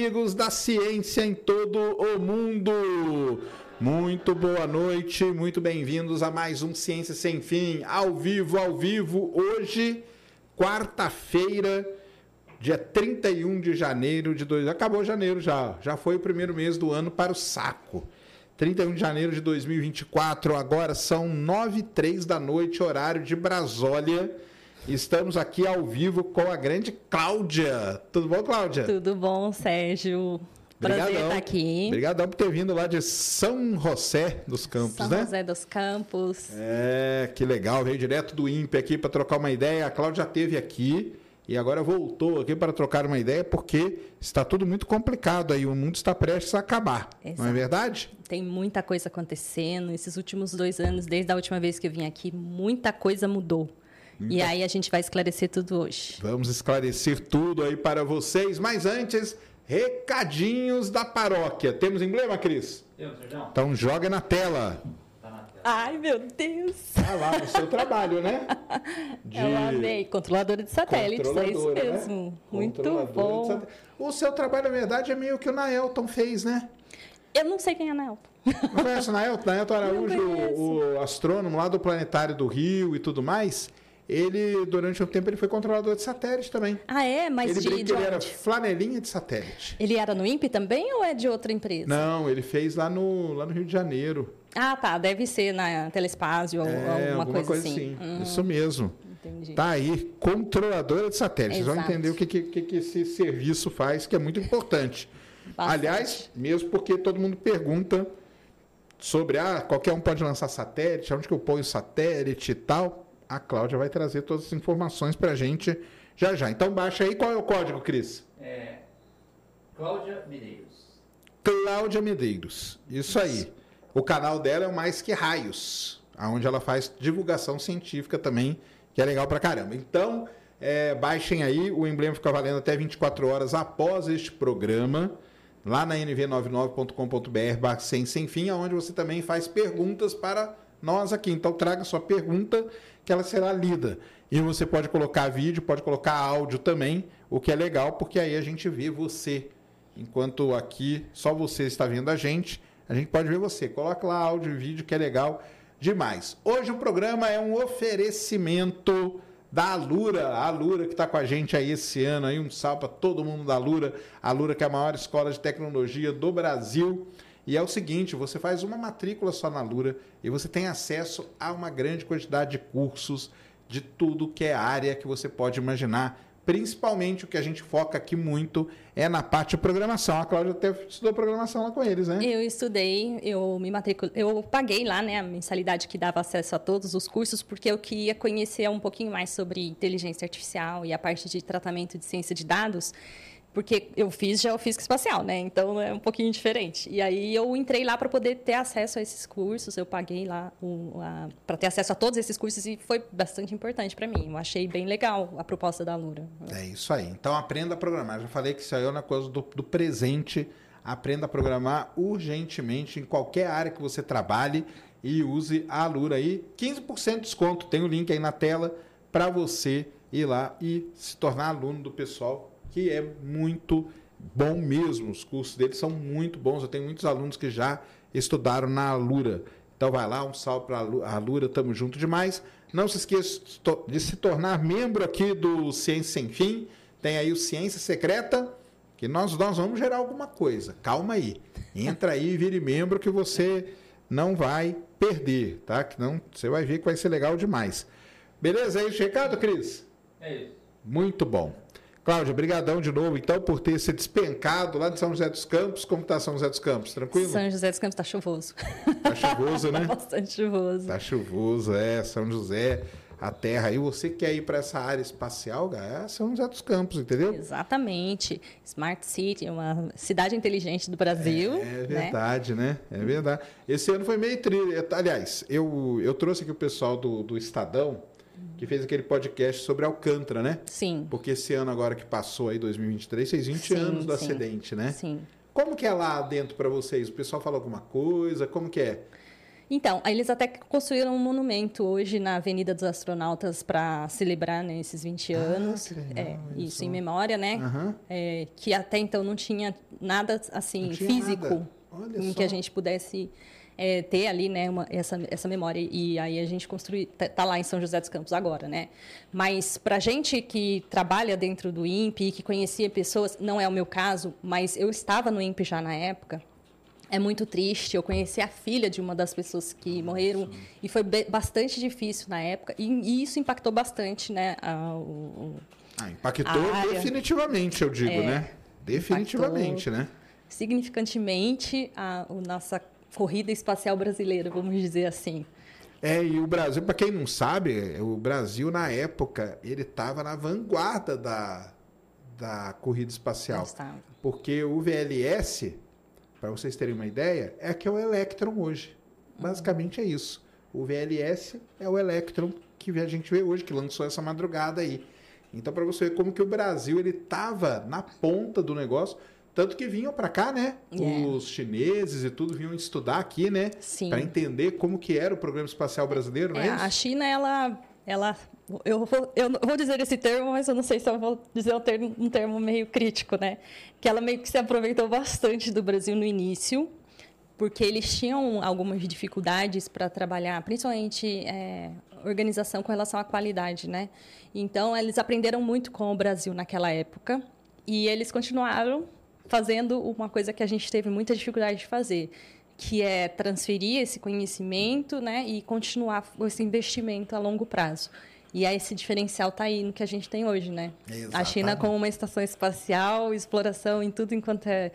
Amigos da ciência em todo o mundo! Muito boa noite, muito bem-vindos a mais um Ciência Sem Fim, ao vivo, ao vivo, hoje, quarta-feira, dia 31 de janeiro de dois. Acabou janeiro já, já foi o primeiro mês do ano para o saco. 31 de janeiro de 2024, agora são 9 e 3 da noite, horário de Brasólia. Estamos aqui ao vivo com a grande Cláudia. Tudo bom, Cláudia? Tudo bom, Sérgio? Prazer Obrigadão. estar aqui. Obrigadão por ter vindo lá de São José dos Campos, São né? José dos Campos. É, que legal. Veio direto do INPE aqui para trocar uma ideia. A Cláudia esteve aqui e agora voltou aqui para trocar uma ideia porque está tudo muito complicado aí. O mundo está prestes a acabar. Não é Exato. verdade? Tem muita coisa acontecendo. Esses últimos dois anos, desde a última vez que eu vim aqui, muita coisa mudou. E aí a gente vai esclarecer tudo hoje. Vamos esclarecer tudo aí para vocês. Mas antes, recadinhos da paróquia. Temos emblema, Cris? Temos, Sérgio? Então joga na tela. Tá na tela. Ai, meu Deus! Tá lá no seu trabalho, né? De Eu amei. Controladora de satélites, é isso né? mesmo. Muito Controladora de bom. satélite. O seu trabalho, na verdade, é meio que o Naelton fez, né? Eu não sei quem é Nelton. Não conhece o Naelton? Naelton Araújo, o, o astrônomo lá do Planetário do Rio e tudo mais. Ele, durante um tempo, ele foi controlador de satélite também. Ah, é? Mas ele de, de ele era flanelinha de satélite. Ele era no INPE também ou é de outra empresa? Não, ele fez lá no, lá no Rio de Janeiro. Ah, tá. Deve ser na Telespásio ou É, alguma, coisa, assim. Hum, Isso mesmo. entendi. Tá aí, controladora de satélite. Vocês vão entender o que, que, que que esse serviço faz, que é muito importante. Bastante. Aliás, mesmo porque todo mundo pergunta sobre, ah, qualquer um pode lançar satélite, onde que eu ponho satélite e tal. A Cláudia vai trazer todas as informações pra gente já já. Então baixa aí, qual é o código, Cris? É, Cláudia Medeiros. Cláudia Medeiros. Isso aí. O canal dela é o Mais Que Raios, onde ela faz divulgação científica também, que é legal pra caramba. Então, é, baixem aí, o emblema fica valendo até 24 horas após este programa, lá na nv99.com.br, sem, sem fim, onde você também faz perguntas para nós aqui. Então, traga sua pergunta, que ela será lida. E você pode colocar vídeo, pode colocar áudio também, o que é legal, porque aí a gente vê você. Enquanto aqui só você está vendo a gente, a gente pode ver você. Coloca lá áudio e vídeo, que é legal demais. Hoje o programa é um oferecimento da Alura, a Alura que está com a gente aí esse ano, aí um salve para todo mundo da Alura, a Alura que é a maior escola de tecnologia do Brasil. E é o seguinte, você faz uma matrícula só na Alura e você tem acesso a uma grande quantidade de cursos de tudo que é área que você pode imaginar. Principalmente o que a gente foca aqui muito é na parte de programação. A Cláudia até estudou programação lá com eles, né? Eu estudei, eu me matriculei, eu paguei lá, né, a mensalidade que dava acesso a todos os cursos, porque eu queria conhecer um pouquinho mais sobre inteligência artificial e a parte de tratamento de ciência de dados, porque eu fiz geofísica espacial, né? Então é um pouquinho diferente. E aí eu entrei lá para poder ter acesso a esses cursos, eu paguei lá para ter acesso a todos esses cursos e foi bastante importante para mim. Eu achei bem legal a proposta da Lura. É isso aí. Então aprenda a programar. Já falei que isso aí é uma coisa do, do presente. Aprenda a programar urgentemente em qualquer área que você trabalhe e use a Alura aí. 15% de desconto. Tem o link aí na tela para você ir lá e se tornar aluno do pessoal, que é muito bom mesmo. Os cursos deles são muito bons. Eu tenho muitos alunos que já estudaram na Alura. Então vai lá, um salve para a Alura, tamo junto demais. Não se esqueça de se tornar membro aqui do Ciência Sem Fim. Tem aí o Ciência Secreta, que nós, nós vamos gerar alguma coisa. Calma aí. Entra aí e vire membro que você não vai perder, tá? Que não, você vai ver que vai ser legal demais. Beleza? É isso, recado, Cris? É isso. Muito bom. Cláudia, brigadão de novo, então, por ter se despencado lá de São José dos Campos. Como está São José dos Campos? Tranquilo? São José dos Campos está chuvoso. Tá chuvoso, né? Tá bastante chuvoso. Tá chuvoso, é. São José, a terra. E você quer ir para essa área espacial, é São José dos Campos, entendeu? Exatamente. Smart City, uma cidade inteligente do Brasil. É né? verdade, né? É verdade. Esse ano foi meio trilha. Aliás, eu, eu trouxe aqui o pessoal do, do Estadão, que fez aquele podcast sobre Alcântara, né? Sim. Porque esse ano agora que passou aí, 2023, fez 20 Sim, anos do sim. acidente, né? Sim. Como que é lá dentro para vocês? O pessoal fala alguma coisa? Como que é? Então, eles até construíram um monumento hoje na Avenida dos Astronautas para celebrar né, esses 20 Ah, anos. que legal, é, isso, só. em memória, né? Aham. É, que até então não tinha nada assim tinha físico nada. Olha em só. que a gente pudesse é, ter ali né, uma- essa, essa memória. E aí a gente construiu, tá, tá lá em São José dos Campos agora, né? Mas para gente que trabalha dentro do INPE e que conhecia pessoas, não é o meu caso, mas eu estava no INPE já na época. É muito triste. Eu conheci a filha de uma das pessoas que morreram e foi bastante difícil na época. E, e isso impactou bastante, né? a- o- Ah, impactou A definitivamente, eu digo, É, né? Definitivamente, né? significantemente a, o nossa corrida espacial brasileira, vamos dizer assim. É, e o Brasil, para quem não sabe, o Brasil na época, ele estava na vanguarda da, da corrida espacial. Porque o VLS, para vocês terem uma ideia, é que é o Electron hoje. Basicamente é isso. O VLS é o Electron que a gente vê hoje, que lançou essa madrugada aí. Então, para você ver como que o Brasil ele estava na ponta do negócio, tanto que vinham para cá, né? É. Os chineses e tudo vinham estudar aqui, né? Sim. Para entender como que era o programa espacial brasileiro, não é, É, isso? a China, ela, ela eu, vou, eu vou dizer esse termo, mas eu não sei se eu vou dizer um termo, um termo meio crítico, né? Que ela meio que se aproveitou bastante do Brasil no início, porque eles tinham algumas dificuldades para trabalhar, principalmente é, organização com relação à qualidade, né? Então, eles aprenderam muito com o Brasil naquela época e eles continuaram fazendo uma coisa que a gente teve muita dificuldade de fazer, que é transferir esse conhecimento, né, e continuar esse investimento a longo prazo. E aí esse diferencial está aí no que a gente tem hoje, né? A Exatamente. China como uma estação espacial, exploração em tudo enquanto é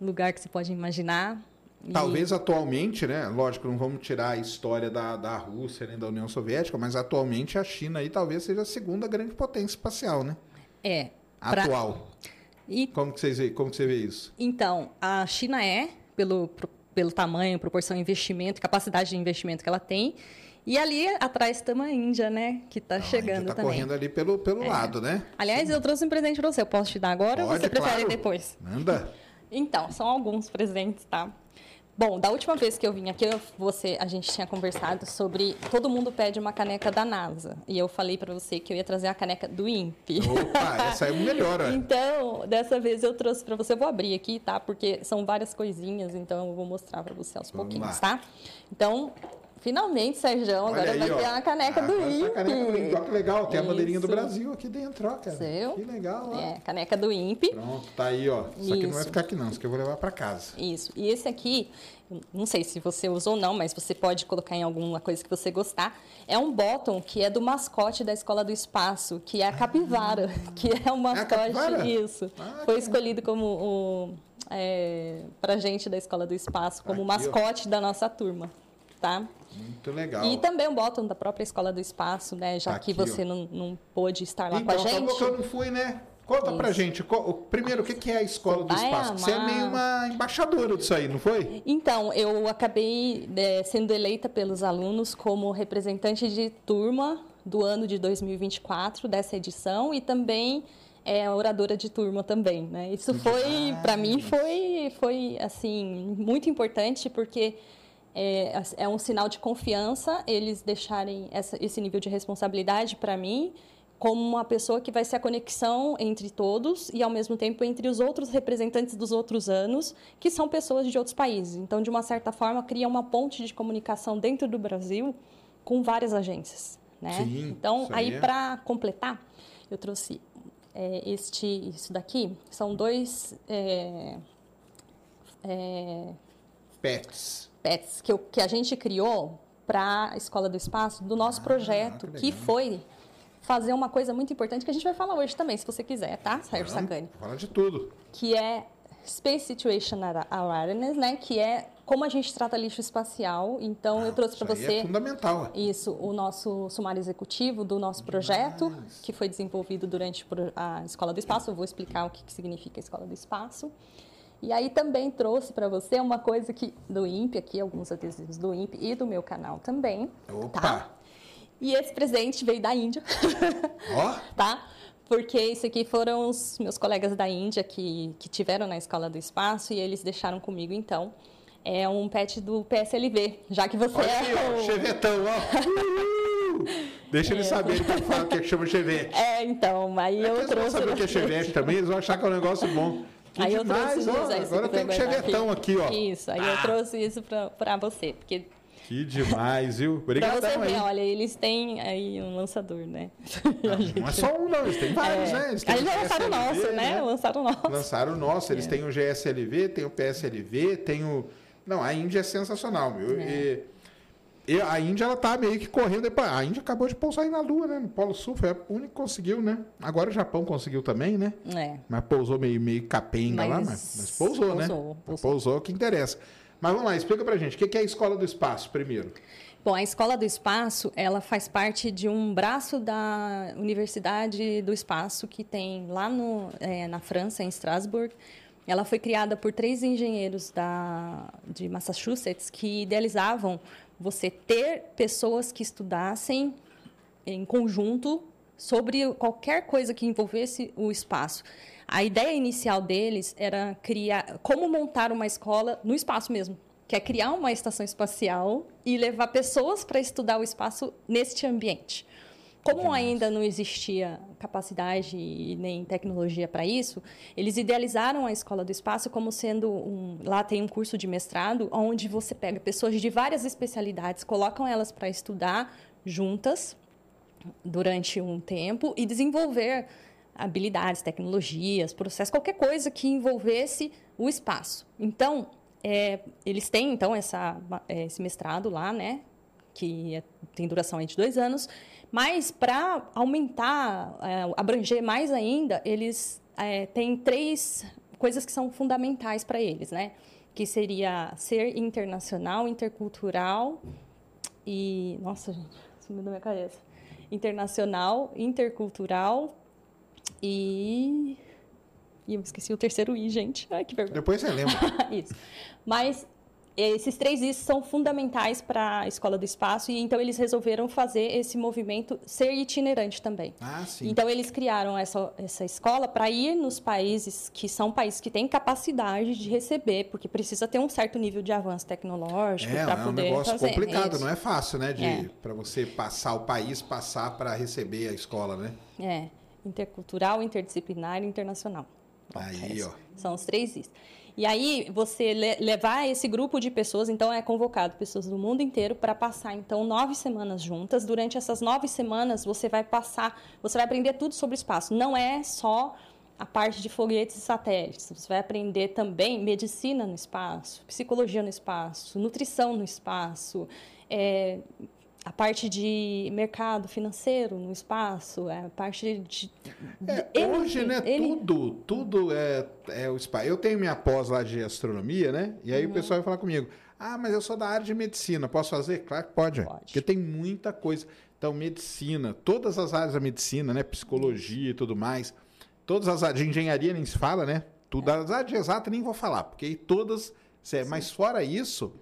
lugar que se pode imaginar. E- Talvez atualmente, né? Lógico, não vamos tirar a história da, da Rússia nem da União Soviética, mas atualmente a China aí talvez seja a segunda grande potência espacial, né? É. pra- Atual. E Como que vocês vê, como que você vê isso? Então, a China é, pelo, pelo tamanho, proporção de investimento, capacidade de investimento que ela tem. E ali atrás estamos a Índia, né? Que está chegando tá também. correndo ali pelo, pelo lado, né? Aliás, eu trouxe um presente para você. Eu posso te dar agora ou Pode, você prefere claro. depois? Manda. Então, são alguns presentes, tá? Bom, da última vez que eu vim aqui, você, a gente tinha conversado sobre todo mundo pede uma caneca da NASA. E eu falei para você que eu ia trazer a caneca do INPE. Opa, essa aí é melhor, ó. Então, dessa vez eu trouxe para você. Eu vou abrir aqui, tá? Porque são várias coisinhas, então eu vou mostrar para você aos Vamos pouquinhos, lá. tá? Então, finalmente, Sérgio, agora aí, vai ó. ter a caneca do Agora tá a caneca do INPE. INPE. Olha que legal, tem a bandeirinha do Isso. Brasil aqui dentro, ó, cara. Seu? Que legal, ó. É, caneca do INPE. Pronto, tá aí, ó. Isso aqui não vai Isso. ficar aqui não, isso aqui eu vou levar pra casa. Isso. E esse aqui, não sei se você usou ou não, mas você pode colocar em alguma coisa que você gostar. É um bottom que é do mascote da Escola do Espaço, que é a capivara, que é o mascote. capivara? Isso. Ah, Foi escolhido como o, é, pra gente da Escola do Espaço, como Aqui, ó. mascote da nossa turma. Tá? Muito legal. E também um bottom da própria Escola do Espaço, né? Já Tá que aqui, você não, não pôde estar lá então, com a gente. acabou que eu não fui, né? Conta pra Isso. gente. qual- primeiro, o que que é a Escola do Espaço? Você é meio uma embaixadora disso aí, não foi? Então, eu acabei eh, sendo eleita pelos alunos como representante de turma do ano de 2024 dessa edição e também é, oradora de turma também, né? Isso foi, para mim, foi, foi assim muito importante porque é, é um sinal de confiança eles deixarem essa, esse nível de responsabilidade para mim como uma pessoa que vai ser a conexão entre todos e, ao mesmo tempo, entre os outros representantes dos outros anos, que são pessoas de outros países. Então, de uma certa forma, cria uma ponte de comunicação dentro do Brasil com várias agências. Né? Sim, então, aí, é- para completar, eu trouxe é, este, isso daqui. São dois é, é, Pets. Pets que, eu, que a gente criou para a Escola do Espaço, do nosso projeto, que que, foi fazer uma coisa muito importante que a gente vai falar hoje também, se você quiser, tá, Sérgio Sacani? Fala de tudo. Que é Space Situation Awareness, né? Que é como a gente trata lixo espacial. Então, eu trouxe para aí você... É fundamental. é. Isso, o nosso sumário executivo do nosso projeto, que foi desenvolvido durante a Escola do Espaço. Eu vou explicar o que, que significa a Escola do Espaço. E aí também trouxe para você uma coisa que do INPE aqui, alguns adesivos do INPE e do meu canal também. Opa! Tá? E esse presente veio da Índia, Ó, tá? Porque isso aqui foram os meus colegas da Índia que, que tiveram na Escola do Espaço e eles deixaram comigo, então. É um pet do PSLV, já que você olha é aqui, ó, o- chevetão, ó. Deixa eles saberem que eu falo que é que chama chevette. É, então, aí É que eu trouxe. saber o que é chevette também, eles vão achar que é um negócio bom. Que Aí eu demais, trouxe ó. isso, Agora tem guardar chevetão aqui, ó. Isso, aí eu trouxe isso pra, pra você. Porque Que demais, viu? pra você Obrigadão aí. ver, olha, eles têm aí um lançador, né? Não é só um, não, eles têm vários, É. né? Eles eles o lançaram o nosso, né? Lançaram o nosso. Lançaram o nosso, É. eles têm o GSLV, tem o PSLV, tem o. Não, a Índia é sensacional, meu. É. E, e a Índia, ela tá meio que correndo. depois- A Índia acabou de pousar aí na Lua, né? No Polo Sul, foi a única que conseguiu, né? Agora o Japão conseguiu também, né? É. Mas pousou meio, meio capenga lá, Mas- mas, mas pousou, né? pousou, Pousou. pousou. o que interessa. Mas vamos lá, explica pra gente. O que que é a Escola do Espaço, primeiro? Bom, a Escola do Espaço, ela faz parte de um braço da Universidade do Espaço que tem lá no, é, na França, em Strasbourg. Ela foi criada por três engenheiros da, de Massachusetts que idealizavam você ter pessoas que estudassem em conjunto sobre qualquer coisa que envolvesse o espaço. A ideia inicial deles era criar, como montar uma escola no espaço mesmo, que é criar uma estação espacial e levar pessoas para estudar o espaço neste ambiente. Como ainda não existia capacidade e nem tecnologia para isso, eles idealizaram a Escola do Espaço como sendo um. Lá tem um curso de mestrado, onde você pega pessoas de várias especialidades, colocam elas para estudar juntas durante um tempo e desenvolver habilidades, tecnologias, processos, qualquer coisa que envolvesse o espaço. Então, é, eles têm então essa, é, esse mestrado lá, né, que é- tem duração de dois anos, mas para aumentar, é, abranger mais ainda, eles é, têm três coisas que são fundamentais para eles, né, que seria ser internacional, intercultural e nossa gente, sumiu da minha cabeça, internacional, intercultural e e eu esqueci o terceiro I, gente. Ai, que vergonha. Depois você lembra. Isso. Mas esses três Is são fundamentais para a Escola do Espaço e então eles resolveram fazer esse movimento ser itinerante também. Ah, sim. Então eles criaram essa, essa escola para ir nos países que são países que têm capacidade de receber, porque precisa ter um certo nível de avanço tecnológico É, para é um poder negócio fazer. complicado, não é fácil, né? De, É. Para você passar o país, passar para receber a escola, né? É, intercultural, interdisciplinar e internacional. Aí, Isso. ó. São os três Is. E aí, você le- levar esse grupo de pessoas, então é convocado pessoas do mundo inteiro para passar, então, nove semanas juntas. Durante essas nove semanas, você vai passar, você vai aprender tudo sobre o espaço. Não é só a parte de foguetes e satélites. Você vai aprender também medicina no espaço, psicologia no espaço, nutrição no espaço, é, a parte de mercado financeiro no espaço, a parte de... É, ele- hoje, né, ele- tudo, tudo é, é o espaço. Eu tenho minha pós lá de astronomia, né? E Uhum. aí o pessoal vai falar comigo: ah, mas eu sou da área de medicina, posso fazer? Claro que pode, Pode. porque tem muita coisa. Então, medicina, todas as áreas da medicina, né? Psicologia e tudo mais. Todas as áreas de engenharia nem se fala, né? Tudo as áreas de exata nem vou falar, porque aí todas. cê- Mas fora isso,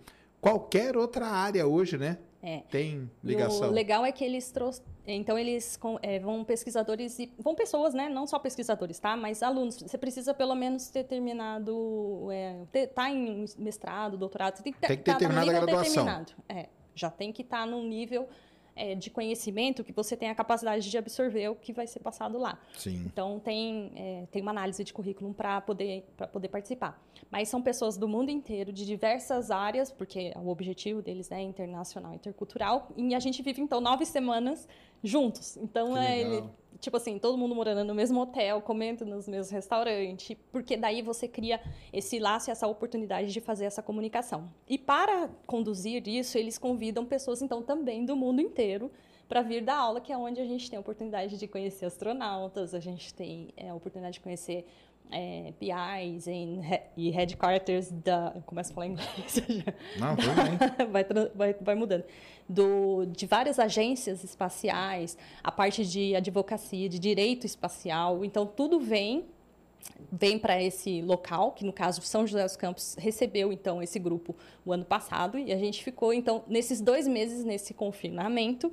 qualquer outra área hoje, né? É. Tem E ligação. o legal é que eles trouxeram. Então, eles é, vão pesquisadores e. Vão pessoas, né? Não só pesquisadores, tá? Mas alunos. Você precisa pelo menos ter terminado. É, ter, tá em mestrado, doutorado. Você tem que, Tem que ter tá terminado a graduação. determinado. É. Já tem que estar num nível é, de conhecimento que você tem a capacidade de absorver o que vai ser passado lá. Sim. Então, tem, é, tem uma análise de currículo para poder, pra poder participar. Mas são pessoas do mundo inteiro, de diversas áreas, porque o objetivo deles é internacional, intercultural, e a gente vive, então, nove semanas juntos. Então, é, ele, tipo assim, todo mundo morando no mesmo hotel, comendo nos mesmos restaurantes, porque daí você cria esse laço e essa oportunidade de fazer essa comunicação. E para conduzir isso, eles convidam pessoas, então, também do mundo inteiro para vir dar aula, que é onde a gente tem a oportunidade de conhecer astronautas, a gente tem é, a oportunidade de conhecer é, PIs em, e headquarters da. Começa a falar inglês. Não, vai, vai, vai mudando. Do, de várias agências espaciais, a parte de advocacia, de direito espacial. Então, tudo vem vem para esse local, que no caso São José dos Campos recebeu então esse grupo o ano passado e a gente ficou então nesses dois meses nesse confinamento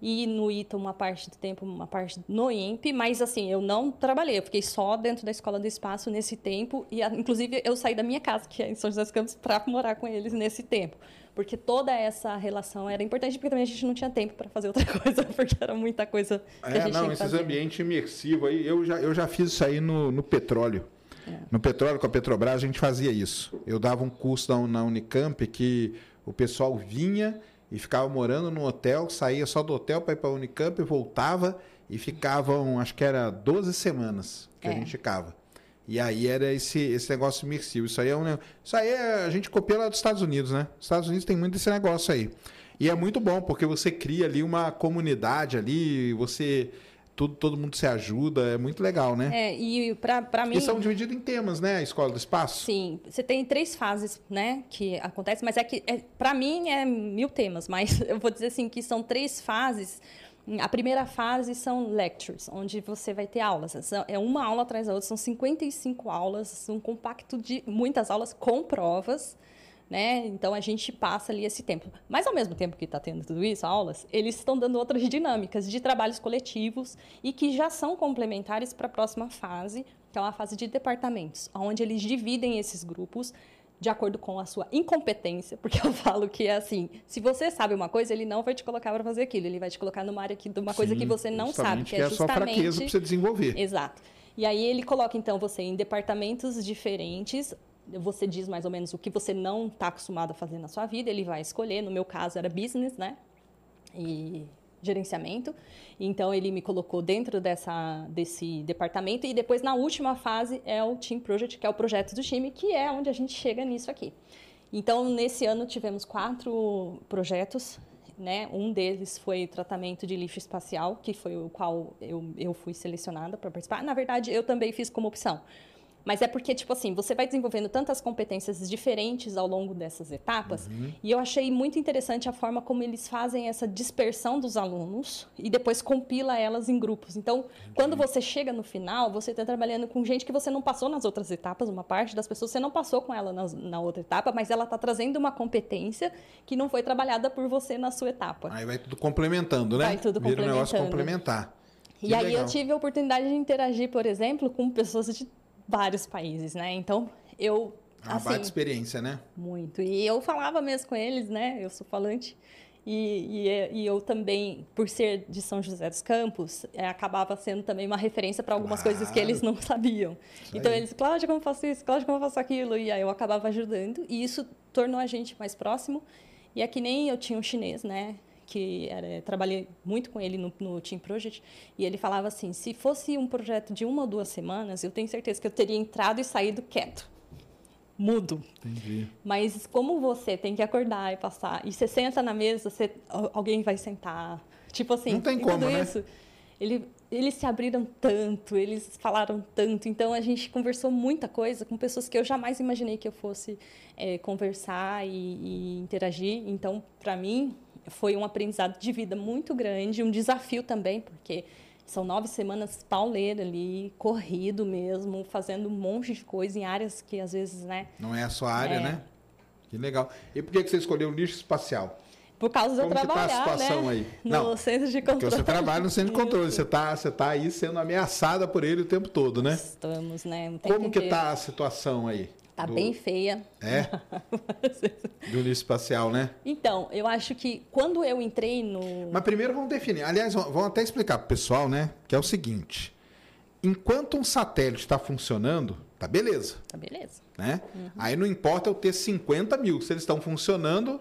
e no ITA uma parte do tempo, uma parte no INPE, mas assim, eu não trabalhei, eu fiquei só dentro da Escola do Espaço nesse tempo, e inclusive eu saí da minha casa, que é em São José dos Campos, para morar com eles nesse tempo. Porque toda essa relação era importante, porque também a gente não tinha tempo para fazer outra coisa, porque era muita coisa que é, a gente não, tinha esses ambientes imersivos aí, eu já, eu já fiz isso aí no, no petróleo. É. No petróleo com a Petrobras a gente fazia isso. Eu dava um curso na, na Unicamp que o pessoal vinha e ficava morando no hotel, saía só do hotel para ir para a Unicamp, voltava e ficavam, acho que era 12 semanas que a É. gente ficava. E aí era esse, esse negócio imersivo. Isso aí é um Isso aí é- a gente copia lá dos Estados Unidos, né? Os Estados Unidos tem muito esse negócio aí. E é muito bom, porque você cria ali uma comunidade ali, você. Tudo, todo mundo se ajuda, é muito legal, né? É, e para mim. E são divididos em temas, né? A escola do espaço. Sim, você tem três fases, né, que acontece, mas é que, é, para mim, é mil temas, mas eu vou dizer assim que são três fases. A primeira fase são lectures, onde você vai ter aulas. É uma aula atrás da outra, são 55 aulas, um compacto de muitas aulas com provas, né? Então a gente passa ali esse tempo. Mas ao mesmo tempo que está tendo tudo isso, aulas, eles estão dando outras dinâmicas de trabalhos coletivos e que já são complementares para a próxima fase, que é uma fase de departamentos, onde eles dividem esses grupos de acordo com a sua incompetência, porque eu falo que é assim, se você sabe uma coisa, ele não vai te colocar para fazer aquilo, ele vai te colocar numa área que, de uma coisa Sim, que você não sabe, justamente, que, que é é a sua justamente fraqueza para você desenvolver. Exato. E aí ele coloca então você em departamentos diferentes. Você diz mais ou menos o que você não está acostumado a fazer na sua vida. Ele vai escolher. No meu caso era business, né? E gerenciamento. Então ele me colocou dentro dessa desse departamento e depois na última fase é o team project, que é o projeto do time, que é onde a gente chega nisso aqui. Então nesse ano tivemos quatro projetos né? Um deles foi tratamento de lixo espacial, que foi o qual eu, eu fui selecionada para participar. Na verdade, eu também fiz como opção. Mas é porque, tipo assim, você vai desenvolvendo tantas competências diferentes ao longo dessas etapas. E eu achei muito interessante a forma como eles fazem essa dispersão dos alunos e depois compila elas em grupos. Então, quando você chega no final, você está trabalhando com gente que você não passou nas outras etapas. Uma parte das pessoas você não passou com ela nas- na, outra etapa, mas ela está trazendo uma competência que não foi trabalhada por você na sua etapa. Aí vai tudo complementando, né? Vai tudo Vira um negócio complementando. complementar. E Que aí legal. eu tive a oportunidade de interagir, por exemplo, com pessoas de vários países, né? Então, eu Uma assim, baita experiência, né? muito. E eu falava mesmo com eles, né? Eu sou falante. E, e, e eu também, por ser de São José dos Campos, eh, acabava sendo também uma referência para algumas Claro. coisas que eles não sabiam. Isso então aí. eles, Cláudia, como eu faço isso? Cláudia, como eu faço aquilo? E aí eu acabava ajudando. E isso tornou a gente mais próximo. E é que nem eu tinha um chinês, né? Que era, trabalhei muito com ele no, no Team Project. E ele falava assim: se fosse um projeto de uma ou duas semanas, eu tenho certeza que eu teria entrado e saído quieto. Mudo. Entendi. Mas como você tem que acordar e passar, e você senta na mesa, você, al- alguém vai sentar. Tipo assim, Não tem como, tudo né? isso. Ele, eles se abriram tanto, eles falaram tanto. Então a gente conversou muita coisa com pessoas que eu jamais imaginei que eu fosse eh, conversar e, e interagir. Então, para mim, foi um aprendizado de vida muito grande, um desafio também, porque são nove semanas pauleira ali, corrido mesmo, fazendo um monte de coisa em áreas que às vezes, né? Não é a sua área, É. né? Que legal. E por que você escolheu o lixo espacial? Por causa de eu Como que tá a trabalhar, situação né? aí? No Não, centro de Porque controle. você trabalha no centro de controle, você tá, você tá aí sendo ameaçada por ele o tempo todo, né? Estamos, né? Como que inteiro. tá a situação aí? Tá do- bem feia. É? Do lixo espacial, né? Então, eu acho que quando eu entrei no. Mas primeiro vamos definir. Aliás, vamos vamos até explicar pro pessoal, né? Que é o seguinte. Enquanto um satélite está funcionando, tá beleza, Tá beleza. né? Uhum. Aí não importa eu ter 50 mil. Se eles estão funcionando,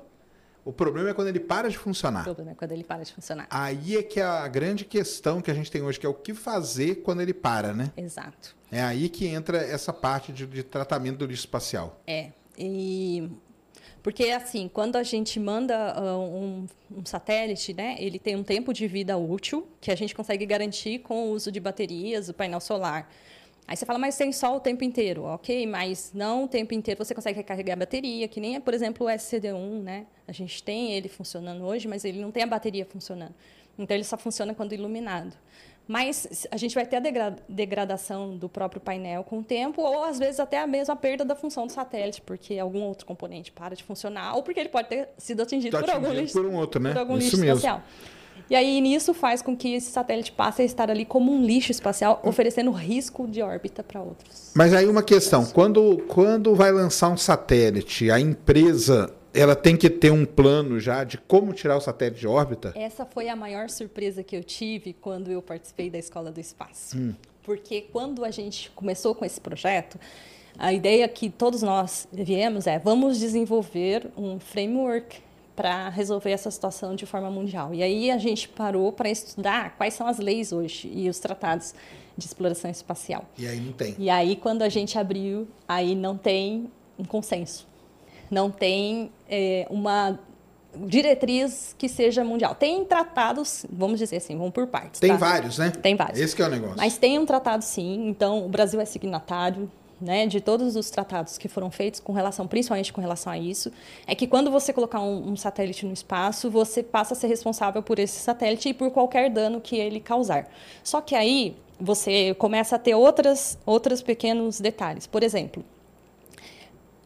O problema é quando ele para de O funcionar. problema é quando ele para de funcionar. Aí é que é a grande questão que a gente tem hoje, que é o que fazer quando ele para, né? Exato. É aí que entra essa parte de, de tratamento do lixo espacial. É. E porque assim, quando a gente manda ah, um, um satélite, né, ele tem um tempo de vida útil que a gente consegue garantir com o uso de baterias, o painel solar. Aí você fala, mas tem sol o tempo inteiro, ok? Mas não o tempo inteiro você consegue recarregar a bateria, que nem é, por exemplo, o SCD1, né? A gente tem ele funcionando hoje, mas ele não tem a bateria funcionando. Então ele só funciona quando iluminado. Mas a gente vai ter a degra- degradação do próprio painel com o tempo, ou às vezes até a mesma perda da função do satélite, porque algum outro componente para de funcionar, ou porque ele pode ter sido atingido, Tá por algum lixo, por um outro, né? por algum Isso lixo mesmo. espacial. E aí, nisso faz com que esse satélite passe a estar ali como um lixo espacial, oferecendo risco de órbita para outros. Mas aí uma questão, quando, quando vai lançar um satélite, a empresa ela tem que ter um plano já de como tirar o satélite de órbita? Essa foi a maior surpresa que eu tive quando eu participei da Escola do Espaço. Hum. Porque quando a gente começou com esse projeto, a ideia que todos nós viemos é vamos desenvolver um framework para resolver essa situação de forma mundial. E aí a gente parou para estudar quais são as leis hoje e os tratados de exploração espacial. E aí não tem. E aí, quando a gente abriu, aí não tem um consenso. Não tem é, uma diretriz que seja mundial. Tem tratados, vamos dizer assim, vamos por partes. Tem tá? vários, né? Tem vários. Esse é o negócio. Mas tem um tratado sim, então o Brasil é signatário né, de todos os tratados que foram feitos com relação, principalmente com relação a isso, é que quando você colocar um, um satélite no espaço, você passa a ser responsável por esse satélite e por qualquer dano que ele causar. Só que aí você começa a ter outras, outros pequenos detalhes. Por exemplo,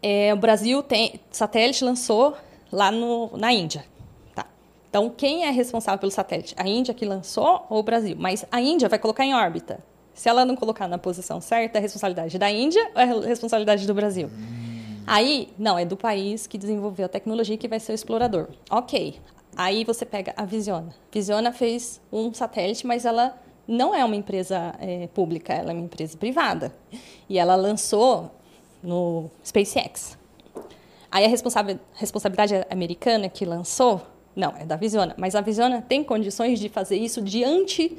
é, o Brasil tem satélite lançou lá no, na Índia. Tá. Então, quem é responsável pelo satélite? A Índia que lançou ou o Brasil? Mas a Índia vai colocar em órbita. Se ela não colocar na posição certa, é responsabilidade da Índia ou é responsabilidade do Brasil? Aí, não, é do país que desenvolveu a tecnologia que vai ser o explorador. Ok. Aí você pega a Visiona. Visiona fez um satélite, mas ela não é uma empresa é, pública, ela é uma empresa privada. E ela lançou no SpaceX. Aí a responsabil- responsabilidade americana que lançou, não, é da Visiona. Mas a Visiona tem condições de fazer isso diante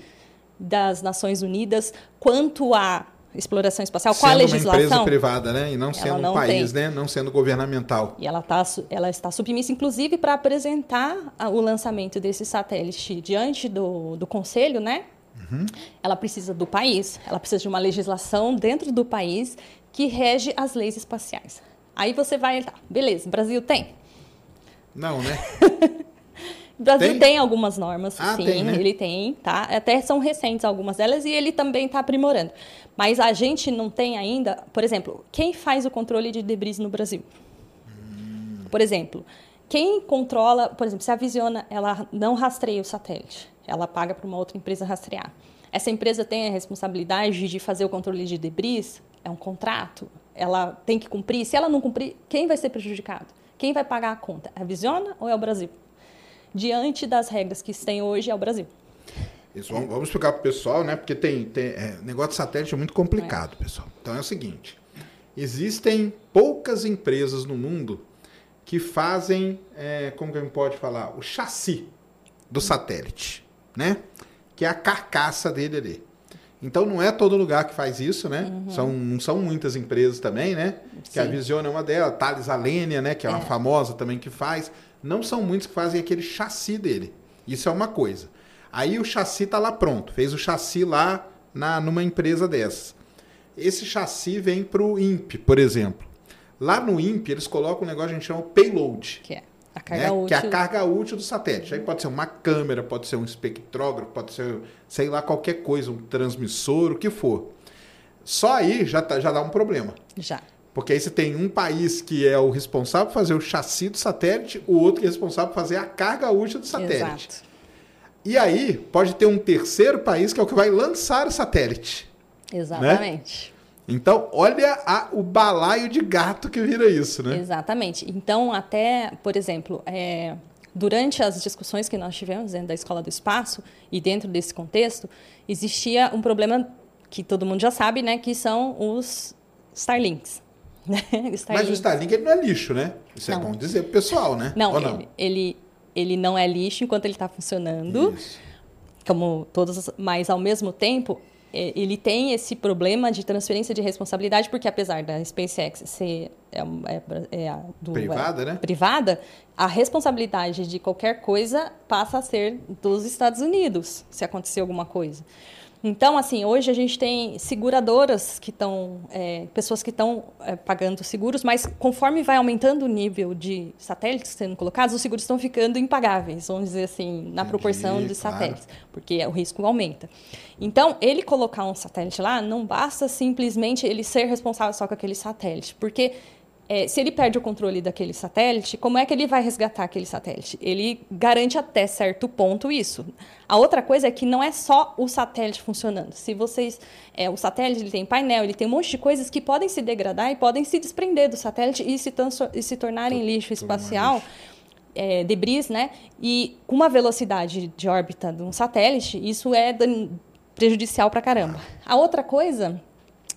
das Nações Unidas quanto à exploração espacial, qual a sendo uma legislação? empresa privada, né? E não sendo um não país, tem. né? Não sendo governamental. E ela, tá, ela está submissa, inclusive, para apresentar o lançamento desse satélite diante do, do Conselho, né? Ela precisa do país, ela precisa de uma legislação dentro do país que rege as leis espaciais. Aí você vai, tá, beleza, Brasil tem. Não, né? O Brasil Tem? tem, algumas normas, Ah, sim, tem, né? ele tem, tá? Até são recentes algumas delas e ele também está aprimorando. Mas a gente não tem ainda, por exemplo, quem faz o controle de debris no Brasil? Por exemplo, quem controla, por exemplo, se a Visiona ela não rastreia o satélite, ela paga para uma outra empresa rastrear. Essa empresa tem a responsabilidade de fazer o controle de debris? É um contrato? Ela tem que cumprir? Se ela não cumprir, quem vai ser prejudicado? Quem vai pagar a conta? É a Visiona ou é o Brasil? Diante das regras que se tem hoje, é o Brasil. Isso, vamos, explicar pro pessoal, né? Porque tem, tem é, negócio de satélite é muito complicado, pessoal. Então é o seguinte: existem poucas empresas no mundo que fazem, é, como que a gente pode falar, o chassi do satélite, né? Que é a carcaça dele ali. Então não é todo lugar que faz isso, né? São, não são muitas empresas também, né? Que a Sim. Visiona é uma delas, Thales Alenia, né? Que é uma famosa também que faz. Não são muitos que fazem aquele chassi dele. Isso é uma coisa. Aí o chassi tá lá pronto. Fez o chassi lá na, numa empresa dessas. Esse chassi vem pro INPE, por exemplo. Lá no INPE, eles colocam um negócio que a gente chama payload Que é a carga né? útil. Que é a carga útil do satélite. Aí pode ser uma câmera, pode ser um espectrógrafo, pode ser, sei lá, qualquer coisa, um transmissor, o que for. Só aí já, tá- já dá um problema. Já. Porque aí você tem um país que é o responsável por fazer o chassi do satélite, o outro que é responsável por fazer a carga útil do satélite. Exato. E aí pode ter um terceiro país que é o que vai lançar o satélite. Exatamente. Então, olha a- o balaio de gato que vira isso, né? Exatamente. Então, até, por exemplo, é, durante as discussões que nós tivemos dentro da Escola do Espaço e dentro desse contexto, existia um problema que todo mundo já sabe, né, que são os Starlinks. Mas o Starlink- ele não é lixo, né? Isso é Não. bom dizer pro pessoal, né? Não, não? Ele, ele, ele não é lixo enquanto ele está funcionando, Isso. como todos, os- mas ao mesmo tempo é, ele tem esse problema de transferência de responsabilidade, porque apesar da SpaceX ser é, é, é do- Privada, né? privada, a responsabilidade de qualquer coisa passa a ser dos Estados Unidos, se acontecer alguma coisa. Então, assim, hoje a gente tem seguradoras que estão, é, pessoas que estão é, pagando seguros, mas conforme vai aumentando o nível de satélites sendo colocados, os seguros estão ficando impagáveis, vamos dizer assim, na Entendi, proporção de claro. satélites, porque o risco aumenta. Então, ele colocar um satélite lá, não basta simplesmente ele ser responsável só com aquele satélite, porque é, se ele perde o controle daquele satélite, como é que ele vai resgatar aquele satélite? Ele garante até certo ponto isso. A outra coisa é que não é só o satélite funcionando. Se vocês, é, o satélite ele tem painel, ele tem um monte de coisas que podem se degradar e podem se desprender do satélite e se, e se tornarem lixo espacial é, debris, né? E com uma velocidade de órbita de um satélite, isso é prejudicial pra caramba. A outra coisa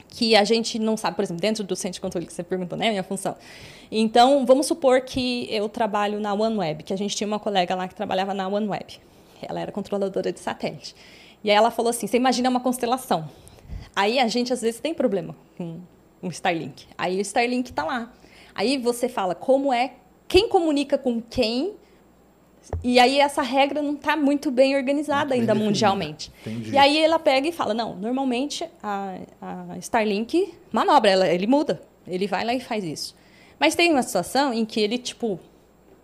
que a gente não sabe, por exemplo, dentro do centro de controle que você perguntou, né, minha função. Então, vamos supor que eu trabalho na OneWeb, que a gente tinha uma colega lá que trabalhava na OneWeb. Ela era controladora de satélite. E aí ela falou assim: você imagina uma constelação. Aí a gente às vezes tem problema com o Starlink. Aí o Starlink está lá. Aí você fala como é, quem comunica com quem. E aí essa regra não está muito bem organizada ainda mundialmente. Entendi. E aí ela pega e fala, não, normalmente a, a Starlink manobra, ela, ele muda. Ele vai lá e faz isso. Mas tem uma situação em que ele, tipo,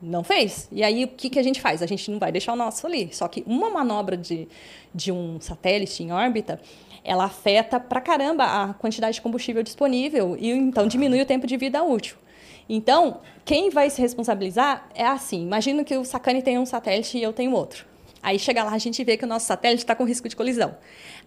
não fez. E aí, o que, que a gente faz? A gente não vai deixar o nosso ali. Só que uma manobra de, de um satélite em órbita, ela afeta pra caramba a quantidade de combustível disponível e, então, diminui o tempo de vida útil. Então, quem vai se responsabilizar é assim. Imagina que o Sacani tem um satélite e eu tenho outro. Aí chega lá, a gente vê que o nosso satélite está com risco de colisão.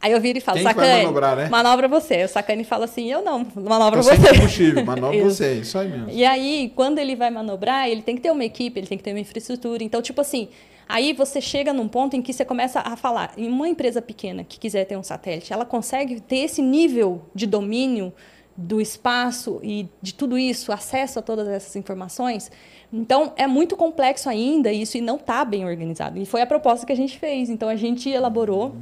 Aí eu viro e falo, Quem vai manobrar, né? manobra você. O Sacani fala assim, eu não, manobra Tô sem você. combustível, manobra você, isso aí mesmo. E aí, quando ele vai manobrar, ele tem que ter uma equipe, ele tem que ter uma infraestrutura. Então, tipo assim, aí você chega num ponto em que você começa a falar, em uma empresa pequena que quiser ter um satélite, ela consegue ter esse nível de domínio do espaço e de tudo isso, acesso a todas essas informações. Então, é muito complexo ainda isso e não está bem organizado. E foi a proposta que a gente fez. Então, a gente elaborou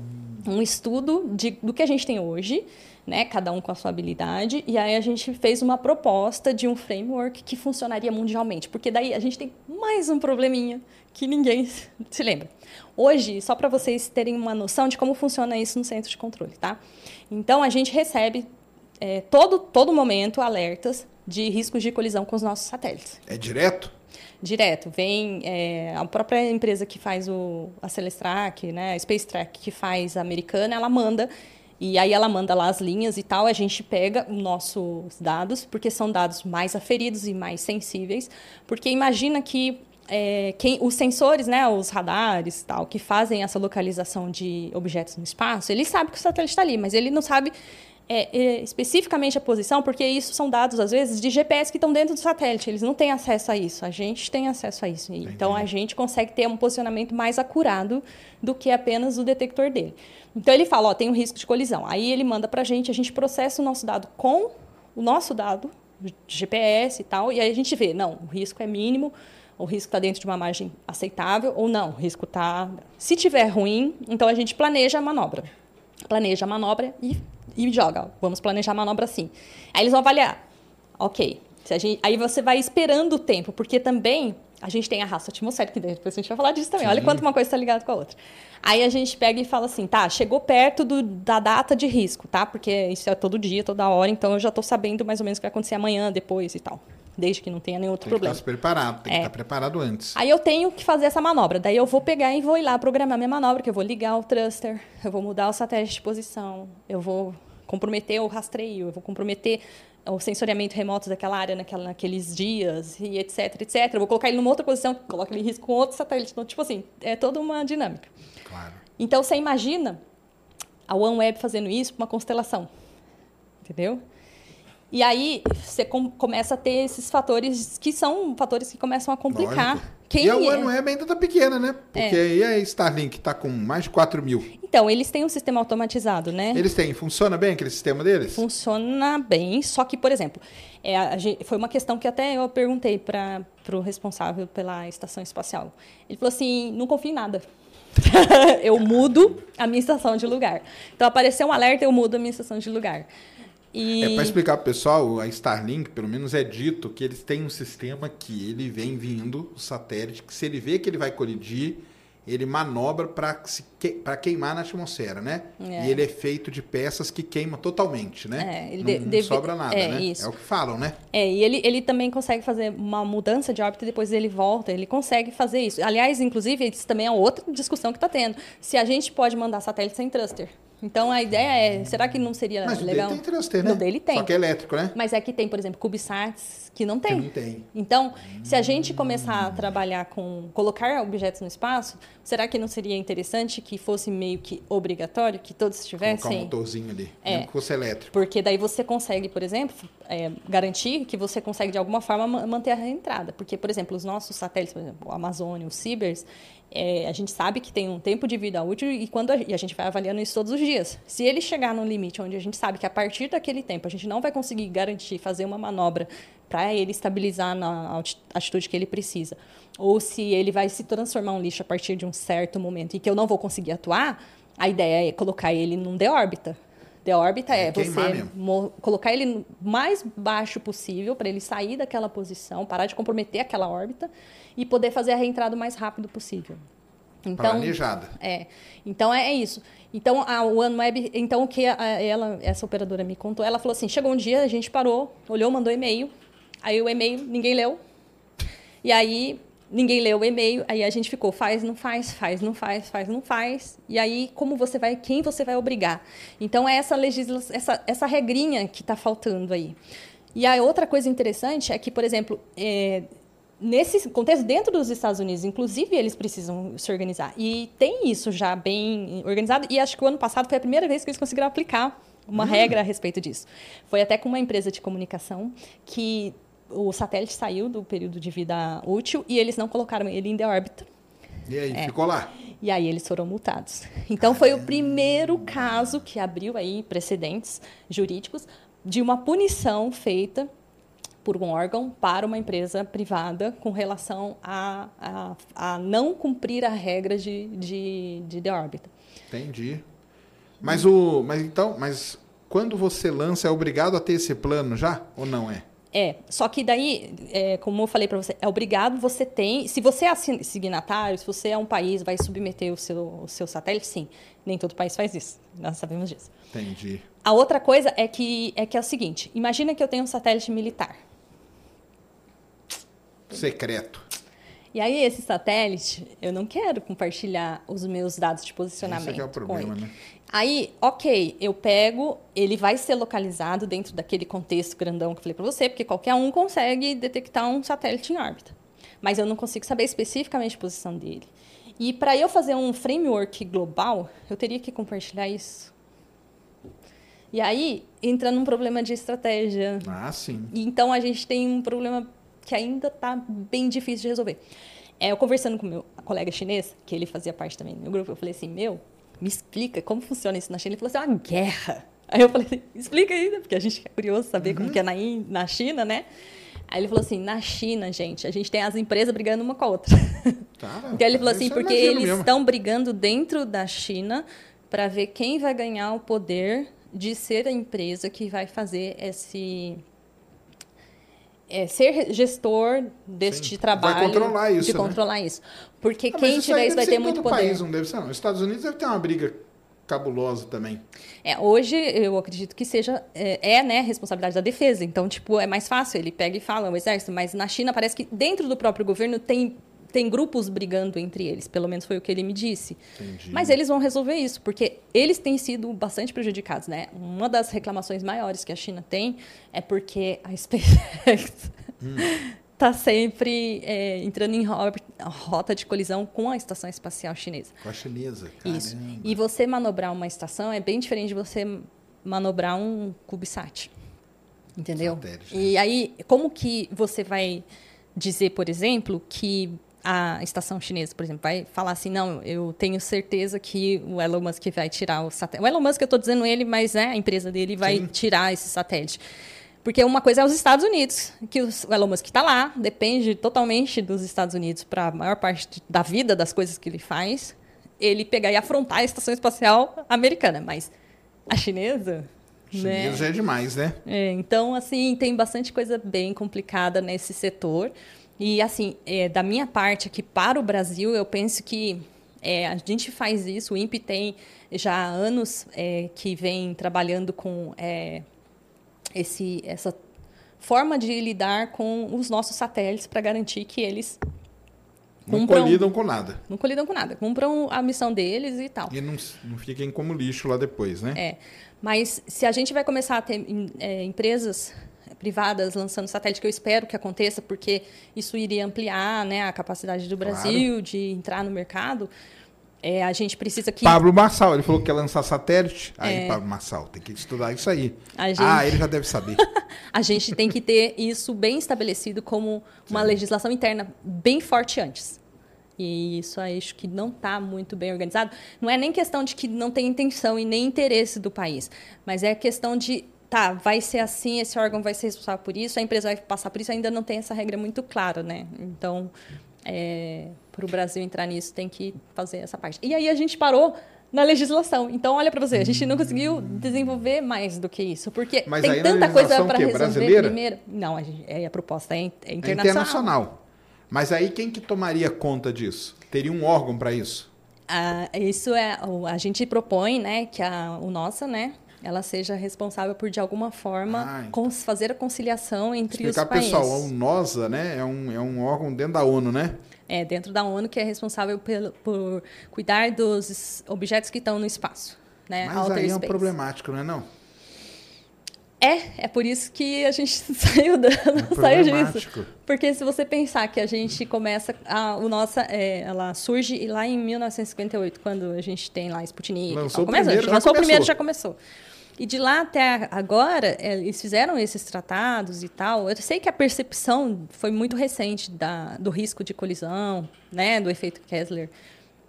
um estudo de, do que a gente tem hoje, né, cada um com a sua habilidade, e aí a gente fez uma proposta de um framework que funcionaria mundialmente, porque daí a gente tem mais um probleminha que ninguém se lembra. Hoje, só para vocês terem uma noção de como funciona isso no centro de controle, tá? Então a gente recebe é, todo todo momento alertas de riscos de colisão com os nossos satélites É direto? direto. Vem é, a própria empresa que faz o, a Celestrak, né, a Space Track, que faz a americana, ela manda. E aí ela manda lá as linhas e tal, a gente pega os nossos dados, porque são dados mais aferidos e mais sensíveis. Porque imagina que é, quem, os sensores, né, os radares tal, que fazem essa localização de objetos no espaço, ele sabe que o satélite está ali, mas ele não sabe é, é, especificamente a posição, porque isso são dados, às vezes, de GPS que estão dentro do satélite. Eles não têm acesso a isso. A gente tem acesso a isso. E, Então, a gente consegue ter um posicionamento mais acurado do que apenas o detector dele. Então, ele fala, ó, tem um risco de colisão. Aí, ele manda para a gente, a gente processa o nosso dado com o nosso dado, de GPS e tal, e aí a gente vê, não, o risco é mínimo, o risco está dentro de uma margem aceitável, ou não, o risco está... Se tiver ruim, então a gente planeja a manobra. Planeja a manobra e e joga. Vamos planejar a manobra assim. Aí eles vão avaliar. Ok. Gente, aí você vai esperando o tempo, porque também a gente tem a raça atmosférica, que depois a gente vai falar disso também. Olha quanto uma coisa está ligada com a outra. Aí a gente pega e fala assim, tá, chegou perto do, da data de risco, tá? Porque isso é todo dia, toda hora, então eu já estou sabendo mais ou menos o que vai acontecer amanhã, depois e tal. Desde que não tenha nenhum outro Tem que problema. estar preparado, tem que É. estar preparado antes. Aí eu tenho que fazer essa manobra. Daí eu vou pegar e vou ir lá programar minha manobra, que eu vou ligar o thruster, eu vou mudar o satélite de posição, eu vou comprometer o rastreio, eu vou comprometer o sensoriamento remoto daquela área naquela, naqueles dias, e etc, etc. Eu vou colocar ele numa outra posição, que coloca ele em risco com outro satélite. Então, tipo assim, é toda uma dinâmica. Claro. Então, você imagina a OneWeb fazendo isso para uma constelação. Entendeu? E aí você com- começa a ter esses fatores que são fatores que começam a complicar. Lógico. Quem e a é- OneWeb ainda tá pequena, né? Porque aí a Starlink tá com mais de 4 mil. Então, eles têm um sistema automatizado, né? Eles têm, funciona bem aquele sistema deles? Funciona bem, só que, por exemplo, é, a foi uma questão que até eu perguntei para o responsável pela estação espacial. Ele falou assim: não confio em nada. eu mudo a minha estação de lugar. Então, apareceu um alerta, eu mudo a minha estação de lugar. E... É para explicar pro pessoal, a Starlink, pelo menos é dito que eles têm um sistema que ele vem vindo, o satélite, que se ele vê que ele vai colidir, ele manobra para que, queimar na atmosfera, né? É. E ele é feito de peças que queimam totalmente, né? É, ele não, de- não deve- sobra nada, é, né? isso. É o que falam, né? É, e ele, ele também consegue fazer uma mudança de órbita e depois ele volta, ele consegue fazer isso. Aliás, inclusive, isso também é outra discussão que está tendo. Se a gente pode mandar satélite sem thruster. Então, a ideia é, será que não seria Mas legal? dele tem thruster, né? No dele tem. Só que é elétrico, né? Mas é que tem, por exemplo, CubeSats que não tem. Que não tem. Então, se a gente começar a trabalhar com colocar objetos no espaço, será que não seria interessante que fosse meio que obrigatório que todos Colocar um tivessem? motorzinho ali, É. que fosse elétrico. Porque daí você consegue, por exemplo, é, garantir que você consegue de alguma forma ma- manter a reentrada. Porque, por exemplo, os nossos satélites, por exemplo, o Amazônia, o Cibers, é, a gente sabe que tem um tempo de vida útil e quando a, e a gente vai avaliando isso todos os dias. Se ele chegar num limite onde a gente sabe que a partir daquele tempo a gente não vai conseguir garantir fazer uma manobra para ele estabilizar na altitude que ele precisa, ou se ele vai se transformar um lixo a partir de um certo momento e que eu não vou conseguir atuar, a ideia é colocar ele num de órbita. De órbita é, É você colocar ele no mais baixo possível para ele sair daquela posição, parar de comprometer aquela órbita e poder fazer a reentrada o mais rápido possível. Então, Planejada. é. Então é, é isso. Então a OneWeb, então o que a- ela, essa operadora me contou, ela falou assim: chegou um dia, a gente parou, olhou, mandou e-mail. Aí o e-mail ninguém leu. E aí ninguém leu o e-mail, aí a gente ficou, faz, não faz, faz, não faz, faz, não faz. E aí como você vai, quem você vai obrigar? Então é essa legislação, essa, essa regrinha que está faltando aí. E a outra coisa interessante é que, por exemplo, é, nesse contexto, dentro dos Estados Unidos, inclusive, eles precisam se organizar. E tem isso já bem organizado. E acho que o ano passado foi a primeira vez que eles conseguiram aplicar uma regra a respeito disso. Foi até com uma empresa de comunicação que o satélite saiu do período de vida útil e eles não colocaram ele em órbita. E aí, É. ficou lá. E aí eles foram multados. Então foi o primeiro caso que abriu aí precedentes jurídicos de uma punição feita por um órgão para uma empresa privada com relação a, a, a não cumprir a regra de, de, de de órbita. Entendi. Mas o. Mas então, mas quando você lança, é obrigado a ter esse plano já? Ou não é? É, só que daí, é, como eu falei para você, é obrigado, você tem. Se você é signatário, se você é um país, vai submeter o seu, o seu satélite, sim. Nem todo país faz isso. Nós sabemos disso. Entendi. A outra coisa é que é, que é o seguinte: imagina que eu tenho um satélite militar. Secreto. E aí, esse satélite, eu não quero compartilhar os meus dados de Esse posicionamento. aqui é o com problema, né? Aí, ok, eu pego, ele vai ser localizado dentro daquele contexto grandão que eu falei para você, porque qualquer um consegue detectar um satélite em órbita. Mas eu não consigo saber especificamente a posição dele. E para eu fazer um framework global, eu teria que compartilhar isso. E aí entra num problema de estratégia. Ah, sim. E Então a gente tem um problema que ainda está bem difícil de resolver. É, eu conversando com meu colega chinês, que ele fazia parte também do meu grupo, eu falei assim, meu, me explica como funciona isso na China. Ele falou assim, é uma guerra. Aí eu falei explica aí, né? porque a gente é curioso saber como que é na, na China, né? Aí ele falou assim, na China, gente, a gente tem as empresas brigando uma com a outra. Tá, Então ele falou assim, porque eles mesmo. estão brigando dentro da China para ver quem vai ganhar o poder de ser a empresa que vai fazer esse é, ser gestor deste Sim. trabalho, Vai controlar isso, de né? controlar isso, porque Ah, quem isso tiver isso vai ter muito poder. país, não deve ser, não. Os Estados Unidos deve ter uma briga cabulosa também. É, hoje eu acredito que seja é, é, né responsabilidade da defesa. Então tipo é mais fácil ele pega e fala o exército, mas na China parece que dentro do próprio governo tem tem grupos brigando entre eles. Pelo menos foi o que ele me disse. Entendi. Mas eles vão resolver isso, porque eles têm sido bastante prejudicados, né? Uma das reclamações maiores que a China tem é porque a SpaceX está sempre é, entrando em ro- rota de colisão com a estação espacial chinesa. Com a chinesa, caramba. Isso. E você manobrar uma estação é bem diferente de você manobrar um CubeSat. Entendeu? Satélite, E aí, como que você vai dizer, por exemplo, que a estação chinesa, por exemplo, vai falar assim, não, eu tenho certeza que o Elon Musk vai tirar o satélite. O Elon Musk, eu estou dizendo ele, mas né, a empresa dele vai Sim. tirar esse satélite. Porque uma coisa é os Estados Unidos, que o Elon Musk está lá, depende totalmente dos Estados Unidos para a maior parte da vida, das coisas que ele faz, ele pegar e afrontar a estação espacial americana. Mas a chinesa, né? Chinês já é demais, né? É, então, assim, tem bastante coisa bem complicada nesse setor. E, assim, é, da minha parte aqui para o Brasil, eu penso que é, a gente faz isso, o INPE tem já há anos é, que vem trabalhando com é, esse, essa forma de lidar com os nossos satélites para garantir que eles Não Cumpram- colidam com nada. não colidam com nada, cumpram a missão deles e tal. E não, não fiquem como lixo lá depois, né? É, mas se a gente vai começar a ter é, empresas privadas lançando satélite, que eu espero que aconteça, porque isso iria ampliar né, a capacidade do Claro. Brasil de entrar no mercado, é, a gente precisa que... Pablo Marçal, ele falou que quer lançar satélite. Aí, Pablo Marçal, tem que estudar isso aí. É. A gente- Ah, ele já deve saber. A gente tem que ter isso bem estabelecido como uma legislação interna bem forte antes. E isso acho que não está muito bem organizado. Não é nem questão de que não tem intenção e nem interesse do país, mas é questão de, tá, vai ser assim, esse órgão vai ser responsável por isso, a empresa vai passar por isso, ainda não tem essa regra muito clara, né? Então, para o Brasil entrar nisso, tem que fazer essa parte. E aí a gente parou na legislação. Então, olha para você, a gente não conseguiu desenvolver mais do que isso, porque Mas tem tanta coisa para resolver Brasileira? primeiro. Não, a, gente- é, a proposta é, é É internacional. internacional. Mas aí quem que tomaria conta disso? Teria um órgão para isso? Ah, isso é a gente propõe, né, que a o nossa, né, ela seja responsável por de alguma forma Ah, então. fazer a conciliação entre Explicar os pro pessoal, países. o NOSA, né? É um, é um órgão dentro da ONU, né? É dentro da ONU que é responsável pelo, por cuidar dos objetos que estão no espaço, né, Mas outer aí é um space. problemático, não é não? É, é por isso que a gente saiu, da, saiu disso. problemático. Porque se você pensar que a gente começa. A, o nossa, é, ela surge lá em 1958, quando a gente tem lá Sputnik. e Lançou tal. o Começa, primeiro, já lançou o primeiro, já começou. E de lá até agora, é, eles fizeram esses tratados e tal. Eu sei que a percepção foi muito recente da, do risco de colisão, né, do efeito Kessler,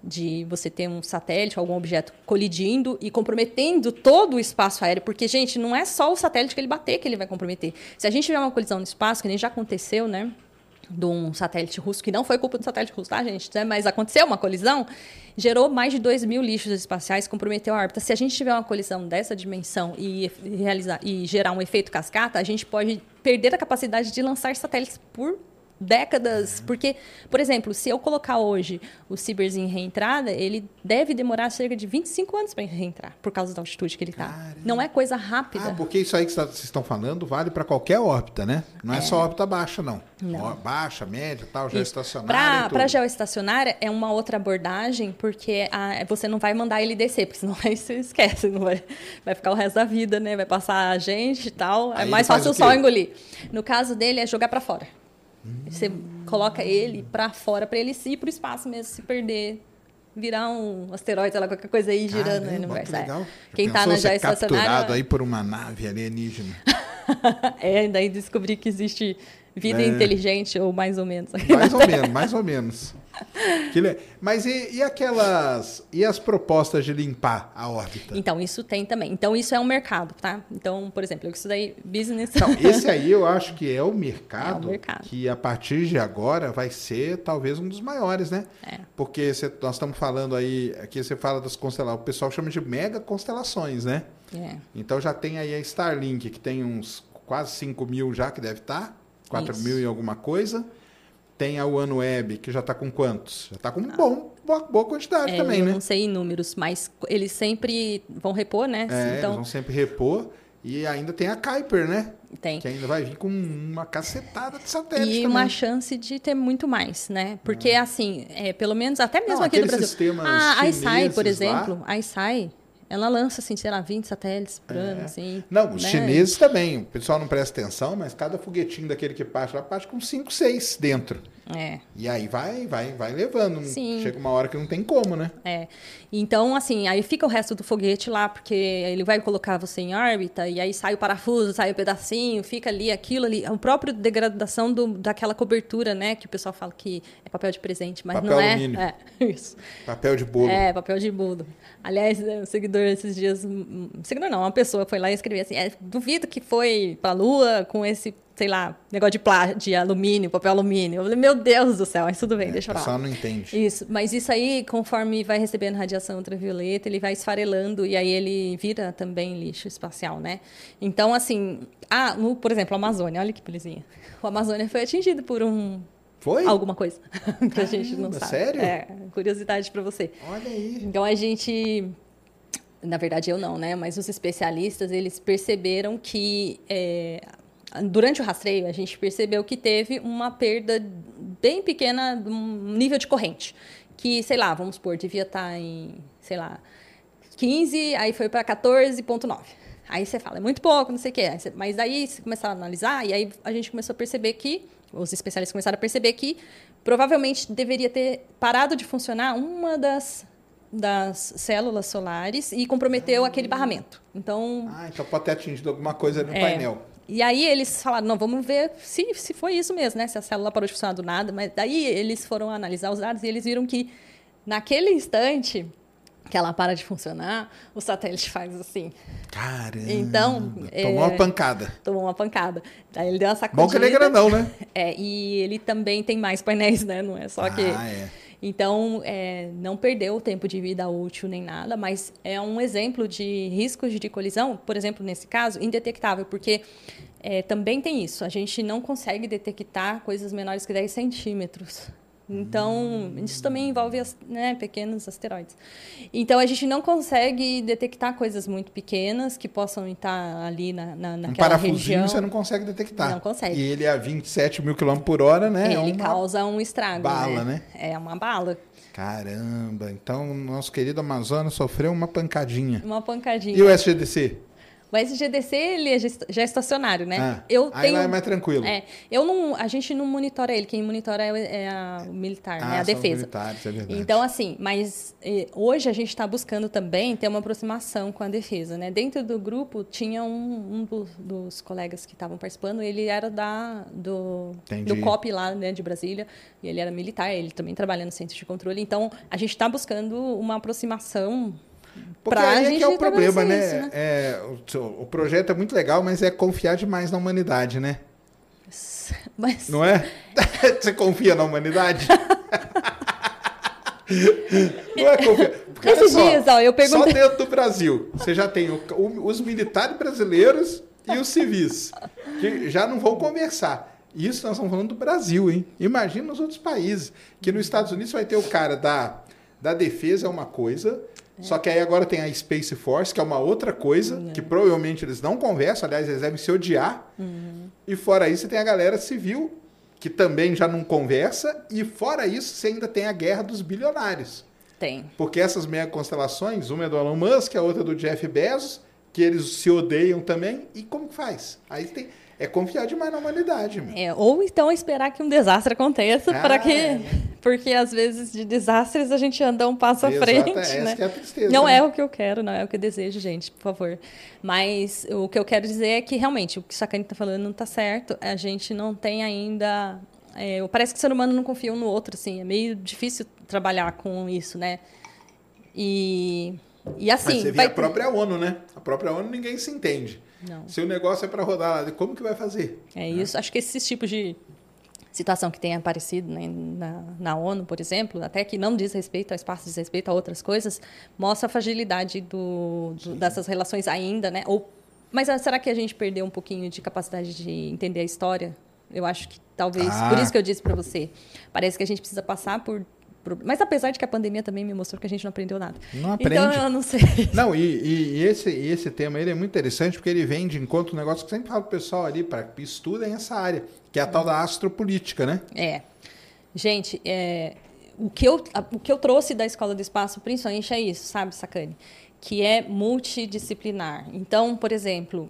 de você ter um satélite, algum objeto colidindo e comprometendo todo o espaço aéreo. Porque, gente, não é só o satélite que ele bater que ele vai comprometer. Se a gente tiver uma colisão no espaço, que nem já aconteceu, né? De um satélite russo, que não foi culpa do satélite russo, tá, gente? né, Mas aconteceu uma colisão, gerou mais de 2 mil lixos espaciais, comprometeu a órbita. Se a gente tiver uma colisão dessa dimensão e, realizar, e gerar um efeito cascata, a gente pode perder a capacidade de lançar satélites por décadas. Porque, por exemplo, se eu colocar hoje o Cibers em reentrada, ele deve demorar cerca de 25 anos para reentrar, por causa da altitude que ele está. Não é coisa rápida. Ah, porque isso aí que vocês estão falando vale para qualquer órbita, né? Não é, só órbita baixa, não. Ó, Baixa, média, tal, geoestacionária. Para geoestacionária é uma outra abordagem, porque a- você não vai mandar ele descer, porque senão aí você esquece, não vai, vai ficar o resto da vida, né? Vai passar a gente e tal. Aí é mais fácil o só engolir. No caso dele é jogar para fora. Você coloca ele para fora para ele ir para o espaço mesmo, se perder, virar um asteroide, sei lá, qualquer coisa aí girando aí Caramba, no universo. que É. legal. Quem tá pensou na geoestacionária capturado aí por uma nave alienígena. é daí descobrir que existe vida É. inteligente ou mais ou menos. Mais ou menos, mais ou menos. Que le- Mas e, e aquelas. E as propostas de limpar a órbita? Então, isso tem também. Então, isso é um mercado, tá? Então, por exemplo, eu estudei business. Então, esse aí eu acho que é o mercado, É o mercado. que a partir de agora vai ser talvez um dos maiores, né? É. Porque cê- nós estamos falando aí, aqui você fala das constelações, o pessoal chama de mega constelações, né? É. Então já tem aí a Starlink, que tem uns quase 5 mil já que deve estar, 4 Isso. mil e alguma coisa. Tem a OneWeb, que já está com quantos? Já está com um bom, boa, boa quantidade É, também, eu né? não sei em números, mas eles sempre vão repor, né? É, eles então, vão sempre repor. E ainda tem a Kuiper, né? tem. Que ainda vai vir com uma cacetada de satélite E também. uma chance de ter muito mais, né? Porque, assim, é, pelo menos, até mesmo Não, aqui no Brasil. sistemas A a ISAI, por chineses lá. exemplo, a ISAI, ela lança, assim, sei lá, 20 satélites por ano, assim. É. Não, os né? chineses também. O pessoal não presta atenção, mas cada foguetinho daquele que parte lá parte com 5, 6 dentro. É. E aí vai, vai, vai levando. Sim. Chega uma hora que não tem como, né? É. Então, assim, aí fica o resto do foguete lá, porque ele vai colocar você em órbita, e aí sai o parafuso, sai o pedacinho, fica ali aquilo ali. O próprio degradação do, daquela cobertura, né? Que o pessoal fala que é papel de presente, mas Papel não é. alumínio. É, isso. Papel de bolo. É, papel de bolo. Aliás, é, um seguidor esses dias. um seguidor não, uma pessoa foi lá e escreveu assim: é, duvido que foi pra lua com esse, sei lá, negócio de, plá, de alumínio, papel alumínio. Eu falei, meu Deus do céu, mas tudo bem, É, deixa eu falar. não entende. Isso, mas isso aí, conforme vai recebendo radiação ultravioleta, ele vai esfarelando e aí ele vira também lixo espacial, né? Então, assim, ah, no- por exemplo, a Amazônia, olha que belezinha. O Amazônia foi atingido por um Foi? alguma coisa que a gente não sabe. sério? É, curiosidade para você. Olha aí. Então a gente, na verdade eu não, né? Mas os especialistas eles perceberam que é, durante o rastreio a gente percebeu que teve uma perda bem pequena, um nível de corrente, que sei lá, vamos supor, devia estar em, sei lá, 15, aí foi para 14,9. Aí você fala, é muito pouco, não sei o quê. Mas daí você começar a analisar, e aí a gente começou a perceber que, os especialistas começaram a perceber que provavelmente deveria ter parado de funcionar uma das, das células solares e comprometeu aquele barramento. Então, Ah, então pode ter atingido alguma coisa no é. painel. E aí eles falaram, não, vamos ver se, se foi isso mesmo, né? Se a célula parou de funcionar do nada. Mas daí eles foram analisar os dados e eles viram que naquele instante que ela para de funcionar, o satélite faz assim. Caramba. Então, Tomou é- uma pancada. Tomou uma pancada. Daí ele deu uma sacudida. Bom que ele é grandão, né? É, e ele também tem mais painéis, né? Não é só que. Ah, é. Então, é, não perdeu o tempo de vida útil nem nada, mas é um exemplo de riscos de colisão, por exemplo, nesse caso, indetectável, porque é, também tem isso. A gente não consegue detectar coisas menores que 10 centímetros. Então, isso também envolve né, pequenos asteroides. Então, a gente não consegue detectar coisas muito pequenas que possam estar ali na, na, Um naquela parafusinho região. você não consegue detectar. Não consegue. E ele é a 27 mil quilômetros por hora, né? é Ele uma causa um estrago. bala, né? É uma bala. Caramba. Então, nosso querido Amazonas sofreu uma pancadinha. Uma pancadinha. E o SGDC? O SGDC ele é é estacionário, né? Ah, eu aí tenho. lá é mais tranquilo. É, eu não, a gente não monitora ele, quem monitora é, o- é a o militar, Ah, né? A defesa. militares, é verdade. Então, assim, mas hoje a gente está buscando também ter uma aproximação com a defesa, né? Dentro do grupo tinha um, um do- dos colegas que estavam participando, ele era da do, Entendi. do COP lá, né, de Brasília, e ele era militar, ele também trabalha no centro de controle. Então, a gente está buscando uma aproximação Porque pra aí é gente que é o problema, né? isso, né? É, o, o projeto é muito legal, mas é confiar demais na humanidade, né? Mas Não é? Você confia na humanidade? Não é confiar. Porque, Esses só, dias, ó, eu Só perguntei- dentro do Brasil, você já tem o- o- os militares brasileiros e os civis, que já não vão conversar. Isso nós estamos falando do Brasil, hein? Imagina nos outros países. Que nos Estados Unidos vai ter o cara da, da defesa, é uma coisa. Só que aí agora tem a Space Force, que é uma outra coisa, que provavelmente eles não conversam, aliás, eles devem se odiar. E fora isso, você tem a galera civil, que também já não conversa. E fora isso, você ainda tem a guerra dos bilionários. tem. Porque essas mega constelações, uma é do Elon Musk, a outra é do Jeff Bezos, que eles se odeiam também. E como que faz? Aí tem. É confiar demais na humanidade, meu. É, ou então esperar que um desastre aconteça Ah, para que. é. Porque às vezes de desastres a gente anda um passo à Exato, frente. essa né? é a tristeza, Não né? é o que eu quero, não é o que eu desejo, gente, por favor. Mas o que eu quero dizer é que realmente o que o Sacani está falando não está certo. A gente não tem ainda. é, parece que o ser humano não confia um no outro, assim. É meio difícil trabalhar com isso, né? E. E Mas assim. você vê vai a própria ONU, né? A própria ONU ninguém se entende. Não. Se o negócio é para rodar como que vai fazer? É isso. Acho que esses tipos de situação que tem aparecido né, na, na ONU, por exemplo, até que não diz respeito ao espaço, diz respeito a outras coisas, mostra a fragilidade do, do- dessas relações ainda, né? Ou, mas ah, será que a gente perdeu um pouquinho de capacidade de entender a história? Eu acho que talvez, Ah. por isso que eu disse para você, parece que a gente precisa passar por- Mas apesar de que a pandemia também me mostrou que a gente não aprendeu nada. Não Então aprende. eu não sei. Não, e, e- esse, esse tema ele é muito interessante porque ele vem de encontro um negócio que sempre falo pro pessoal ali para que estudem essa área, que é a tal da astropolítica, né? É. Gente, é, o, que eu, o que eu trouxe da Escola do Espaço, principalmente, é isso, sabe, Sacane? Que é multidisciplinar. Então, por exemplo,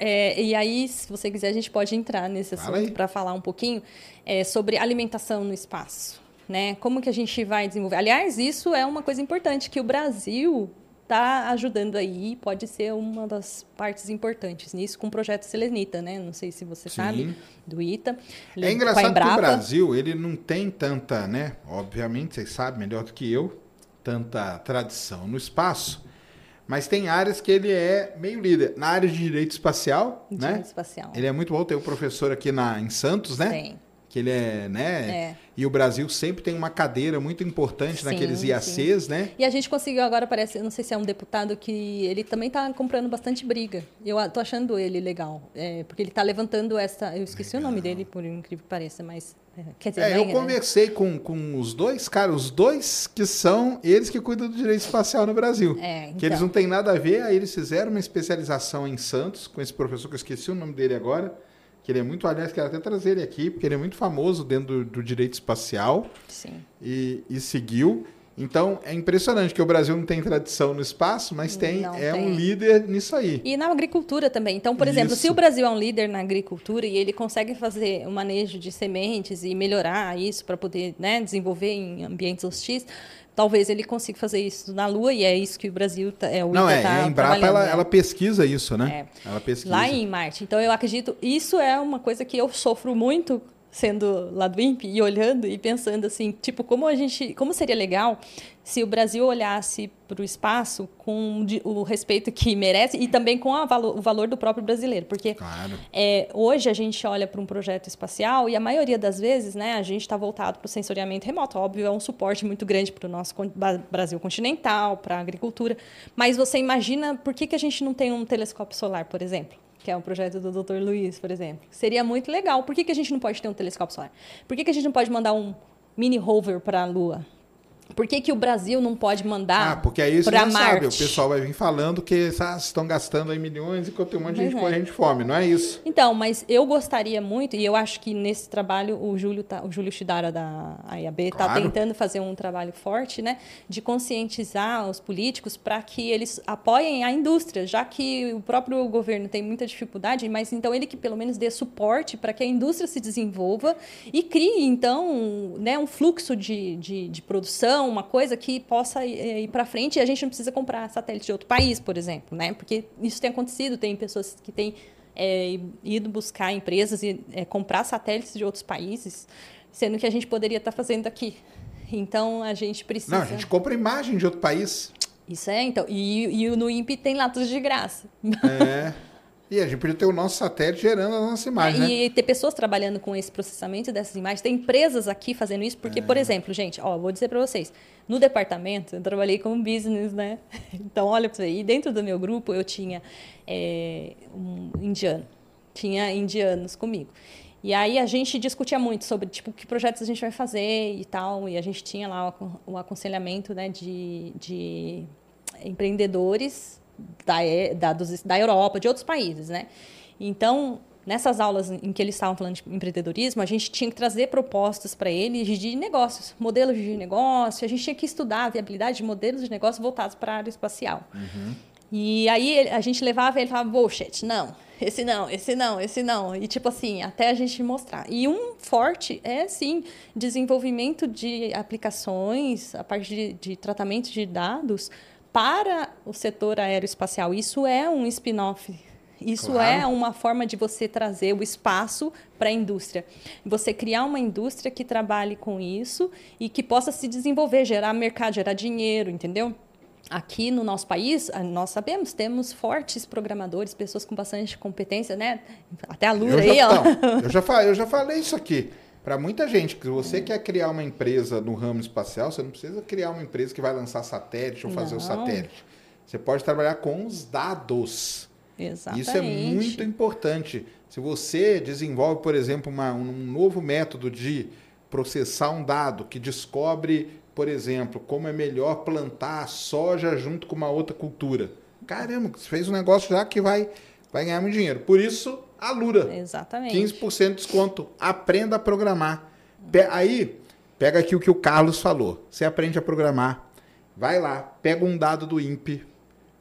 é, e aí, se você quiser, a gente pode entrar nesse assunto para falar um pouquinho é, sobre alimentação no espaço. Né? Como que a gente vai desenvolver? Aliás, isso é uma coisa importante que o Brasil está ajudando aí, pode ser uma das partes importantes nisso com o projeto Selenita, né? Não sei se você Sim. sabe, do ITA. É engraçado que o. Brasil, ele não tem tanta, né? Obviamente, vocês sabem melhor do que eu, tanta tradição no espaço, mas tem áreas que ele é meio líder. Na área de direito espacial, Direito né? espacial. Ele é muito bom. Tem o professor aqui na, em Santos, né? Tem. Que ele é, né? É. E o Brasil sempre tem uma cadeira muito importante Sim, naqueles sim. IACs, né? E a gente conseguiu agora, parece, eu não sei se é um deputado que ele também está comprando bastante briga. Eu tô achando ele legal, é, porque ele está levantando essa. Eu esqueci o nome dele, por incrível que pareça, mas é, quer dizer, É, não eu né? conversei com, com os dois, cara, os dois que são eles que cuidam do direito espacial no Brasil. É, Que eles então. não têm nada a ver, aí eles fizeram uma especialização em Santos com esse professor que eu esqueci o nome dele agora, que ele é muito, aliás, quero até trazer ele aqui, porque ele é muito famoso dentro do, do direito espacial Sim. e, e seguiu. Então, é impressionante que o Brasil não tem tradição no espaço, mas tem, Não é tem. um líder nisso aí. E na agricultura também. Então, por exemplo, se Isso. o Brasil é um líder na agricultura e ele consegue fazer o manejo de sementes e melhorar isso para poder né, desenvolver em ambientes hostis, talvez ele consiga fazer isso na Lua e é isso que o Brasil tá, é o Não, é, tá a Embrapa, trabalhando, ela, né? ela pesquisa isso, né? É. Ela pesquisa. lá em Marte. Então eu acredito, isso é uma coisa que eu sofro muito sendo lá do INPE e olhando e pensando assim, tipo, como a gente, como seria legal se o Brasil olhasse para o espaço com o respeito que merece e também com valo- o valor do próprio brasileiro, porque Claro. é, hoje a gente olha para um projeto espacial e a maioria das vezes, né, a gente está voltado para o sensoriamento remoto. Óbvio, é um suporte muito grande para o nosso Brasil continental, para a agricultura. Mas você imagina por que, que a gente não tem um telescópio solar, por exemplo? Que é um projeto do Dr. Luiz, por exemplo. Seria muito legal. Por que, que a gente não pode ter um telescópio solar? Por que, que a gente não pode mandar um mini rover para a Lua? Por que, que o Brasil não pode mandar Ah, porque aí para já sabe, o pessoal vai vir falando que ah, estão gastando aí milhões enquanto tem um monte de gente é. morrendo de fome, não é isso? Então, mas eu gostaria muito, e eu acho que nesse trabalho o Júlio, tá, o Júlio Shidara da IAB está Claro. tentando fazer um trabalho forte, né, de conscientizar os políticos para que eles apoiem a indústria, já que o próprio governo tem muita dificuldade, mas então ele que pelo menos dê suporte para que a indústria se desenvolva e crie, então, né, um fluxo de, de, de produção, uma coisa que possa eh, ir para frente e a gente não precisa comprar satélite de outro país, por exemplo, né? Porque isso tem acontecido, tem pessoas que têm é, ido buscar empresas e é, comprar satélites de outros países, sendo que a gente poderia estar fazendo aqui. Então a gente precisa. Não, a gente compra imagem de outro país. Isso é, então. E, e no INPE tem tudo de graça. É. E a gente podia ter o nosso satélite gerando a nossa imagem, né? E ter pessoas trabalhando com esse processamento dessas imagens. Tem empresas aqui fazendo isso, porque, É. por exemplo, gente, ó, vou dizer para vocês, no departamento eu trabalhei com business, né? Então, olha para você, e dentro do meu grupo eu tinha é, um indiano, tinha indianos comigo. E aí a gente discutia muito sobre tipo que projetos a gente vai fazer e tal, e a gente tinha lá o aconselhamento, né, de, de empreendedores da, da, dos- da Europa, de outros países, né? Então, nessas aulas em que eles estavam falando de empreendedorismo, a gente tinha que trazer propostas para eles de negócios, modelos de negócio, a gente tinha que estudar a viabilidade de modelos de negócio voltados para a área espacial. E aí a gente levava e ele falava, bullshit, não, esse não, esse não, esse não. E tipo assim, até a gente mostrar. E um forte é, sim, desenvolvimento de aplicações, a parte de, de tratamento de dados para o setor aeroespacial. Isso é um spin-off. Isso Claro. é uma forma de você trazer o espaço para a indústria. Você criar uma indústria que trabalhe com isso e que possa se desenvolver, gerar mercado, gerar dinheiro, entendeu? Aqui no nosso país, nós sabemos, temos fortes programadores, pessoas com bastante competência, né? Até a Lura eu, aí, já, ó. não, eu, já eu já falei isso aqui. Para muita gente, que se você quer criar uma empresa no ramo espacial, você não precisa criar uma empresa que vai lançar satélite ou fazer o Não. satélite. Você pode trabalhar com os dados. Exatamente. Isso é muito importante. Se você desenvolve, por exemplo, uma- um novo método de processar um dado que descobre, por exemplo, como é melhor plantar soja junto com uma outra cultura. Caramba, você fez um negócio já que vai, vai ganhar muito dinheiro. Por isso, a Lura. Exatamente. 15% de desconto. Aprenda a programar. Pe- Aí, pega aqui o que o Carlos falou. Você aprende a programar. Vai lá, pega um dado do INPE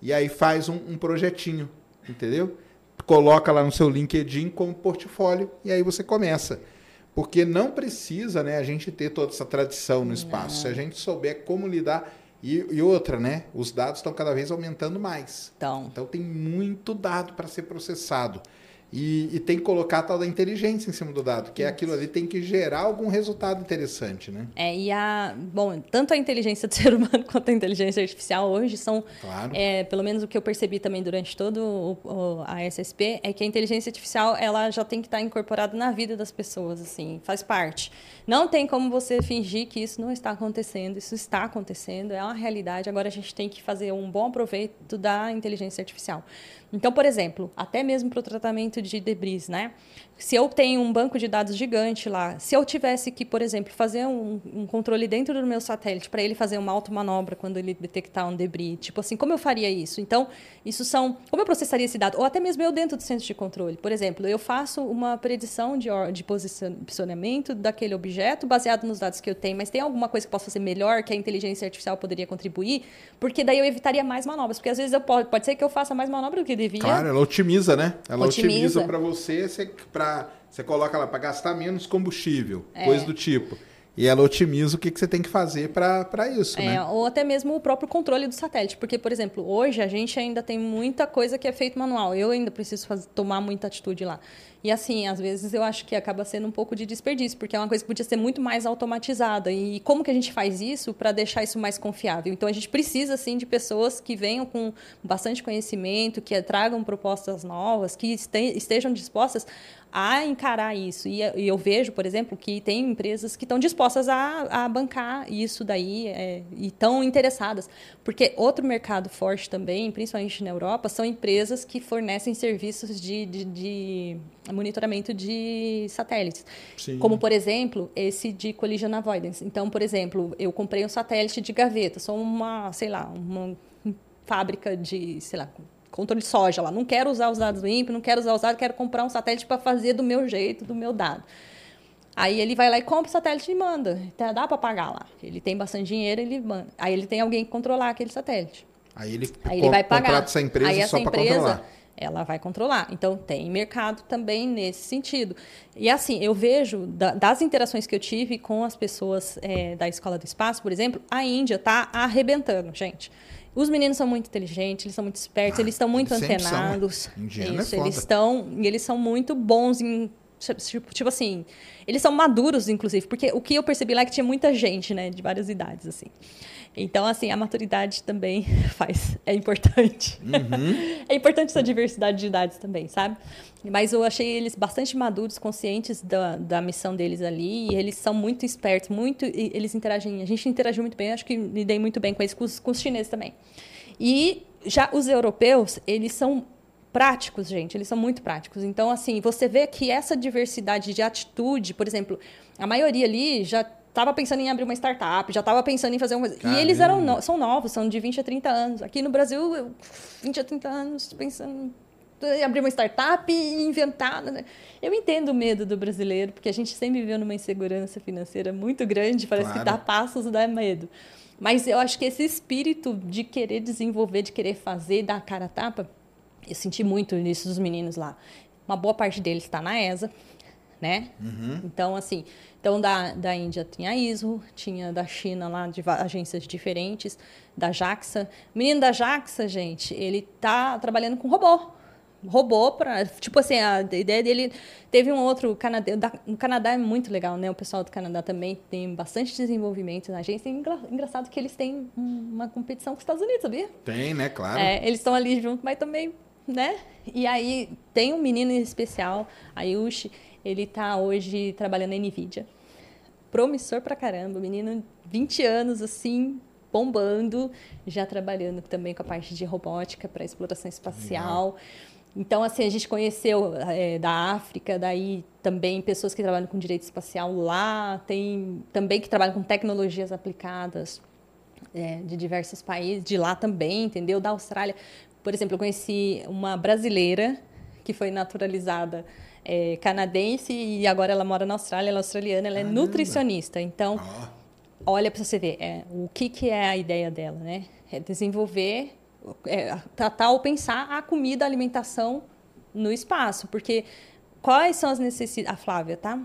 e aí faz um, um projetinho. Entendeu? coloca lá no seu LinkedIn como portfólio e aí você começa. Porque não precisa né, a gente ter toda essa tradição no espaço. Não. Se a gente souber como lidar. E, e, outra, né? Os dados estão cada vez aumentando mais. Então, então tem muito dado para ser processado. E, e, tem que colocar a tal da inteligência em cima do dado, que é aquilo ali tem que gerar algum resultado interessante, né? É, e a. Bom, tanto a inteligência do ser humano quanto a inteligência artificial hoje são. Claro. É, pelo menos o que eu percebi também durante todo o, o, a SSP é que a inteligência artificial ela já tem que estar incorporada na vida das pessoas, assim, faz parte. Não tem como você fingir que isso não está acontecendo, isso está acontecendo, é uma realidade. Agora a gente tem que fazer um bom aproveito da inteligência artificial. Então, por exemplo, até mesmo para o tratamento de debris, né? Se eu tenho um banco de dados gigante lá, se eu tivesse que, por exemplo, fazer um, um controle dentro do meu satélite para ele fazer uma automanobra quando ele detectar um debris, tipo assim, como eu faria isso? Então, isso são. Como eu processaria esse dado? Ou até mesmo eu dentro do centro de controle. Por exemplo, eu faço uma predição de, de posicionamento daquele objeto baseado nos dados que eu tenho, mas tem alguma coisa que eu posso fazer melhor que a inteligência artificial poderia contribuir? Porque daí eu evitaria mais manobras. Porque às vezes eu pode, pode ser que eu faça mais manobra do que devia. Claro, ela otimiza, né? Ela otimiza, otimiza para você, para você coloca lá para gastar menos combustível, é. coisa do tipo. E ela otimiza o que, que você tem que fazer para isso, é, né? Ou até mesmo o próprio controle do satélite. Porque, por exemplo, hoje a gente ainda tem muita coisa que é feito manual. Eu ainda preciso fazer, tomar muita atitude lá. E assim, às vezes eu acho que acaba sendo um pouco de desperdício, porque é uma coisa que podia ser muito mais automatizada. E como que a gente faz isso para deixar isso mais confiável? Então a gente precisa assim de pessoas que venham com bastante conhecimento, que tragam propostas novas, que estejam dispostas a encarar isso. E, eu vejo, por exemplo, que tem empresas que estão dispostas a, a bancar isso daí é, e estão interessadas. Porque outro mercado forte também, principalmente na Europa, são empresas que fornecem serviços de, de, de monitoramento de satélites. Sim. Como, por exemplo, esse de collision avoidance. Então, por exemplo, eu comprei um satélite de gaveta, sou uma, sei lá, uma fábrica de, sei lá, controle de soja lá. Não quero usar os dados do INPE, não quero usar os dados, quero comprar um satélite para fazer do meu jeito, do meu dado. Aí ele vai lá e compra o satélite e manda. Então, dá para pagar lá. Ele tem bastante dinheiro, ele manda. Aí ele tem alguém que controlar aquele satélite. Aí ele, Aí ele vai pagar. contrata essa empresa Aí só para controlar. Ela vai controlar. Então, tem mercado também nesse sentido. E assim, eu vejo da, das interações que eu tive com as pessoas é, da Escola do Espaço, por exemplo, a Índia está arrebentando, gente. Os meninos são muito inteligentes, eles são muito espertos, ah, eles estão muito eles antenados. São, Isso, é eles estão e eles são muito bons em tipo, tipo assim, eles são maduros inclusive, porque o que eu percebi lá é que tinha muita gente, né, de várias idades assim. Então, assim, a maturidade também faz, é importante. Uhum. é importante essa diversidade de idades também, sabe? Mas eu achei eles bastante maduros, conscientes da, da missão deles ali, e eles são muito espertos, muito, eles interagem, a gente interagiu muito bem, acho que lidei muito bem com eles, com os, com os chineses também. E já os europeus, eles são práticos, gente, eles são muito práticos. Então, assim, você vê que essa diversidade de atitude, por exemplo, a maioria ali já estava pensando em abrir uma startup, já estava pensando em fazer uma coisa. E eles eram no... são novos, são de 20 a 30 anos. Aqui no Brasil, eu, 20 a 30 anos pensando em abrir uma startup e inventar. Né? Eu entendo o medo do brasileiro, porque a gente sempre viveu numa insegurança financeira muito grande, parece claro. que dar passos dá medo. Mas eu acho que esse espírito de querer desenvolver, de querer fazer, dar a cara a tapa, eu senti muito nisso dos meninos lá. Uma boa parte deles está na ESA, né? Uhum. Então, assim, então da, da Índia tinha a ISO, tinha da China lá de agências diferentes, da JAXA. O menino da JAXA, gente, ele tá trabalhando com robô. Robô para, tipo assim, a ideia dele teve um outro Canadá, o Canadá é muito legal, né? O pessoal do Canadá também tem bastante desenvolvimento na agência. É engraçado que eles têm uma competição com os Estados Unidos, sabia? Tem, né? Claro. É, eles estão ali junto, mas também, né? E aí tem um menino especial, a Yushi, ele está hoje trabalhando na NVIDIA. Promissor pra caramba, menino 20 anos, assim, bombando, já trabalhando também com a parte de robótica para exploração espacial. Legal. Então, assim, a gente conheceu é, da África, daí também pessoas que trabalham com direito espacial lá, tem também que trabalham com tecnologias aplicadas é, de diversos países, de lá também, entendeu? Da Austrália. Por exemplo, eu conheci uma brasileira que foi naturalizada é, canadense e agora ela mora na Austrália, ela é australiana, ela é Caramba. nutricionista. Então, ah. olha para você ver, é, o que, que é a ideia dela, né? É desenvolver, é, tratar ou pensar a comida, a alimentação no espaço, porque quais são as necessidades. A Flávia, tá?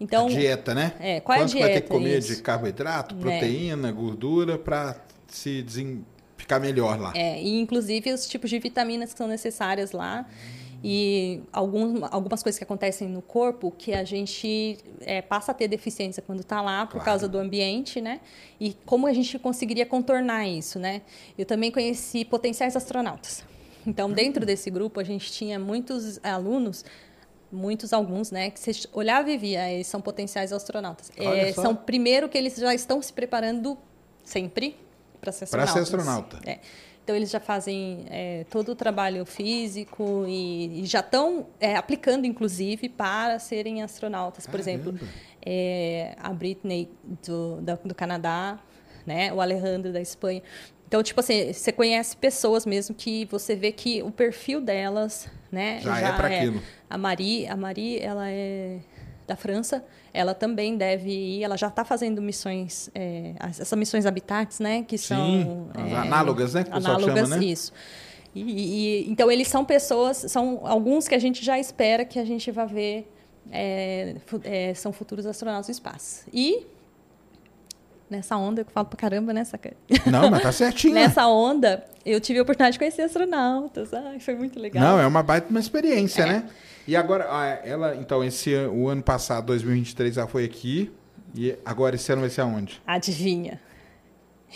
Então, a dieta, né? É, qual é a Quanto vai ter que dieta? comer Isso. de carboidrato, É. proteína, gordura para se desen... ficar melhor lá. É, e inclusive os tipos de vitaminas que são necessárias lá. E algum, algumas coisas que acontecem no corpo que a gente é, passa a ter deficiência quando está lá por Claro. causa do ambiente, né? E como a gente conseguiria contornar isso, né? Eu também conheci potenciais astronautas. Então, dentro desse grupo, a gente tinha muitos alunos, muitos alguns, né? Que você olhava e via, eles são potenciais astronautas. É, são, primeiro, que eles já estão se preparando sempre para ser Pra astronautas. ser astronauta. É. Então, eles já fazem é, todo o trabalho físico e, e já estão é, aplicando, inclusive, para serem astronautas. Por exemplo, é, a Britney do, da- do Canadá, né? o Alejandro da Espanha. Então, tipo assim, você conhece pessoas mesmo que você vê que o perfil delas, né? Já é pra aquilo. A Marie, a Marie, ela é da França, ela também deve ir, ela já está fazendo missões, é, as- essas missões habitats, né? Que são... as é, análogas, né, que análogas, chama, né? isso. E, e- então, eles são pessoas, são alguns que a gente já espera que a gente vai ver, é, é, são futuros astronautas do espaço. E nessa onda, eu falo pra caramba, né, Saca? Não, mas tá certinho. né? Nessa onda, eu tive a oportunidade de conhecer astronautas. Ai, foi muito legal. Não, é uma baita uma experiência, É. né? E agora, ah, ela, então, esse o ano passado, 2023, ela foi aqui. E agora esse ano vai ser aonde? Adivinha?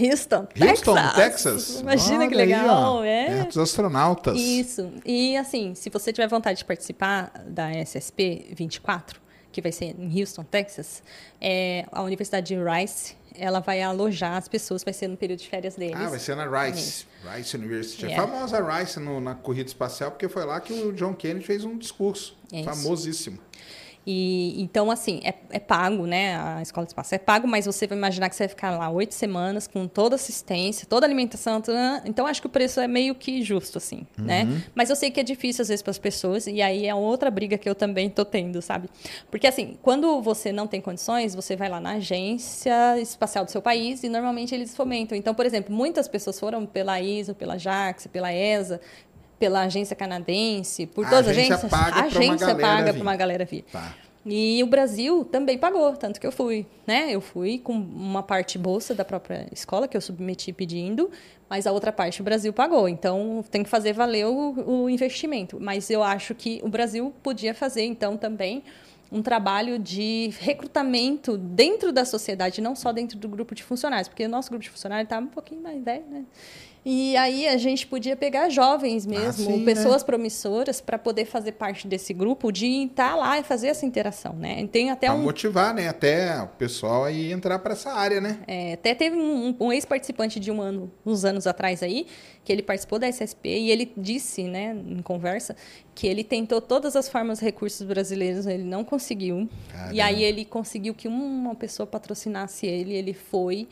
Houston, Houston, Texas. Texas. Imagina que Olha aí, legal, ó, é. Perto dos astronautas. Isso. E assim, se você tiver vontade de participar da SSP 24, que vai ser em Houston, Texas, é, a Universidade de Rice, ela vai alojar as pessoas, vai ser no período de férias deles. Ah, vai ser na Rice. Rice University. É Yeah. famosa a Rice no- na corrida espacial, porque foi lá que o John Kennedy fez um discurso. Isso. Famosíssimo. E então, assim, é, é pago, né? A escola de espaço é pago, mas você vai imaginar que você vai ficar lá oito semanas com toda assistência, toda alimentação. né? Então, acho que o preço é meio que justo, assim, né? Mas eu sei que é difícil, às vezes, para as pessoas, e aí é outra briga que eu também tô tendo, sabe? Porque, assim, quando você não tem condições, você vai lá na agência espacial do seu país e normalmente eles fomentam. Então, por exemplo, muitas pessoas foram pela ISO, pela JAXA, pela ESA, pela agência canadense, por A todas as agência agências. paga a agência paga para uma galera vir. Tá. E o Brasil também pagou, tanto que eu fui, né? Eu fui com uma parte bolsa da própria escola que eu submeti pedindo, mas a outra parte o Brasil pagou. Então tem que fazer valer o, o investimento. Mas eu acho que o Brasil podia fazer então também um trabalho de recrutamento dentro da sociedade, não só dentro do grupo de funcionários, porque o nosso grupo de funcionários está um pouquinho mais velho, né? E aí a gente podia pegar jovens mesmo, sim, né? pessoas promissoras, para poder fazer parte desse grupo, de estar lá e fazer essa interação, né? Tem até Pra um motivar, né? Até o pessoal aí entrar pra essa área, né? é, até teve um, um ex-participante de um ano, uns anos atrás aí, que ele participou da SSP e ele disse, né, em conversa, que ele tentou todas as formas de recursos brasileiros, ele não conseguiu. Caramba. E aí ele conseguiu que uma pessoa patrocinasse ele, ele foi.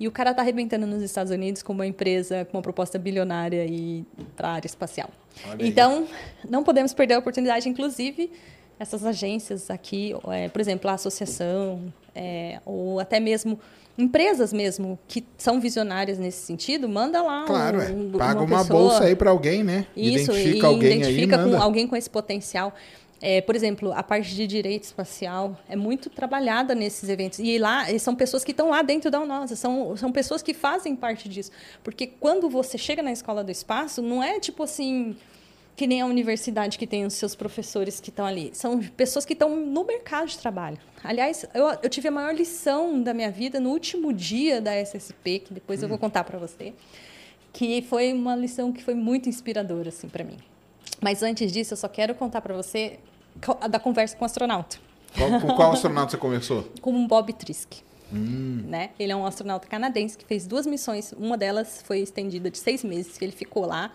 E o cara tá arrebentando nos Estados Unidos com uma empresa com uma proposta bilionária e para a área espacial. Olha aí. então, não podemos perder a oportunidade, inclusive essas agências aqui, é, por exemplo, a associação, é, ou até mesmo empresas mesmo que são visionárias nesse sentido, manda lá Claro, é. um, Paga uma, pessoa, bolsa aí pra alguém, né? isso, identifica e alguém identifica aí, com manda. alguém com esse potencial. É, por exemplo, a parte de direito espacial é muito trabalhada nesses eventos. E lá e são pessoas que estão lá dentro da UNOSA, são, são pessoas que fazem parte disso. Porque quando você chega na escola do espaço, não é tipo assim que nem a universidade que tem os seus professores que estão ali. São pessoas que estão no mercado de trabalho. Aliás, eu, eu tive a maior lição da minha vida no último dia da SSP, que depois eu vou contar para você, que foi uma lição que foi muito inspiradora assim para mim. Mas antes disso, eu só quero contar para você da conversa com o astronauta, Qual, com qual astronauta você conversou? com o Bob Trisk. Hum. Né? Ele é um astronauta canadense que fez duas missões. Uma delas foi estendida de seis meses, que ele ficou lá.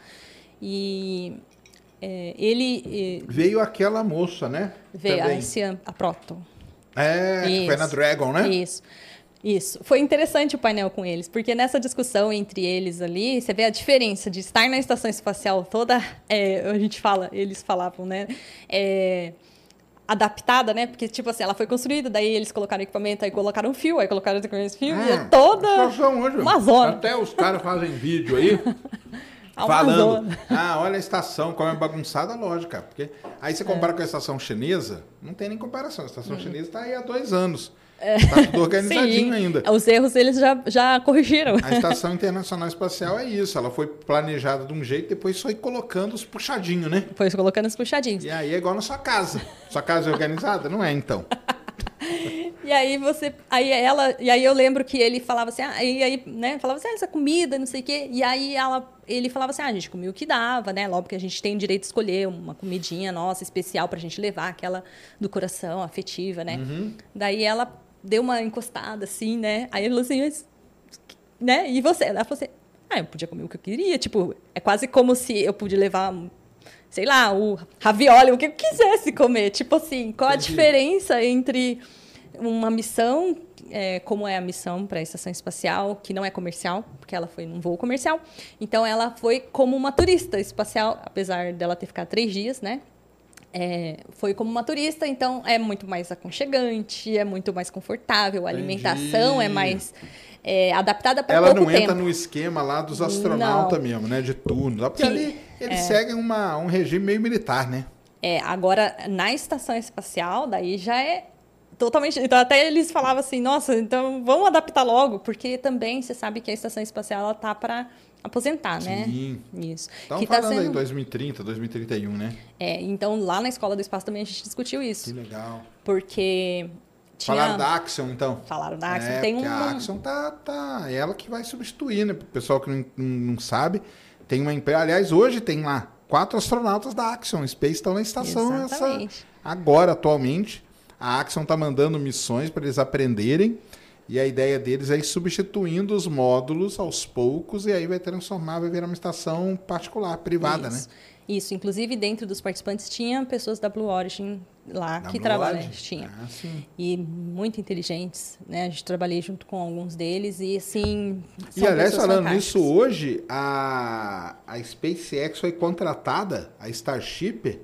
E é, ele Veio aquela moça, né? veio a, Também. esse, a Proton. É, que foi na Isso. Dragon, né? Isso. Isso. Foi interessante o painel com eles, porque nessa discussão entre eles ali, você vê a diferença de estar na estação espacial toda, é, a gente fala, eles falavam, né? é, adaptada, né? Porque, tipo assim, ela foi construída, daí eles colocaram equipamento, aí colocaram fio, aí colocaram esse fio, e é Ah, toda situação hoje, uma zona. Até os caras fazem vídeo aí. Uma falando. zona. Ah, olha a estação, como é bagunçada, lógica. Porque aí É. você compara com a estação chinesa, não tem nem comparação. A estação chinesa está aí há dois anos. Está tudo organizadinho Sim, ainda. Os erros eles já, já corrigiram. A Estação Internacional Espacial é isso. Ela foi planejada de um jeito, depois foi colocando os puxadinhos, né? Foi colocando os puxadinhos. E aí é igual na sua casa. Sua casa é organizada? Não é, então. E aí você. Aí ela. E aí eu lembro que ele falava assim, ah, e aí, né? Falava assim, ah, essa comida, não sei o quê. E aí ela, ele falava assim, ah, a gente comia o que dava, né? Logo que a gente tem o direito de escolher uma comidinha nossa, especial pra gente levar, aquela do coração, afetiva, né? Daí ela deu uma encostada, assim, né? Aí ele falou assim, "Mas, né? E você? Ela falou assim, ah, eu podia comer o que eu queria. Tipo, é quase como se eu podia levar. Sei lá, o ravioli, o que eu quisesse comer. Tipo assim, qual a Entendi. diferença entre uma missão, é, como é a missão para a estação espacial, que não é comercial, porque ela foi num voo comercial. Então, ela foi como uma turista espacial, apesar dela ter ficado três dias, né? É, foi como uma turista, então é muito mais aconchegante, é muito mais confortável, a alimentação é Entendi. mais é, adaptada para Ela não tempo. entra no esquema lá dos astronautas mesmo, né? De turno. Porque Sim, ali eles seguem uma, um regime meio militar, né? É, agora, na estação espacial, daí já é totalmente. Então, até eles falavam assim: nossa, então vamos adaptar logo, porque também você sabe que a estação espacial ela tá para aposentar, né? Sim. Isso. Estão que tá falando aí sendo. 2030, 2031, né? É, então, lá na escola do espaço também a gente discutiu Que isso, legal. porque. Tinha... Falaram da Axion, então. Falaram da Axion. É, Tem um- a Axion tá, tá... É ela que vai substituir, né? Pro pessoal que não, não, sabe, tem uma empresa... Aliás, hoje tem lá quatro astronautas da Axion Space estão na estação essa... Exatamente. agora, atualmente. A Axion tá mandando missões para eles aprenderem e a ideia deles é ir substituindo os módulos aos poucos e aí vai transformar, vai virar uma estação particular, privada, Isso. né? Isso, inclusive dentro dos participantes tinha pessoas da Blue Origin lá Da que Blue trabalham. Origin? Tinha. Ah. E muito inteligentes, né? A gente trabalhei junto com alguns deles e assim. E aliás, falando nisso, hoje a, a SpaceX foi contratada, a Starship,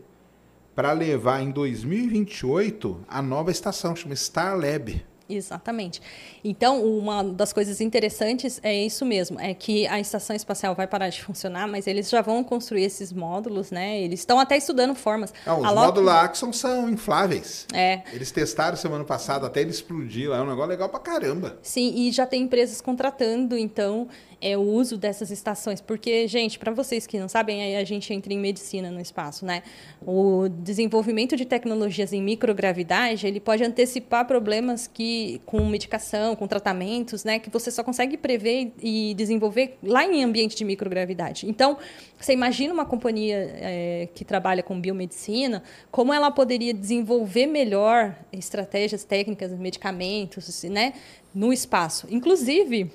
para levar em 2028 a nova estação, chama Starlab. Exatamente. Então, uma das coisas interessantes é isso mesmo, é que a estação espacial vai parar de funcionar, mas eles já vão construir esses módulos, né? Eles estão até estudando formas. Ah, os Lockheed- módulos Axon são infláveis. É. Eles testaram semana passada até ele explodir lá, é um negócio legal pra caramba. Sim, e já tem empresas contratando, então, é, o uso dessas estações. Porque, gente, para vocês que não sabem, aí a gente entra em medicina no espaço, né? O desenvolvimento de tecnologias em microgravidade, ele pode antecipar problemas que, com medicação, com tratamentos, né? Que você só consegue prever e desenvolver lá em ambiente de microgravidade. Então, você imagina uma companhia é, que trabalha com biomedicina, como ela poderia desenvolver melhor estratégias técnicas, medicamentos, né? No espaço. Inclusive,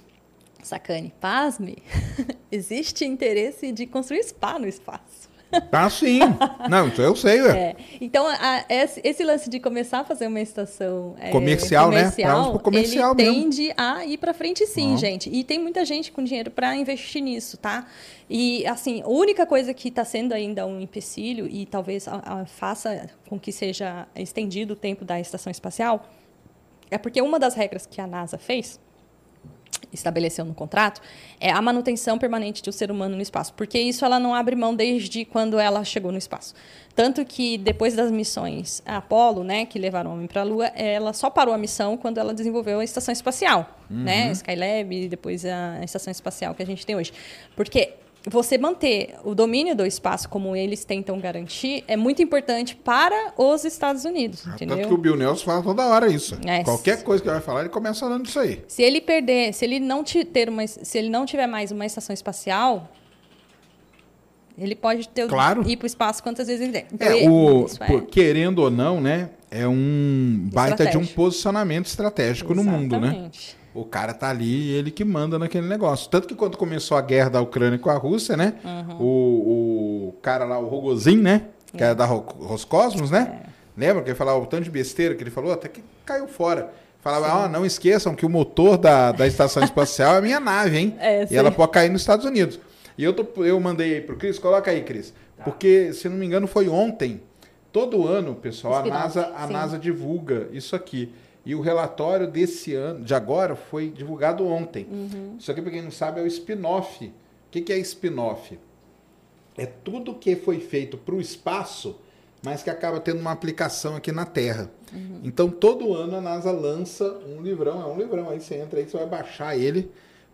Sacane, pasme, existe interesse de construir spa no espaço. Tá sim. Não, isso eu sei, ué. É. Então, a- esse, lance de começar a fazer uma estação é, Comercial, né? comercial, pro comercial ele mesmo. tende a ir para frente sim, Vamos. gente. E tem muita gente com dinheiro para investir nisso, tá? E, assim, a única coisa que está sendo ainda um empecilho e talvez a- a- faça com que seja estendido o tempo da estação espacial é porque uma das regras que a NASA fez estabeleceu no contrato é a manutenção permanente do ser humano no espaço, porque isso ela não abre mão desde quando ela chegou no espaço. Tanto que depois das missões Apollo, né, que levaram o homem para a Lua, ela só parou a missão quando ela desenvolveu a estação espacial, né, Skylab e depois a estação espacial que a gente tem hoje. Porque você manter o domínio do espaço como eles tentam garantir é muito importante para os Estados Unidos, entendeu? Tanto que o Bill Nelson fala toda hora isso. É. Qualquer coisa que ele vai falar, ele começa falando isso aí. Se ele perder, se ele não te- ter uma, se ele não tiver mais uma estação espacial, ele pode ter, Claro. ir para o espaço quantas vezes ele der. Então, É, e- o, isso pô, querendo ou não, né? É um baita de um posicionamento estratégico no mundo, né? Exatamente. O cara tá ali e ele que manda naquele negócio. Tanto que quando começou a guerra da Ucrânia com a Rússia, né? Uhum. O, o cara lá, o Rogozin, né? Que É. era da Ro- Roscosmos, né? Lembra que ele falava o tanto de besteira que ele falou? Até que caiu fora. Falava, ó, não esqueçam que o motor da, da estação espacial é a minha nave, hein? É, e ela pode cair nos Estados Unidos. E eu, tô, eu mandei aí pro Cris, coloca aí, Cris. Porque, se não me engano, foi ontem. Todo ano, pessoal, a Spin-off, NASA, a sim. NASA divulga isso aqui. E o relatório desse ano, de agora, foi divulgado ontem. Uhum. Isso aqui, para quem não sabe, é o spin-off. O que, que é spin-off? é tudo que foi feito para o espaço, mas que acaba tendo uma aplicação aqui na Terra. Uhum. Então, todo ano a NASA lança um livrão, é um livrão, aí você entra aí, você vai baixar ele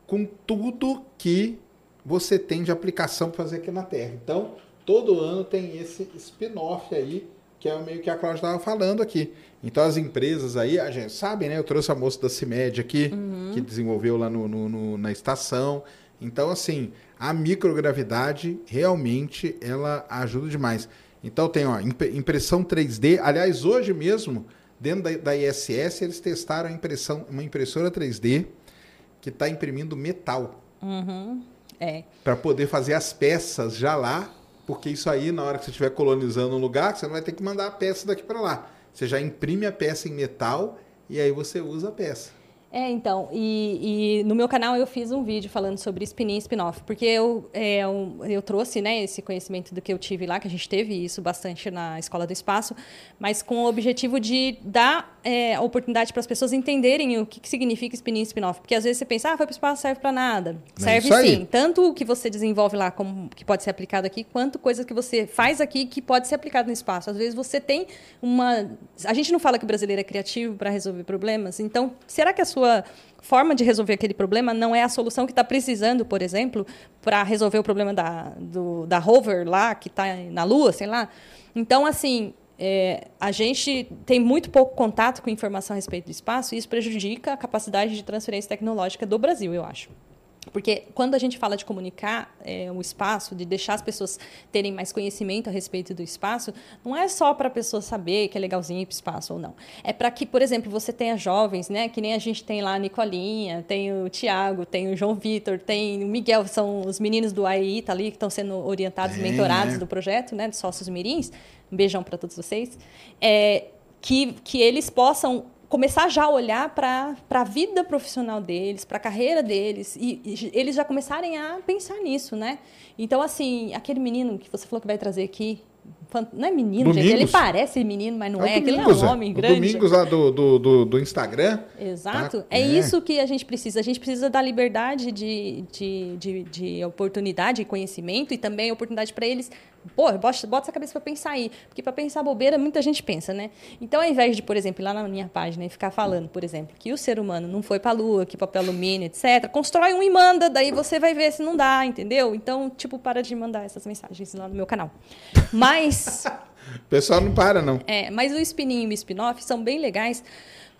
com tudo que você tem de aplicação para fazer aqui na Terra. Então, todo ano tem esse spin-off aí, que é meio que a Cláudia estava falando aqui. Então, as empresas aí, a gente sabe, né? Eu trouxe a moça da CIMED aqui, que desenvolveu lá no, no- no- na estação. Então, assim, a microgravidade realmente ela ajuda demais. Então, tem ó, imp- impressão 3D. Aliás, hoje mesmo, dentro da, da ISS, eles testaram a impressão, uma impressora 3D que está imprimindo metal É. para poder fazer as peças já lá, porque isso aí, na hora que você estiver colonizando um lugar, você não vai ter que mandar a peça daqui para lá. Você já imprime a peça em metal e aí você usa a peça. É, então, e, e no meu canal eu fiz um vídeo falando sobre spin-in e spin-off, porque eu, é, eu trouxe né, esse conhecimento do que eu tive lá, que a gente teve isso bastante na Escola do Espaço, mas com o objetivo de dar é, a oportunidade para as pessoas entenderem o que, que significa spin-in e spin-off. Porque às vezes você pensa, ah, foi para o espaço, serve para nada. É Serve sim. Tanto o que você desenvolve lá, como que pode ser aplicado aqui, quanto coisas que você faz aqui que pode ser aplicado no espaço. Às vezes você tem uma. A gente não fala que o brasileiro é criativo para resolver problemas, então será que a sua forma de resolver aquele problema não é a solução que está precisando, por exemplo, para resolver o problema da, do, da rover lá, que está na Lua, sei lá? Então, assim. É, a gente tem muito pouco contato com informação a respeito do espaço e isso prejudica a capacidade de transferência tecnológica do Brasil, eu acho. Porque quando a gente fala de comunicar é, o espaço, de deixar as pessoas terem mais conhecimento a respeito do espaço, não é só para a pessoa saber que é legalzinho ir para o espaço ou não. É para que, por exemplo, você tenha jovens, né? Que nem a gente tem lá a Nicolinha, tem o Tiago, tem o João Vitor, tem o Miguel, são os meninos do AII tá ali que estão sendo orientados, Tem, mentorados é. do projeto, né? De sócios mirins. Um beijão para todos vocês. É, que, que eles possam começar já a olhar para a vida profissional deles, para a carreira deles, e, e eles já começarem a pensar nisso, né? Então, assim, aquele menino que você falou que vai trazer aqui, não é menino, gente, ele Domingos. parece menino, mas não o é, aquele é Domingos, um é. homem O grande. Domingos lá do, do, do, do Instagram. Exato. Tá? É, É. isso que a gente precisa. A gente precisa da liberdade de, de, de, de oportunidade e conhecimento e também oportunidade para eles. Pô, bota, bota essa cabeça para pensar aí. Porque para pensar bobeira, muita gente pensa, né? Então, ao invés de, por exemplo, ir lá na minha página e ficar falando, por exemplo, que o ser humano não foi para a lua, que papel alumínio, etc., constrói um e manda, daí você vai ver se não dá, entendeu? Então, tipo, para de mandar essas mensagens lá no meu canal. Mas. O pessoal não para, não. É, mas o spin-in e o spin-off são bem legais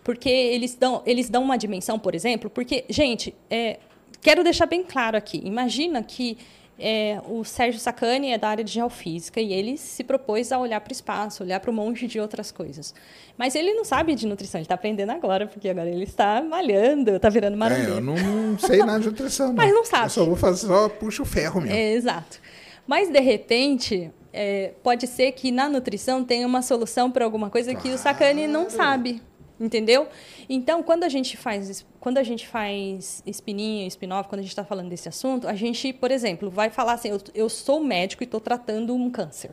porque eles dão, eles dão uma dimensão, por exemplo, porque, gente, é, quero deixar bem claro aqui. Imagina que é, o Sérgio Sacani é da área de geofísica e ele se propôs a olhar para o espaço, olhar para um monte de outras coisas. Mas ele não sabe de nutrição, ele está aprendendo agora, porque agora ele está malhando, está virando É, marombeiro. eu não, sei nada de nutrição, não. Mas não sabe. Eu só vou fazer, só puxo o ferro mesmo. É, exato. Mas, de repente, é, pode ser que na nutrição tenha uma solução para alguma coisa que o Sacani não sabe. Entendeu? Então, quando a gente faz, quando a gente faz espininho, spin-off, quando a gente está falando desse assunto, a gente, por exemplo, vai falar assim: eu, eu sou médico e estou tratando um câncer,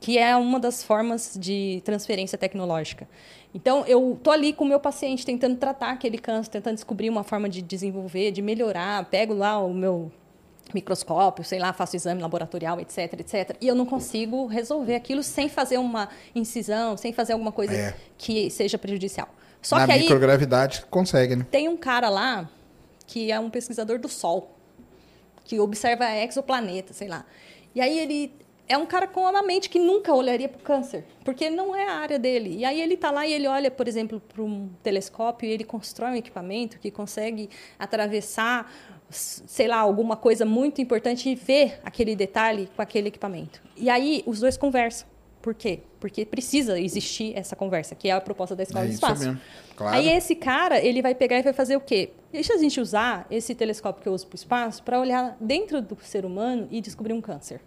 que é uma das formas de transferência tecnológica. Então, eu tô ali com o meu paciente tentando tratar aquele câncer, tentando descobrir uma forma de desenvolver, de melhorar. Pego lá o meu microscópio, sei lá, faço exame laboratorial, etc, etc. E eu não consigo resolver aquilo sem fazer uma incisão, sem fazer alguma coisa É. que seja prejudicial. Só Na que aí microgravidade consegue, né? tem um cara lá que é um pesquisador do Sol, que observa exoplaneta, sei lá. E aí ele é um cara com uma mente que nunca olharia para o câncer, porque não é a área dele. E aí ele está lá e ele olha, por exemplo, para um telescópio e ele constrói um equipamento que consegue atravessar, sei lá, alguma coisa muito importante e ver aquele detalhe com aquele equipamento. E aí os dois conversam. Por quê? Porque precisa existir essa conversa, que é a proposta da Escola É isso Espaço. mesmo. Claro. Aí esse cara, ele vai pegar e vai fazer o quê? Deixa a gente usar esse telescópio que eu uso para o espaço para olhar dentro do ser humano e descobrir um câncer.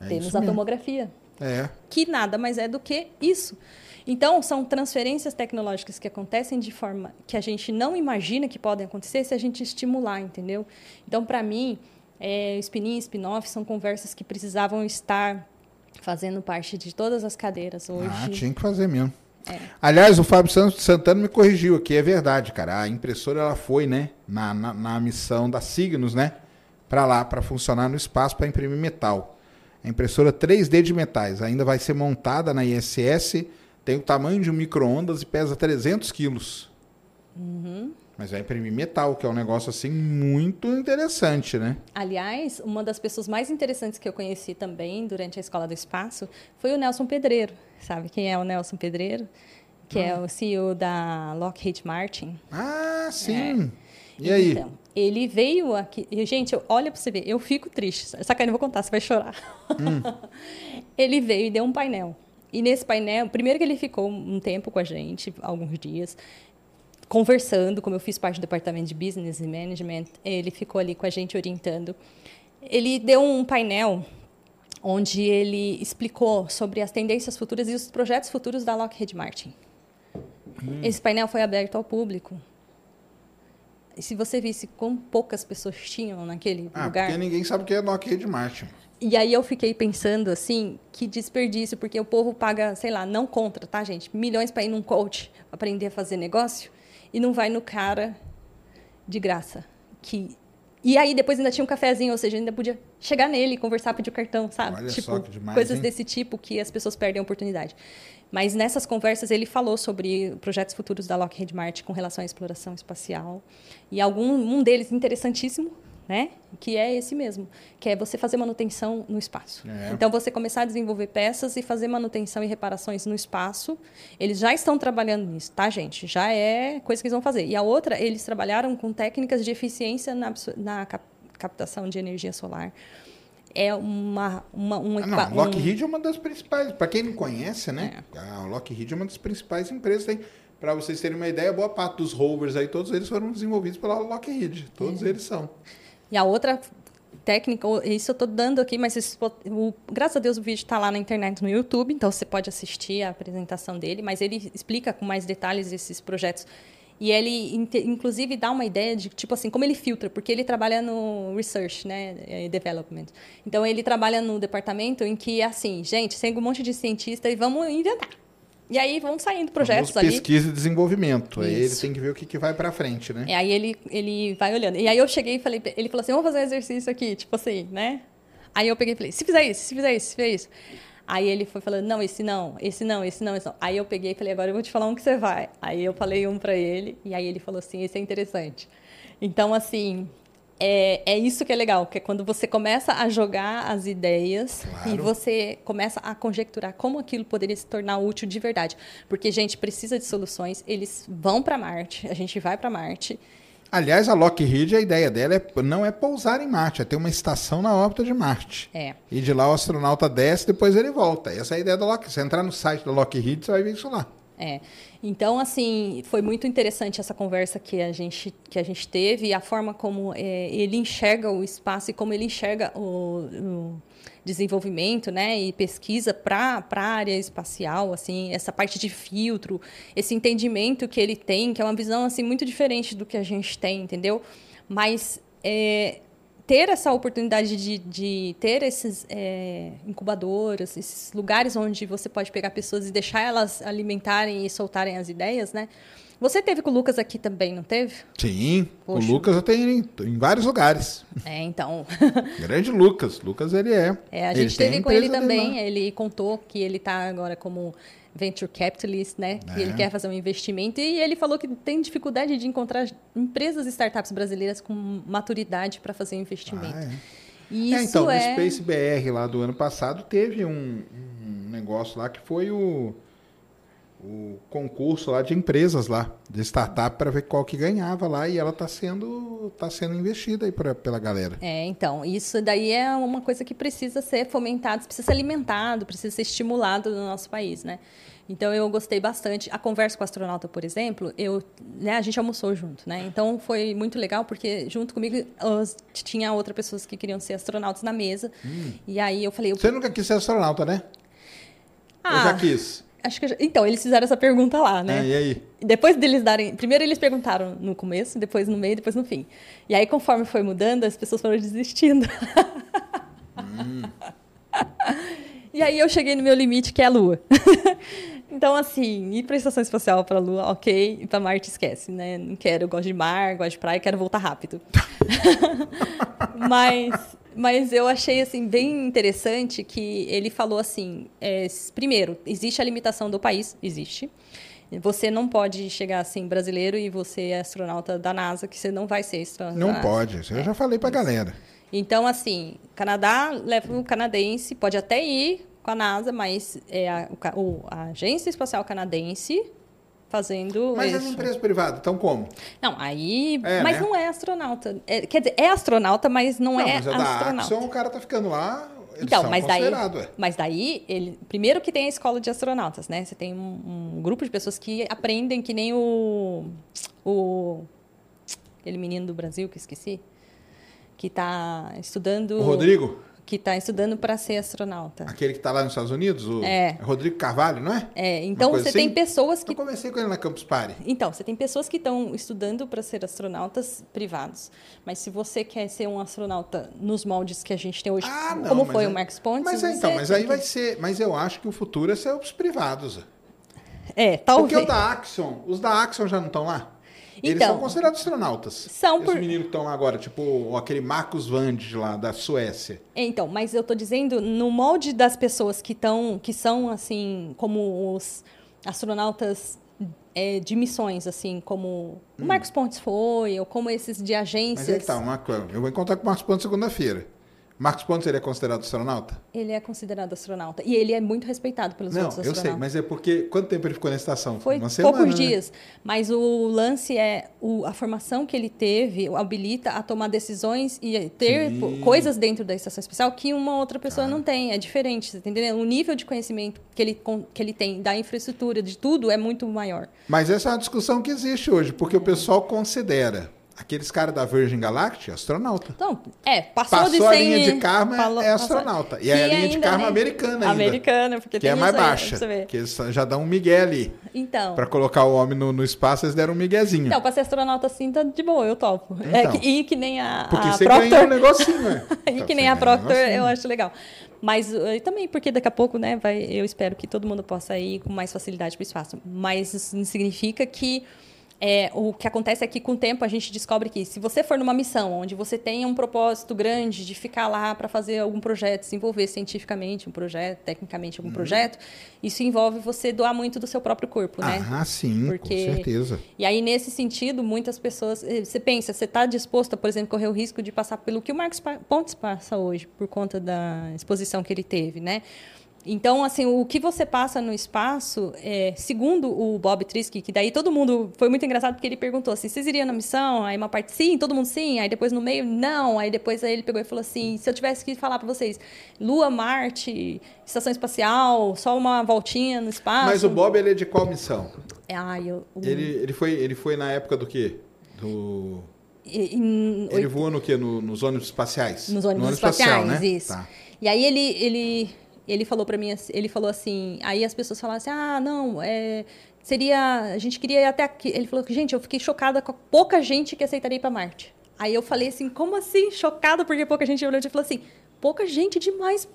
É Temos a mesmo. tomografia, É. que nada mais é do que isso. Então, são transferências tecnológicas que acontecem de forma que a gente não imagina que podem acontecer se a gente estimular, entendeu? Então, para mim, é, spin-in e spin-off são conversas que precisavam estar fazendo parte de todas as cadeiras hoje. Ah, tinha que fazer mesmo. É. Aliás, o Fábio Santos Santana me corrigiu aqui, é verdade, cara. A impressora ela foi, né, na, na, na missão da Signos, né, para lá, para funcionar no espaço para imprimir metal. A impressora 3D de metais ainda vai ser montada na ISS, tem o tamanho de um micro-ondas e pesa 300 quilos. Mas vai imprimir metal, que é um negócio assim muito interessante, né? Aliás, uma das pessoas mais interessantes que eu conheci também durante a Escola do Espaço foi o Nelson Pedreiro. Sabe quem é o Nelson Pedreiro? Que é o CEO da Lockheed Martin. Ah, sim. E aí? Então, ele veio aqui. Gente, olha pra você ver, eu fico triste. Sacanagem, eu vou contar, você vai chorar. ele veio e deu um painel. E nesse painel, primeiro que ele ficou um tempo com a gente, alguns dias, conversando, como eu fiz parte do departamento de Business e Management, ele ficou ali com a gente orientando. Ele deu um painel onde ele explicou sobre as tendências futuras e os projetos futuros da Lockheed Martin. Esse painel foi aberto ao público. Se você visse quão poucas pessoas tinham naquele Ah, lugar. porque ninguém sabe o que é Lockheed Martin. E aí eu fiquei pensando assim, que desperdício, porque o povo paga, sei lá, não contra, tá, gente? Milhões para ir num coach, aprender a fazer negócio, e não vai no cara de graça. Que e aí depois ainda tinha um cafezinho, ou seja, ainda podia chegar nele, conversar, pedir o cartão, sabe? Olha tipo, só que demais, coisas hein? desse tipo que as pessoas perdem a oportunidade. Mas nessas conversas ele falou sobre projetos futuros da Lockheed Martin com relação à exploração espacial. E algum um deles interessantíssimo, né? Que é esse mesmo, que é você fazer manutenção no espaço. É. Então você começar a desenvolver peças e fazer manutenção e reparações no espaço. Eles já estão trabalhando nisso, tá, gente? Já é coisa que eles vão fazer. E a outra, eles trabalharam com técnicas de eficiência na, na cap- captação de energia solar. É uma, uma um, Ah, não, um- Lockheed é uma das principais. Para quem não conhece, né? A Lockheed é uma das principais empresas. Tem, para vocês terem uma ideia, boa parte dos rovers aí, todos eles foram desenvolvidos pela Lockheed. Todos É. eles são. E a outra técnica, isso eu estou dando aqui, mas isso o- graças a Deus o vídeo está lá na internet, no YouTube, então você pode assistir a apresentação dele, mas ele explica com mais detalhes esses projetos. E ele, inclusive, dá uma ideia de, tipo assim, como ele filtra, porque ele trabalha no research, né, e development. Então, ele trabalha no departamento em que, assim, gente, chega um monte de cientista e vamos inventar. E aí vão saindo projetos Famoso ali. Pesquisa e desenvolvimento. Aí ele Isso. tem que ver o que, que vai para frente, né? E aí ele, ele vai olhando. E aí eu cheguei e falei, ele falou assim, vamos fazer um exercício aqui, tipo assim, né? Aí eu peguei e falei, se fizer isso, se fizer isso, se fizer isso. Aí ele foi falando, não, esse não, esse não, esse não, esse não. Aí eu peguei e falei, agora eu vou te falar um que você vai. Aí eu falei um pra ele, e aí ele falou assim, esse é interessante. Então, assim, é, é isso que é legal, que é quando você começa a jogar as ideias Claro. e você começa a conjecturar como aquilo poderia se tornar útil de verdade. Porque, gente, precisa de soluções, eles vão para Marte, a gente vai para Marte, Aliás, a Lockheed, a ideia dela é, não é pousar em Marte, é ter uma estação na órbita de Marte. É. E de lá o astronauta desce, depois ele volta. Essa é a ideia da Lockheed. Se entrar no site da Lockheed, você vai ver isso lá. É. Então, assim, foi muito interessante essa conversa que a gente, que a gente teve e a forma como é, ele enxerga o espaço e como ele enxerga o, o desenvolvimento né, e pesquisa para a área espacial, assim, essa parte de filtro, esse entendimento que ele tem, que é uma visão assim, muito diferente do que a gente tem, entendeu? Mas é, ter essa oportunidade de, de ter esses é, esses lugares onde você pode pegar pessoas e deixar elas alimentarem e soltarem as ideias, né? Você teve com o Lucas aqui também, não teve? Sim, Poxa. o Lucas eu tenho em, em vários lugares. É, então. Grande Lucas. Lucas, ele é. É, a Ele gente tem teve com ele também. Ele contou que ele está agora como venture capitalist, né? Que ele É. quer fazer um investimento e ele falou que tem dificuldade de encontrar empresas e startups brasileiras com maturidade para fazer investimento. Ah, é. É, isso então, é... no Space BR lá do ano passado teve um, um negócio lá que foi o, o concurso lá de empresas lá, de startup, para ver qual que ganhava lá e ela está sendo, tá sendo investida aí pra, pela galera. É, então, isso daí é uma coisa que precisa ser fomentado, precisa ser alimentado, precisa ser estimulado no nosso país, né? Então, eu gostei bastante. A conversa com o astronauta, por exemplo, eu, né, a gente almoçou junto, né? Então, foi muito legal, porque junto comigo os- tinha outras pessoas que queriam ser astronautas na mesa. E aí eu falei... Eu, Você nunca quis ser astronauta, né? Eu ah, já quis. Acho que... Então, eles fizeram essa pergunta lá, né? É, e aí? Depois deles darem. Primeiro eles perguntaram no começo, depois no meio, depois no fim. E aí, conforme foi mudando, as pessoas foram desistindo. e aí eu cheguei no meu limite, que é a Lua. então assim, ir pra estação espacial pra Lua, ok, e pra Marte esquece, né? Não quero, eu gosto de mar, gosto de praia, quero voltar rápido. mas, mas eu achei, assim, bem interessante que ele falou assim, é, primeiro, existe a limitação do país, existe. Você não pode chegar assim, brasileiro, e você é astronauta da NASA, que você não vai ser astronauta. Não pode, isso eu já falei pra galera. Então, assim, Canadá leva o canadense, pode até ir com a NASA, mas é a, o- a Agência Espacial Canadense fazendo Mas isso. as empresas privadas, então como? Não, aí. É, mas né? não é astronauta. É, quer dizer, é astronauta, mas não, é mas da astronauta. Axon, o cara tá ficando lá, eles Então, são mas daí, mas daí, ele, primeiro que tem a escola de astronautas, né? Você tem um, um grupo de pessoas que aprendem que nem o, o aquele menino do Brasil que esqueci, que está estudando, O Rodrigo, que está estudando para ser astronauta. aquele que tá lá nos Estados Unidos, o É. Rodrigo Carvalho, não é? É, então você assim? tem pessoas que Eu conversei com ele na Campus Party. Então, você tem pessoas que estão estudando para ser astronautas privados. Mas se você quer ser um astronauta nos moldes que a gente tem hoje, Ah, não, como foi é- o Marcos Pontes, Mas, é, então, mas aí que- vai ser. Mas eu acho que o futuro é ser os privados. É, Porque talvez. o da Axon, os da Axon já não estão lá? Eles Então. são considerados astronautas. São Esses por- meninos que estão agora, tipo aquele Marcos Vande lá da Suécia. Então, mas eu tô dizendo no molde das pessoas que estão, que são assim, como os astronautas é, de missões, assim, como o Marcos Pontes foi, ou como esses de Hum. Mas agências. é que tá, Marco, eu vou encontrar com o Marcos Pontes segunda-feira. Marcos Pontes ele é considerado astronauta? Ele é considerado astronauta. E ele é muito respeitado pelos não, outros eu astronautas. sei, mas é porque. Quanto tempo ele ficou na estação? Foi Uma semana, poucos né? dias. Mas o lance é o- a formação que ele teve habilita a tomar decisões e ter Sim. coisas dentro da estação especial que uma outra pessoa Tá. não tem. É diferente, você tá entendendo? O nível de conhecimento que ele, que ele tem da infraestrutura, de tudo, é muito maior. Mas essa é uma discussão que existe hoje, porque o pessoal considera aqueles caras da Virgin Galactic astronauta. Então, é, passou, Passou de a 100 linha de karma, falou- é passou- astronauta. E que é a linha de karma nem- americana ainda. Americana, porque Que tem é mais baixa. pra você ver. Que eles já dão um migué ali. Então, Pra colocar o homem no, no espaço, eles deram um miguezinho. então, pra ser astronauta assim, tá de boa, eu topo. É Então. que- e que nem a, porque a você Proctor... ganha um negocinho, né? E Então, que nem a um Proctor, negocinho. eu acho legal. Mas eh, também porque daqui a pouco, né, vai, eu espero que todo mundo possa ir com mais facilidade para o espaço. Mas isso não significa que é, o que acontece é que com o tempo a gente descobre que se você for numa missão onde você tenha um propósito grande de ficar lá para fazer algum projeto, desenvolver cientificamente um projeto, tecnicamente algum projeto, isso envolve você doar muito do seu próprio corpo, né? Ah, sim, Porque- com certeza. E aí, nesse sentido, muitas pessoas. eh, Você pensa, você está disposto a, por exemplo, correr o risco de passar pelo que o Marcos Pontes passa hoje, por conta da exposição que ele teve, né? Então, assim, o que você passa no espaço, é, segundo o Bob Trisky, que daí todo mundo. Foi muito engraçado porque ele perguntou assim: vocês iriam na missão? Aí uma parte sim, todo mundo sim. Aí depois no meio, não. Aí depois aí ele pegou e falou assim: se eu tivesse que falar para vocês, Lua, Marte, estação espacial, só uma voltinha no espaço. Mas o Bob, ele é de qual missão? Ah, eu, o- Ele, ele, foi, ele foi na época do quê? Do... em Ele voou no quê? No- nos ônibus espaciais? Nos ônibus No espaciais, espacial, né? isso. Tá. E aí ele, ele, ele falou para mim, assim- ele falou assim, aí as pessoas falaram assim, ah, não, é, seria, a gente queria ir até aqui. Ele falou que, gente, eu fiquei chocada com a pouca gente que aceitaria ir para Marte. Aí eu falei assim, como assim, chocada porque pouca gente olhou e falou assim, pouca gente demais.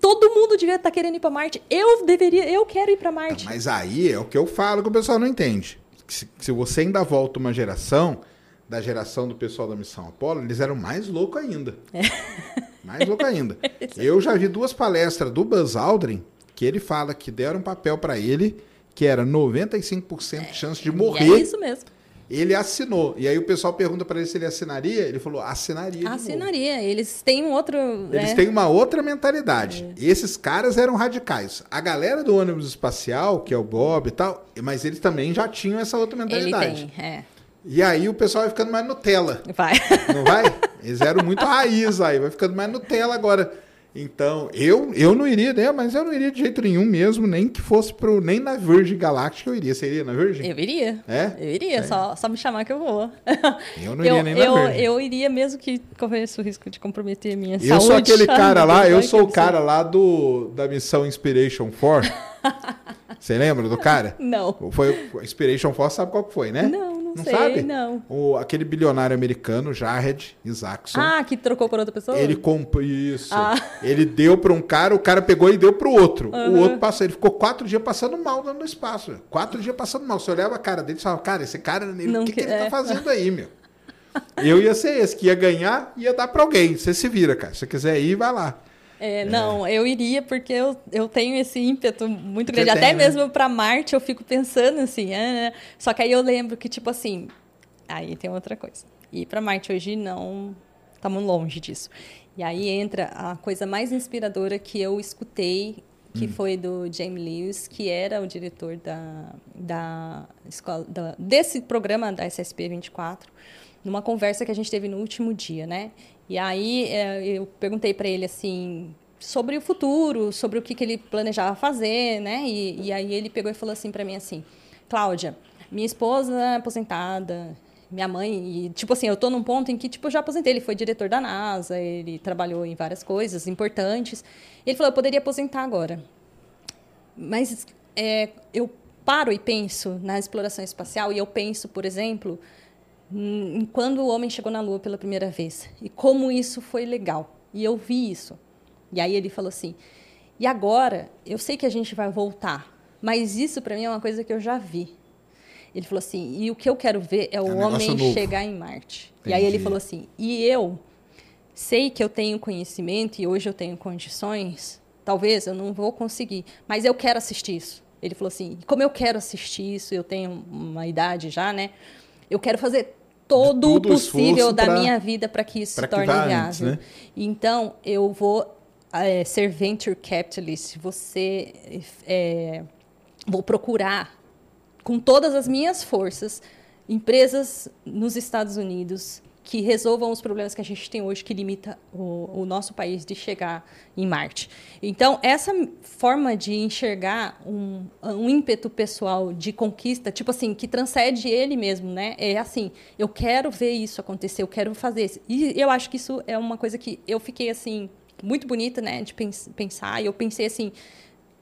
Todo mundo devia estar querendo ir para Marte. Eu deveria, eu quero ir para Marte. Mas aí é o que eu falo que o pessoal não entende. Se, se você ainda volta uma geração, da geração do pessoal da missão Apolo, eles eram mais loucos ainda. É. Mais louco ainda. Eu já vi duas palestras do Buzz Aldrin que ele fala que deram um papel para ele que era 95% de chance de E morrer. é isso mesmo. Ele assinou. E aí o pessoal pergunta para ele se ele assinaria. Ele falou: assinaria. de novo." Assinaria. Eles têm um outro. Eles né? têm uma outra mentalidade. Esses caras eram radicais. A galera do ônibus espacial, que é o Bob e tal, mas eles também já tinham essa outra Ele mentalidade. tem, é. E aí o pessoal vai ficando mais Nutella, Vai. não vai? Eles eram muito raiz aí, vai ficando mais Nutella agora. Então, eu, eu não iria, né? Mas eu não iria de jeito nenhum mesmo, nem que fosse pro. Nem na Virgin Galactic eu iria. Você iria na Virgin? Eu iria. É? Eu iria, É. Só, só me chamar que eu vou. Eu não iria nem na eu, Virgin. eu iria mesmo que corresse o risco de comprometer a minha Eu saúde. sou aquele cara lá, eu sou o cara lá do da missão Inspiration 4. Você lembra do cara? Não. Foi Inspiration 4, sabe qual que foi, né? Não, não Não, sei, sabe? não. O, aquele bilionário americano, Jared Isaacson. Ah, que trocou por outra pessoa? Ele comprou isso. Ah. Ele deu para um cara, o cara pegou e deu para o outro. O outro passou, ele ficou quatro dias passando mal dentro do espaço. Quatro dias passando mal. Você olhava a cara dele e falava, cara, esse cara, ele, o que, que ele tá é. fazendo aí, meu? Eu ia ser esse, que ia ganhar, ia dar para alguém. Você se vira, cara. Se você quiser ir, vai lá. É, não, eu iria porque eu, eu tenho esse ímpeto muito Você grande. tem, Até né? mesmo para Marte eu fico pensando assim. ah, só que aí eu lembro que, tipo assim, aí tem outra coisa. Ir para Marte hoje não. Estamos longe disso. E aí entra a coisa mais inspiradora que eu escutei, que foi do Jamie Lewis, que era o diretor da, da escola, da- desse programa da SSP 24 numa conversa que a gente teve no último dia, né? E aí é, eu perguntei para ele assim sobre o futuro, sobre o que, que ele planejava fazer, né? E, e aí ele pegou e falou assim para mim assim, Cláudia, minha esposa é aposentada, minha mãe, e, tipo assim, eu tô num ponto em que tipo já aposentei, ele foi diretor da NASA, ele trabalhou em várias coisas importantes. Ele falou, eu poderia aposentar agora. Mas é, eu paro e penso na exploração espacial e eu penso, por exemplo, em quando o homem chegou na Lua pela primeira vez e como isso foi legal. E eu vi isso. E aí ele falou assim: e agora eu sei que a gente vai voltar, mas isso para mim é uma coisa que eu já vi. Ele falou assim: e o que eu quero ver é o negócio homem novo. chegar em Marte. E aí ele Entendi. falou assim: e eu sei que eu tenho conhecimento e hoje eu tenho condições, talvez eu não vou conseguir, mas eu quero assistir isso. Ele falou assim: como eu quero assistir isso, eu tenho uma idade já, né? Eu quero fazer todo o possível da pra- minha vida para que isso se torne viável. né? Então, eu vou eh, ser venture capitalist, você eh, vou procurar com todas as minhas forças empresas nos Estados Unidos que resolvam os problemas que a gente tem hoje que limita o, o nosso país de chegar em Marte. Então, essa forma de enxergar um, um ímpeto pessoal de conquista, tipo assim, que transcende ele mesmo, né? É assim, eu quero ver isso acontecer, eu quero fazer isso. E eu acho que isso é uma coisa que eu fiquei assim muito bonita, né, de pens- pensar. E eu pensei assim,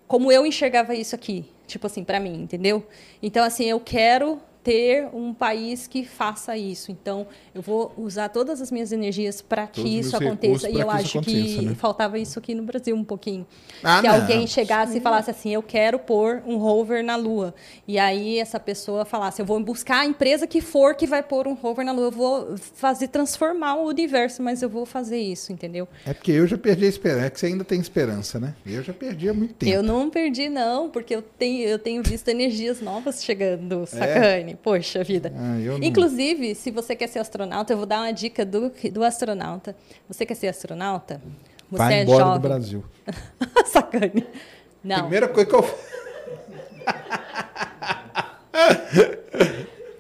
como eu enxergava isso aqui, tipo assim, para mim, entendeu? Então, assim, eu quero ter um país que faça isso. Então, eu vou usar todas as minhas energias para que Todos isso aconteça. E eu acho que né? faltava isso aqui no Brasil um pouquinho. Ah, que não. alguém chegasse e falasse assim, eu quero pôr um rover na Lua. E aí essa pessoa falasse, eu vou buscar a empresa que for que vai pôr um rover na Lua. Eu vou fazer transformar o universo, mas eu vou fazer isso, entendeu? É porque eu já perdi a esperança. É que você ainda tem esperança, né? Eu já perdi há muito tempo. Eu não perdi, não, porque eu tenho, eu tenho visto energias novas chegando, sacane. Poxa vida. Ah, Inclusive, se você quer ser astronauta, eu vou dar uma dica do, do astronauta. Você quer ser astronauta? Você Vai é embora jovem. do Brasil. sacane. Não. Primeira coisa que eu.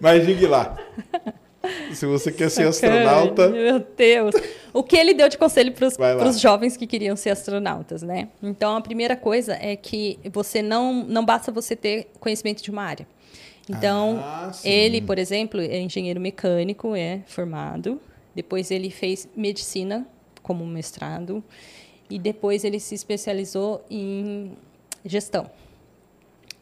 Mas diga lá. Se você quer ser Sacane, astronauta. Meu Deus. O que ele deu de conselho para os jovens que queriam ser astronautas, né? Então, a primeira coisa é que você não, não basta você ter conhecimento de uma área. Então, Ah, ele, por exemplo, é engenheiro mecânico, é formado. Depois ele fez medicina como mestrado. E depois ele se especializou em gestão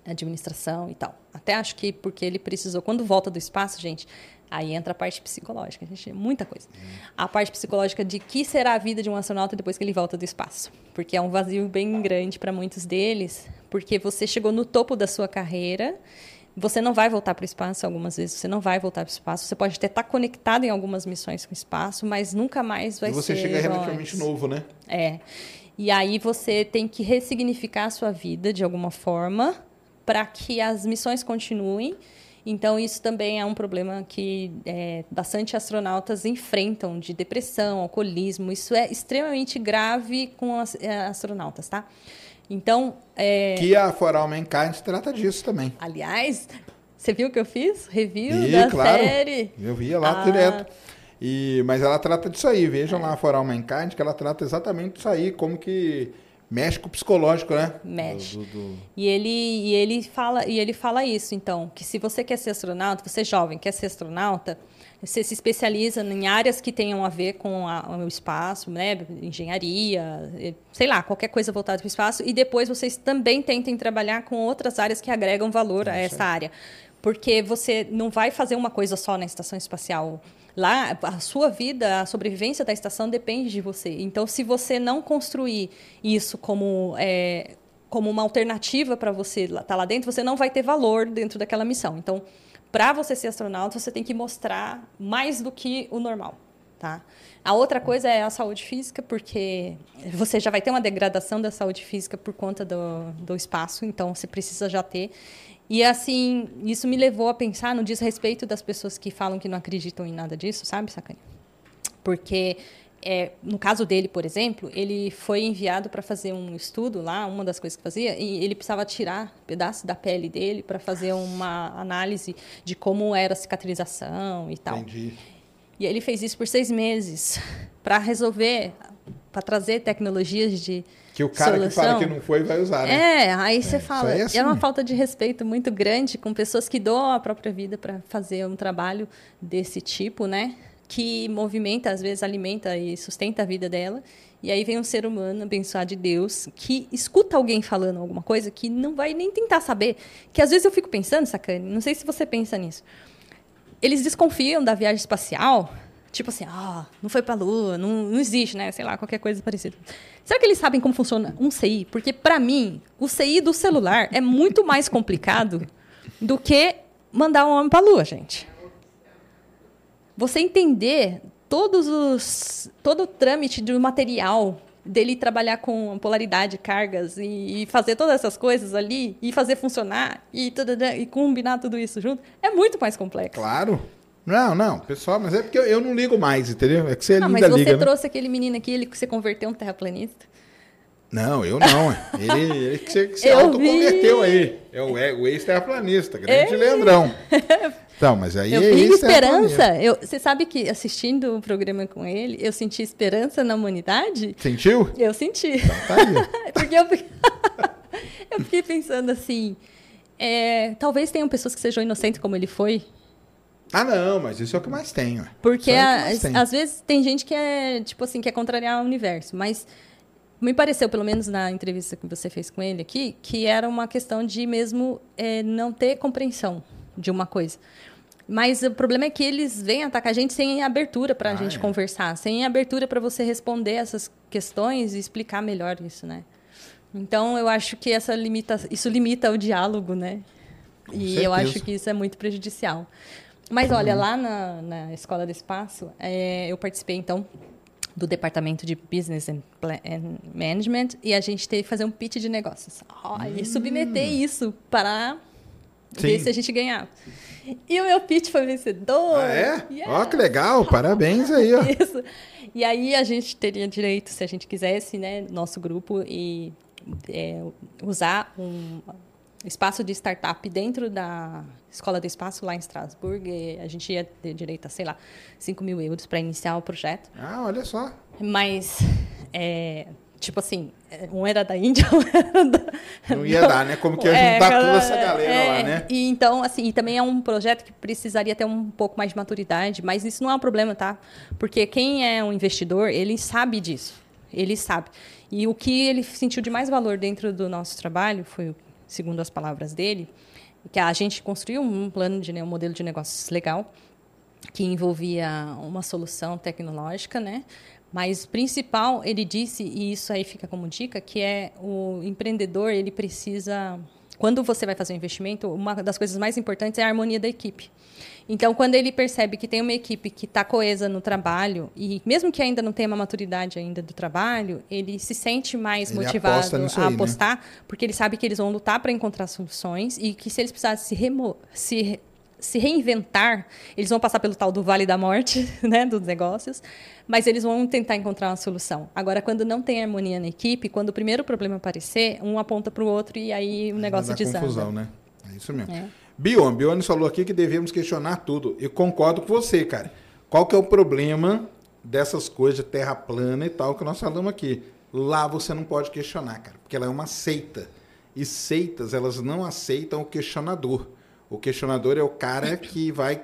administração e tal. Até acho que porque ele precisou, quando volta do espaço, gente, aí entra a parte psicológica, gente, é muita coisa. A parte psicológica de que será a vida de um astronauta depois que ele volta do espaço, porque é um vazio bem grande para muitos deles, porque você chegou no topo da sua carreira, você não vai voltar para o espaço algumas vezes, você não vai voltar para o espaço, você pode até estar conectado em algumas missões com o espaço, mas nunca mais vai E você ser chega igual relativamente antes. novo, né? É. E aí você tem que ressignificar a sua vida de alguma forma para que as missões continuem. Então, isso também é um problema que é, bastante astronautas enfrentam, de depressão, alcoolismo. Isso é extremamente grave com as é, astronautas, tá? Então, é, Que a Foral Mankind trata disso também. aliás, você viu o que eu fiz? Review E, da claro. série. Eu via lá Ah. direto. E, mas ela trata disso aí. Vejam lá a Foral Mankind, que ela trata exatamente disso aí, como que mexe com o psicológico, né? Mexe. Do- do- do- E ele, e ele fala e ele fala isso, então, que se você quer ser astronauta, você é jovem, quer ser astronauta, você se especializa em áreas que tenham a ver com a- o espaço, né, engenharia, eh, sei lá, qualquer coisa voltada para o espaço, e depois vocês também tentem trabalhar com outras áreas que agregam valor a essa área. Porque você não vai fazer uma coisa só na estação espacial. Lá, a sua vida, a sobrevivência da estação depende de você. Então, se você não construir isso como, é, como uma alternativa para você estar tá lá dentro, você não vai ter valor dentro daquela missão. Então, para você ser astronauta, você tem que mostrar mais do que o normal. Tá? A outra coisa é a saúde física, porque você já vai ter uma degradação da saúde física por conta do, do espaço, então você precisa já ter. E assim, isso me levou a pensar no desrespeito das pessoas que falam que não acreditam em nada disso, sabe, Sacane? Porque é, no caso dele, por exemplo, ele foi enviado para fazer um estudo lá, uma das coisas que fazia, e ele precisava tirar pedaços da pele dele para fazer uma análise de como era a cicatrização e tal. Entendi. E ele fez isso por seis meses para resolver, para trazer tecnologias de que o cara solução. que fala que não foi vai usar, né? É, aí você fala. é assim. É uma falta de respeito muito grande com pessoas que doam a própria vida para fazer um trabalho desse tipo, né? Que movimenta, às vezes alimenta e sustenta a vida dela. E aí vem um ser humano abençoado de Deus que escuta alguém falando alguma coisa que não vai nem tentar saber. Que às vezes eu fico pensando, sacane, não sei se você pensa nisso. Eles desconfiam da viagem espacial Tipo assim, ah, não foi para a Lua, não, não existe, né? Sei lá, qualquer coisa parecida. Será que eles sabem como funciona um CI? Porque, para mim, o CI do celular é muito mais complicado do que mandar um homem para a Lua, gente. Você entender todos os, todo o trâmite do material dele trabalhar com polaridade, cargas e, e, fazer todas essas coisas ali e fazer funcionar e, tudo, e combinar tudo isso junto é muito mais complexo. Claro. Não, não, pessoal, mas é porque eu, eu não ligo mais, entendeu? É que você não, linda mas você liga, né? trouxe aquele menino aqui, ele que você converteu um terraplanista. Não, eu não. Ele, ele que se, que se autoconverteu vi. aí. É o, é o ex-terraplanista, grande Ei. Leandrão. Então, mas aí Eu é ex-terraplanista. esperança. Eu, você sabe que assistindo o programa com ele, eu senti esperança na humanidade? Sentiu? Eu senti. Tá aí. Porque eu, fiquei- eu fiquei pensando assim. é, talvez tenham pessoas que sejam inocentes como ele foi. Ah, não, mas isso é o que mais tem, ué. Porque é a- mais tem. às vezes tem gente que é, tipo assim, quer contrariar o universo, mas me pareceu, pelo menos na entrevista que você fez com ele aqui, que era uma questão de mesmo é, não ter compreensão de uma coisa. Mas o problema é que eles vêm atacar a gente sem abertura para a Ah, gente é. conversar, sem abertura para você responder essas questões e explicar melhor isso, né? Então eu acho que essa limita, isso limita o diálogo, né? Com e eu certeza. Uhum. acho que isso é muito prejudicial. Mas olha, lá na, na Escola do Espaço, é, eu participei então do departamento de Business and, and Management e a gente teve que fazer um pitch de negócios. Ó, E submeter isso para ver. Sim. se a gente ganhava. E o meu pitch foi vencedor. Ah, é? Ó, que legal, parabéns aí, ó. Isso. E aí a gente teria direito, se a gente quisesse, né, nosso grupo, e é, usar um espaço de startup dentro da Escola do Espaço lá em Estrasburgo. E a gente ia ter direito a, sei lá, 5 mil euros para iniciar o projeto. Ah, olha só. Mas, é, tipo assim, um era da Índia, um era da... Não ia dar, né? Como que ia É, juntar toda aquela- essa galera é, lá, né? E então, assim, e também é um projeto que precisaria ter um pouco mais de maturidade, mas isso não é um problema, tá? Porque quem é um investidor, ele sabe disso. Ele sabe. E o que ele sentiu de mais valor dentro do nosso trabalho foi, segundo as palavras dele, que a gente construiu um plano de um modelo de negócios legal que envolvia uma solução tecnológica, né? Mas principal, ele disse, e isso aí fica como dica, que é o empreendedor, ele precisa quando você vai fazer um investimento, uma das coisas mais importantes é a harmonia da equipe. Então, quando ele percebe que tem uma equipe que está coesa no trabalho e mesmo que ainda não tenha uma maturidade ainda do trabalho, ele se sente mais Ele motivado a aí, né? apostar, porque ele sabe que eles vão lutar para encontrar soluções e que se eles precisarem se, remo se, se reinventar, eles vão passar pelo tal do vale da morte, né, dos negócios, mas eles vão tentar encontrar uma solução. Agora, quando não tem harmonia na equipe, quando o primeiro problema aparecer, um aponta para o outro e aí o negócio desanda. confusão, né? É isso mesmo. É. Bione, Bione falou aqui que devemos questionar tudo. Eu concordo com você, cara. Qual que é o problema dessas coisas de terra plana e tal que nós falamos aqui? Lá você não pode questionar, cara, porque ela é uma seita. E seitas, elas não aceitam o questionador. O questionador é o cara que vai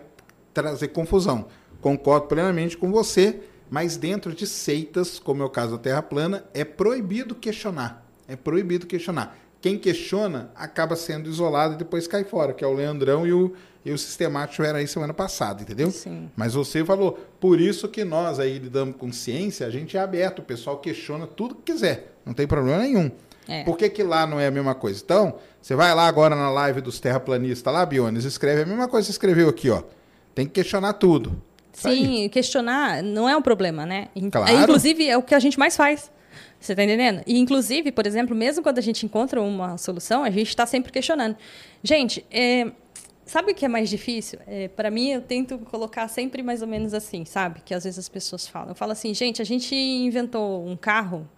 trazer confusão. Concordo plenamente com você, mas dentro de seitas, como é o caso da Terra plana, é proibido questionar. É proibido questionar. quem questiona acaba sendo isolado e depois cai fora, que é o Leandrão e o, e o Sistemático era aí semana passada, entendeu? Sim. Mas você falou, por isso que nós aí lidamos com ciência, a gente é aberto, o pessoal questiona tudo que quiser, não tem problema nenhum. É. Por que, que lá não é a mesma coisa? Então, você vai lá agora na live dos terraplanistas lá, Biones, escreve a mesma coisa que você escreveu aqui, ó. Tem que questionar tudo. Isso aí. Sim, questionar não é um problema, né? In- Claro. Inclusive, é o que a gente mais faz. Você está entendendo? E, inclusive, por exemplo, mesmo quando a gente encontra uma solução, a gente está sempre questionando. Gente, é, sabe o que é mais difícil? Para mim, eu tento colocar sempre mais ou menos assim, sabe? Que às vezes as pessoas falam. Eu falo assim, gente, a gente inventou um carro,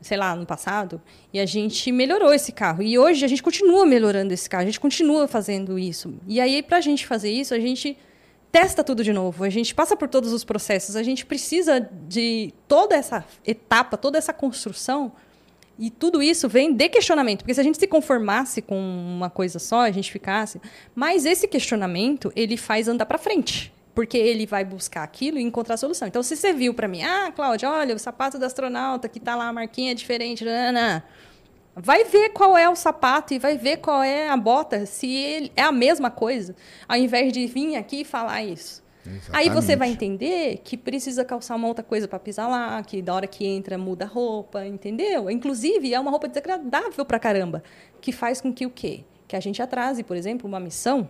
sei lá, no passado, e a gente melhorou esse carro. E hoje a gente continua melhorando esse carro, a gente continua fazendo isso. E aí, para a gente fazer isso, a gente testa tudo de novo, a gente passa por todos os processos, a gente precisa de toda essa etapa, toda essa construção, e tudo isso vem de questionamento, porque se a gente se conformasse com uma coisa só, a gente ficasse, mas esse questionamento, ele faz andar para frente, porque ele vai buscar aquilo e encontrar a solução. Então, se você viu para mim, ah, Cláudia, olha, o sapato do astronauta que tá lá, a marquinha é diferente, nanana, Vai ver qual é o sapato e vai ver qual é a bota, se é a mesma coisa, ao invés de vir aqui e falar isso. Aí você vai Exatamente. entender que precisa calçar uma outra coisa para pisar lá, que da hora que entra muda a roupa, entendeu? Inclusive, é uma roupa desagradável pra caramba, que faz com que o quê? Que a gente atrase, por exemplo, uma missão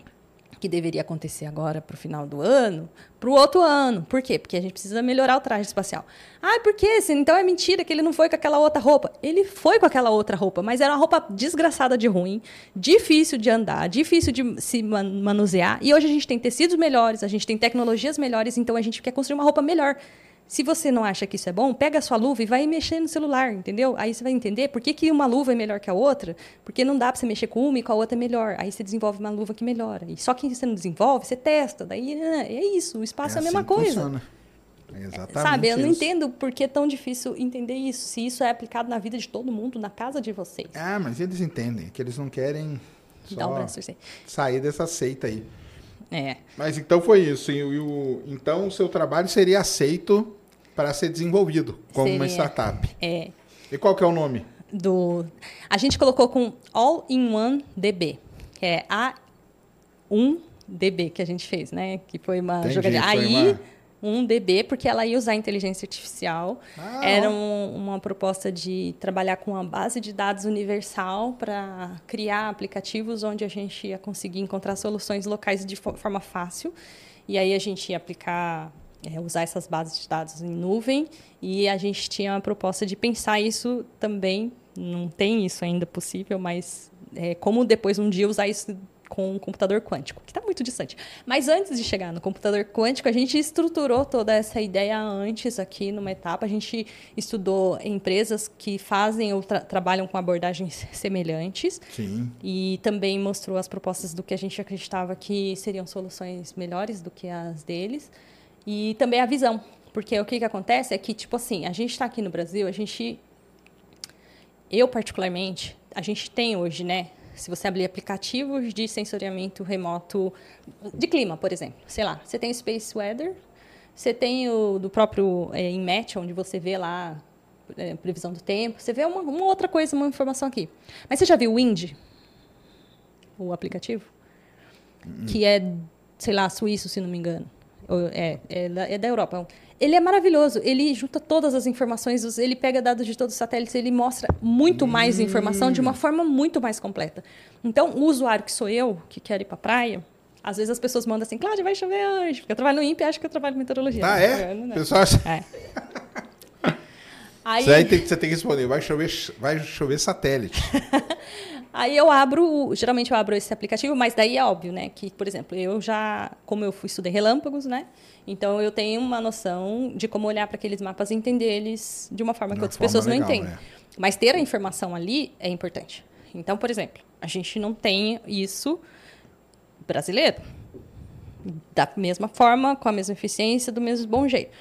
que deveria acontecer agora para o final do ano, para o outro ano. Por quê? Porque a gente precisa melhorar o traje espacial. Ah, por quê? Então é mentira que ele não foi com aquela outra roupa. Ele foi com aquela outra roupa, mas era uma roupa desgraçada de ruim, difícil de andar, difícil de se man- manusear. E hoje a gente tem tecidos melhores, a gente tem tecnologias melhores, então a gente quer construir uma roupa melhor. Se você não acha que isso é bom, pega a sua luva e vai mexer no celular, entendeu? Aí você vai entender por que, que uma luva é melhor que a outra, porque não dá para você mexer com uma e com a outra é melhor. Aí você desenvolve uma luva que melhora. E só que você não desenvolve, você testa. Daí é, é isso, o espaço é, a mesma assim coisa. funciona. É exatamente Sabe, eu não isso. entendo por que é tão difícil entender isso. Se isso é aplicado na vida de todo mundo, na casa de vocês. Ah, mas eles entendem, que eles não querem Dá só sair dessa seita aí. É. Mas então foi isso. E o, então o seu trabalho seria aceito para ser desenvolvido como uma Seria. startup. É. E qual que é o nome? do. A gente colocou com All-in-One DB, que é A1DB que a gente fez, né? Que foi uma Entendi, jogadinha. foi Aí, uma- um DB, porque ela ia usar inteligência artificial. Ah, Era um- uma proposta de trabalhar com uma base de dados universal para criar aplicativos onde a gente ia conseguir encontrar soluções locais de fo- forma fácil. E aí a gente ia aplicar, é, usar essas bases de dados em nuvem. E a gente tinha a proposta de pensar isso também. Não tem isso ainda possível, mas é, como depois um dia usar isso com um computador quântico, que está muito distante. Mas antes de chegar no computador quântico, a gente estruturou toda essa ideia antes aqui numa etapa. A gente estudou empresas que fazem ou tra- trabalham com abordagens semelhantes Sim. e também mostrou as propostas do que a gente acreditava que seriam soluções melhores do que as deles e também a visão, porque o que, que acontece é que tipo assim a gente está aqui no Brasil, a gente eu particularmente a gente tem hoje, né? Se você abrir aplicativos de sensoriamento remoto de clima, por exemplo, sei lá, você tem o Space Weather, você tem o do próprio é, onde você vê lá é, previsão do tempo, você vê uma, uma outra coisa, uma informação aqui. Mas você já viu o Wind? O aplicativo? Que é, sei lá, suíço, se não me engano. É, é, da, é da Europa. Ele é maravilhoso. Ele junta todas as informações, ele pega dados de todos os satélites, ele mostra muito mais informação de uma forma muito mais completa. Então, o usuário que sou eu, que quero ir para a praia, às vezes as pessoas mandam assim, Cláudia, vai chover hoje. Porque eu trabalho no INPE e acho que eu trabalho em meteorologia. Ah, é? Não, pessoal acha... É. Aí, aí tem, você tem que responder. Vai chover, vai chover satélite. Aí eu abro, geralmente eu abro esse aplicativo, mas daí é óbvio, né? Que, por exemplo, eu já, como eu fui estudei relâmpagos, né? Então eu tenho uma noção de como olhar para aqueles mapas e entender eles de uma forma De que outras forma pessoas legal, não entendem. é. Mas ter a informação ali é importante. Então, por exemplo, a gente não tem isso brasileiro. Da mesma forma, com a mesma eficiência, do mesmo bom jeito.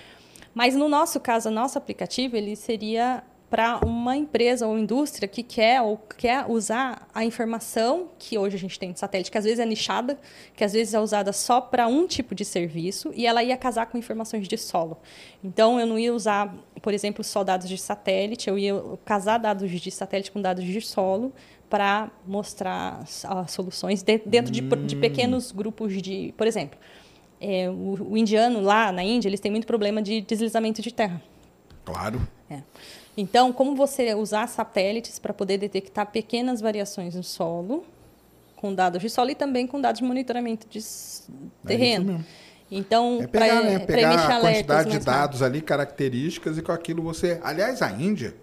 Mas no nosso caso, o nosso aplicativo, ele seria para uma empresa ou indústria que quer ou quer usar a informação que hoje a gente tem de satélite, que às vezes é nichada, que às vezes é usada só para um tipo de serviço, e ela ia casar com informações de solo. Então, eu não ia usar, por exemplo, só dados de satélite, eu ia casar dados de satélite com dados de solo para mostrar as, soluções de, dentro de, de, pequenos grupos de. Por exemplo, é, o, o indiano lá na Índia, eles têm muito problema de deslizamento de terra. Claro. É. Então, como você usar satélites para poder detectar pequenas variações no solo, com dados de solo e também com dados de monitoramento de terreno. É então, é pegar, pra, né? pra pegar a quantidade de mais dados ali, características, e com aquilo você. Aliás, a Índia,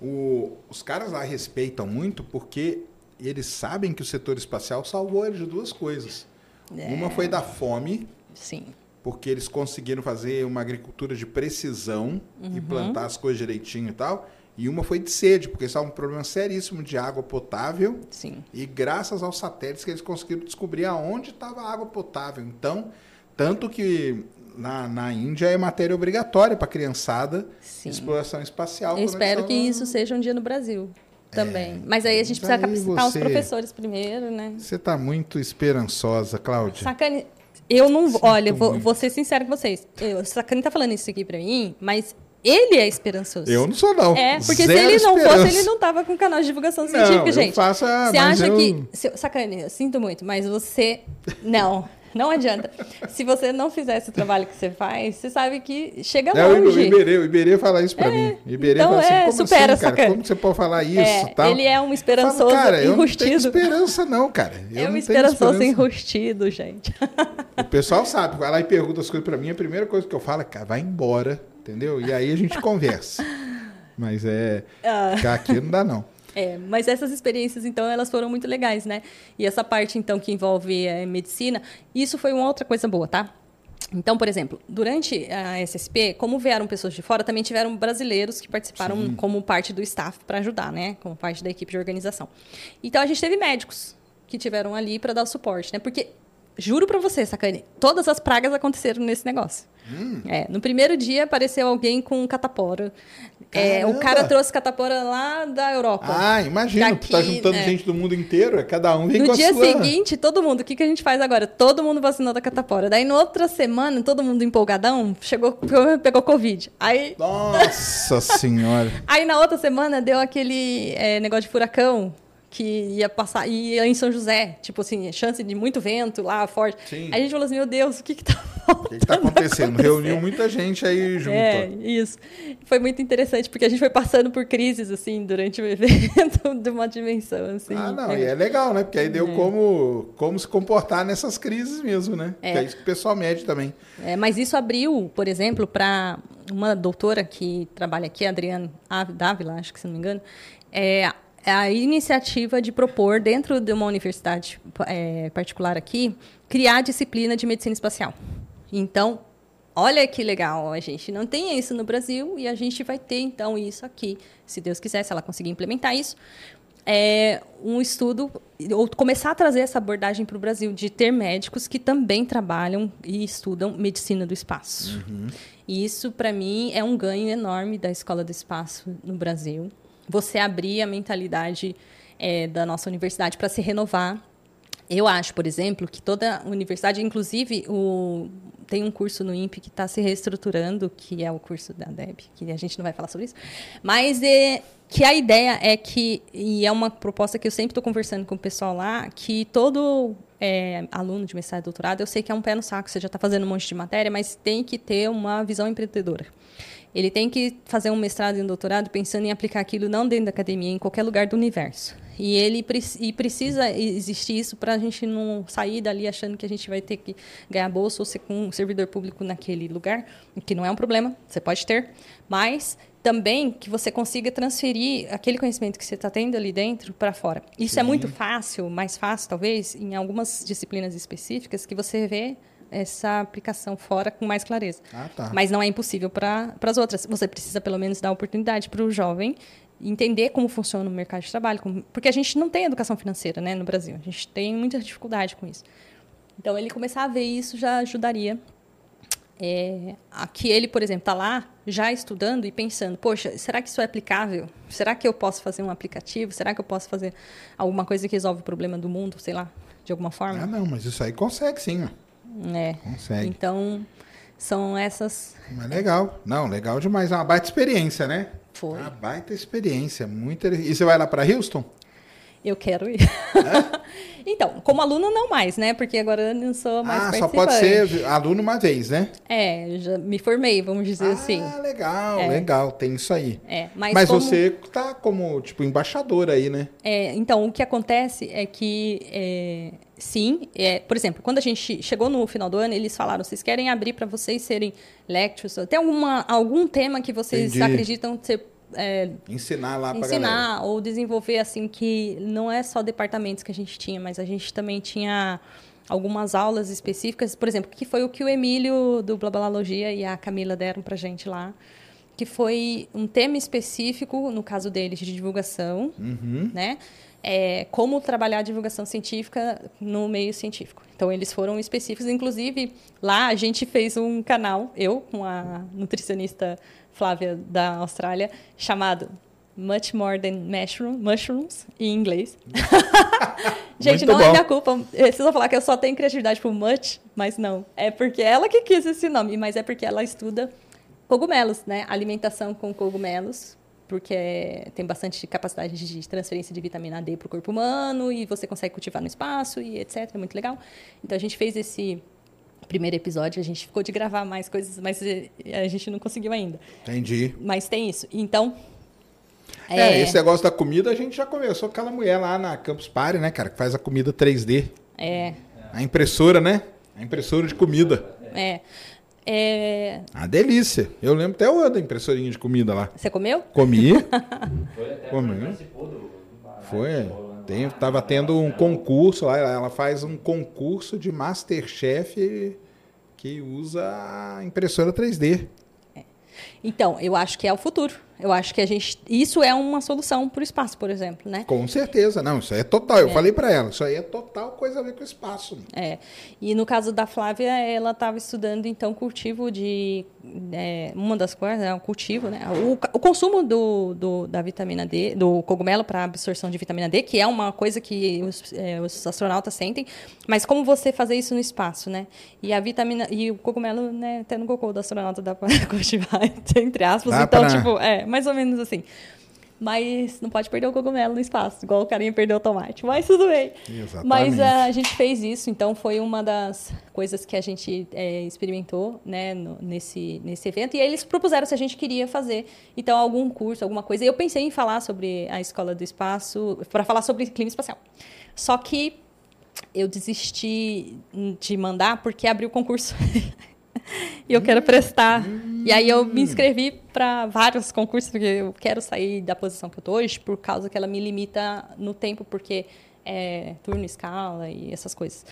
o- os caras lá respeitam muito porque eles sabem que o setor espacial salvou eles de duas coisas. É. Uma foi da fome, Sim. Porque eles conseguiram fazer uma agricultura de precisão e plantar as coisas direitinho e tal. E uma foi de sede, porque estava um problema seríssimo de água potável. Sim. E graças aos satélites que eles conseguiram descobrir aonde estava a água potável. Então, tanto que na, na Índia é matéria obrigatória para a criançada Sim. exploração espacial. Eu espero que isso seja um dia no Brasil também. Mas aí a gente É, precisa capacitar você- os professores primeiro, né? Você está muito esperançosa, Cláudia. Sacane. Eu não. Sinto olha, vou, vou ser sincero com vocês. Eu, o Sacane tá falando isso aqui pra mim, mas ele é esperançoso. Eu não sou, não. É, porque Zero se ele não esperança. fosse, ele não tava com canal de divulgação Não, científica, eu gente. faço você acha eu- que. Sacane, eu sinto muito, mas você. Não, não adianta. Se você não fizer esse trabalho que você faz, você sabe que chega É, o longe. Iberê, o Iberê fala isso pra mim. O Iberê então fala assim, é, como supera, assim, cara? Como que você pode falar isso É, tal? ele é um esperançoso falo, cara, eu não tenho enrustido. esperança não, cara. Eu É um esperançoso enrustido, gente. O pessoal sabe, vai lá e pergunta as coisas pra mim, a primeira coisa que eu falo é, cara, vai embora, entendeu? E aí a gente conversa. Mas é, Ah. ficar aqui não dá não. É, mas essas experiências, então, elas foram muito legais, né? E essa parte, então, que envolve eh, medicina, isso foi uma outra coisa boa, tá? Então, por exemplo, durante a SSP, como vieram pessoas de fora, também tiveram brasileiros que participaram como parte do staff para ajudar, né? Como parte da equipe de organização. Então, a gente teve médicos que tiveram ali para dar suporte, né? Porque, juro para você, Sacane, todas as pragas aconteceram nesse negócio. É, no primeiro dia apareceu alguém com catapora. É, o cara trouxe catapora lá da Europa. Ah, imagina, Daqui, tá juntando né? gente do mundo inteiro, é cada um vem com No a dia sua... seguinte, todo mundo, o que, que a gente faz agora? Todo mundo vacinou da catapora. Daí, na outra semana, todo mundo empolgadão, chegou, pegou, Covid. Aí, Nossa senhora. aí, na outra semana, deu aquele é, negócio de furacão que ia passar, ia em São José. Tipo assim, chance de muito vento lá, forte. Sim. Aí a gente falou assim, meu Deus, o que que tá O que, tá acontecendo? Reuniu muita gente aí junto. É, isso. Foi muito interessante, porque a gente foi passando por crises, assim, durante o evento, de uma dimensão, assim. Ah, não, e é legal, né? Porque aí deu como, como se comportar nessas crises mesmo, né? Que é isso que o pessoal mede também. É, mas isso abriu, por exemplo, para uma doutora que trabalha aqui, a Adriane Dávila, acho que se não me engano, é a iniciativa de propor, dentro de uma universidade é, particular aqui, criar a disciplina de medicina espacial. Então, olha que legal, a gente não tem isso no Brasil e a gente vai ter, então, isso aqui, se Deus quiser, se ela conseguir implementar isso. É um estudo, ou começar a trazer essa abordagem para o Brasil, de ter médicos que também trabalham e estudam medicina do espaço. E isso, para mim, é um ganho enorme da Escola do Espaço no Brasil. Você abrir a mentalidade é, da nossa universidade para se renovar. Eu acho, por exemplo, que toda universidade, inclusive, o, tem um curso no INPE que está se reestruturando, que é o curso da DEB, que a gente não vai falar sobre isso, mas é, que a ideia é que, e é uma proposta que eu sempre estou conversando com o pessoal lá, que todo é, aluno de mestrado e doutorado, eu sei que é um pé no saco, você já está fazendo um monte de matéria, mas tem que ter uma visão empreendedora. Ele tem que fazer um mestrado e um doutorado pensando em aplicar aquilo não dentro da academia, em qualquer lugar do universo. E ele e precisa existir isso para a gente não sair dali achando que a gente vai ter que ganhar bolsa ou ser um servidor público naquele lugar, que não é um problema, você pode ter, mas também que você consiga transferir aquele conhecimento que você está tendo ali dentro para fora. Isso é muito fácil, mais fácil talvez, em algumas disciplinas específicas que você vê essa aplicação fora com mais clareza. Ah, tá. Mas não é impossível para as outras. Você precisa, pelo menos, dar oportunidade para o jovem entender como funciona o mercado de trabalho. como- porque a gente não tem educação financeira né, no Brasil. A gente tem muita dificuldade com isso. Então, ele começar a ver isso já ajudaria é, aqui ele, por exemplo, está lá já estudando e pensando, poxa, será que isso é aplicável? Será que eu posso fazer um aplicativo? Será que eu posso fazer alguma coisa que resolve o problema do mundo, sei lá, de alguma forma? Ah, não, mas isso aí consegue sim, ó. É. Consegue. Então, são essas. Mas legal. Não, legal demais. É uma baita experiência, né? Foi. Uma baita experiência. Muito E você vai lá para Houston? Eu quero ir. então, como aluna não mais, né? Porque agora eu não sou mais ah, só participante. pode ser aluno uma vez, né? É, já me formei, vamos dizer assim. Ah, legal, É. legal. Tem isso aí. É, mas Mas, como- você tá como, tipo, embaixador aí, né? É, então, o que acontece é que, é, sim, é, por exemplo, quando a gente chegou no final do ano, eles falaram: vocês querem abrir para vocês serem lectures? Tem alguma, algum tema que vocês Entendi. acreditam ser. É, Ensinar lá galera. ensinar ou desenvolver assim que não é só departamentos que a gente tinha, mas a gente também tinha algumas aulas específicas, por exemplo, que foi o que o Emílio do Blablalogia e a Camila deram pra gente lá, que foi um tema específico, no caso deles, de divulgação, Uhum. né? É, como trabalhar a divulgação científica no meio científico. Então, eles foram específicos. Inclusive, lá a gente fez um canal, eu com a nutricionista Flávia da Austrália, chamado Much More Than Mushroom, Mushrooms, em inglês. gente, Muito não é bom. minha culpa. Vocês vão falar que eu só tenho criatividade por much, mas não. É porque ela que quis esse nome, mas é porque ela estuda cogumelos, né? Alimentação com cogumelos, porque tem bastante capacidade de transferência de vitamina D para o corpo humano e você consegue cultivar no espaço e etc. É muito legal. Então a gente fez esse primeiro episódio, a gente ficou de gravar mais coisas, mas eh, a gente não conseguiu ainda. Entendi. Mas tem isso. Então. É, esse negócio da comida a gente já conversou com aquela mulher lá na Campus Party, né, cara, que faz a comida 3D. É. A impressora, né? A impressora de comida. É. É, A delícia. Eu lembro até o da impressorinha de comida lá. Você comeu? Comi. Foi até é? participou do. do- Foi. Tem, tava tendo um concurso lá. Ela faz um concurso de Masterchef que usa impressora 3D. Então, eu acho que é o futuro. Eu acho que a gente. Isso é uma solução para o espaço, por exemplo, né? Com certeza. Não, isso aí é total. Eu falei pra ela. Isso aí é total coisa a ver com o espaço. É. E no caso da Flávia, ela estava estudando então cultivo de é, uma das coisas, é o cultivo, né? O, o consumo do, do- da vitamina D, do cogumelo para absorção de vitamina D, que é uma coisa que os, é, os astronautas sentem, mas como você fazer isso no espaço, né? E a vitamina e o cogumelo, né? Até no cocô do astronauta dá para cultivar entre aspas. Dá então, pra- tipo, é mais ou menos assim. Mas não pode perder o cogumelo no espaço, igual o carinha perdeu o tomate. Mas tudo bem. Exatamente. Mas ah, a gente fez isso, então foi uma das coisas que a gente é, experimentou né, no- nesse, nesse evento. E aí eles propuseram se a gente queria fazer, então, algum curso, alguma coisa. E eu pensei em falar sobre a Escola do Espaço, para falar sobre clima espacial. Só que eu desisti de mandar porque abriu o concurso. e eu quero prestar. E aí eu me inscrevi para vários concursos, porque eu quero sair da posição que eu tô hoje, por causa que ela me limita no tempo, porque é turno, escala e essas coisas.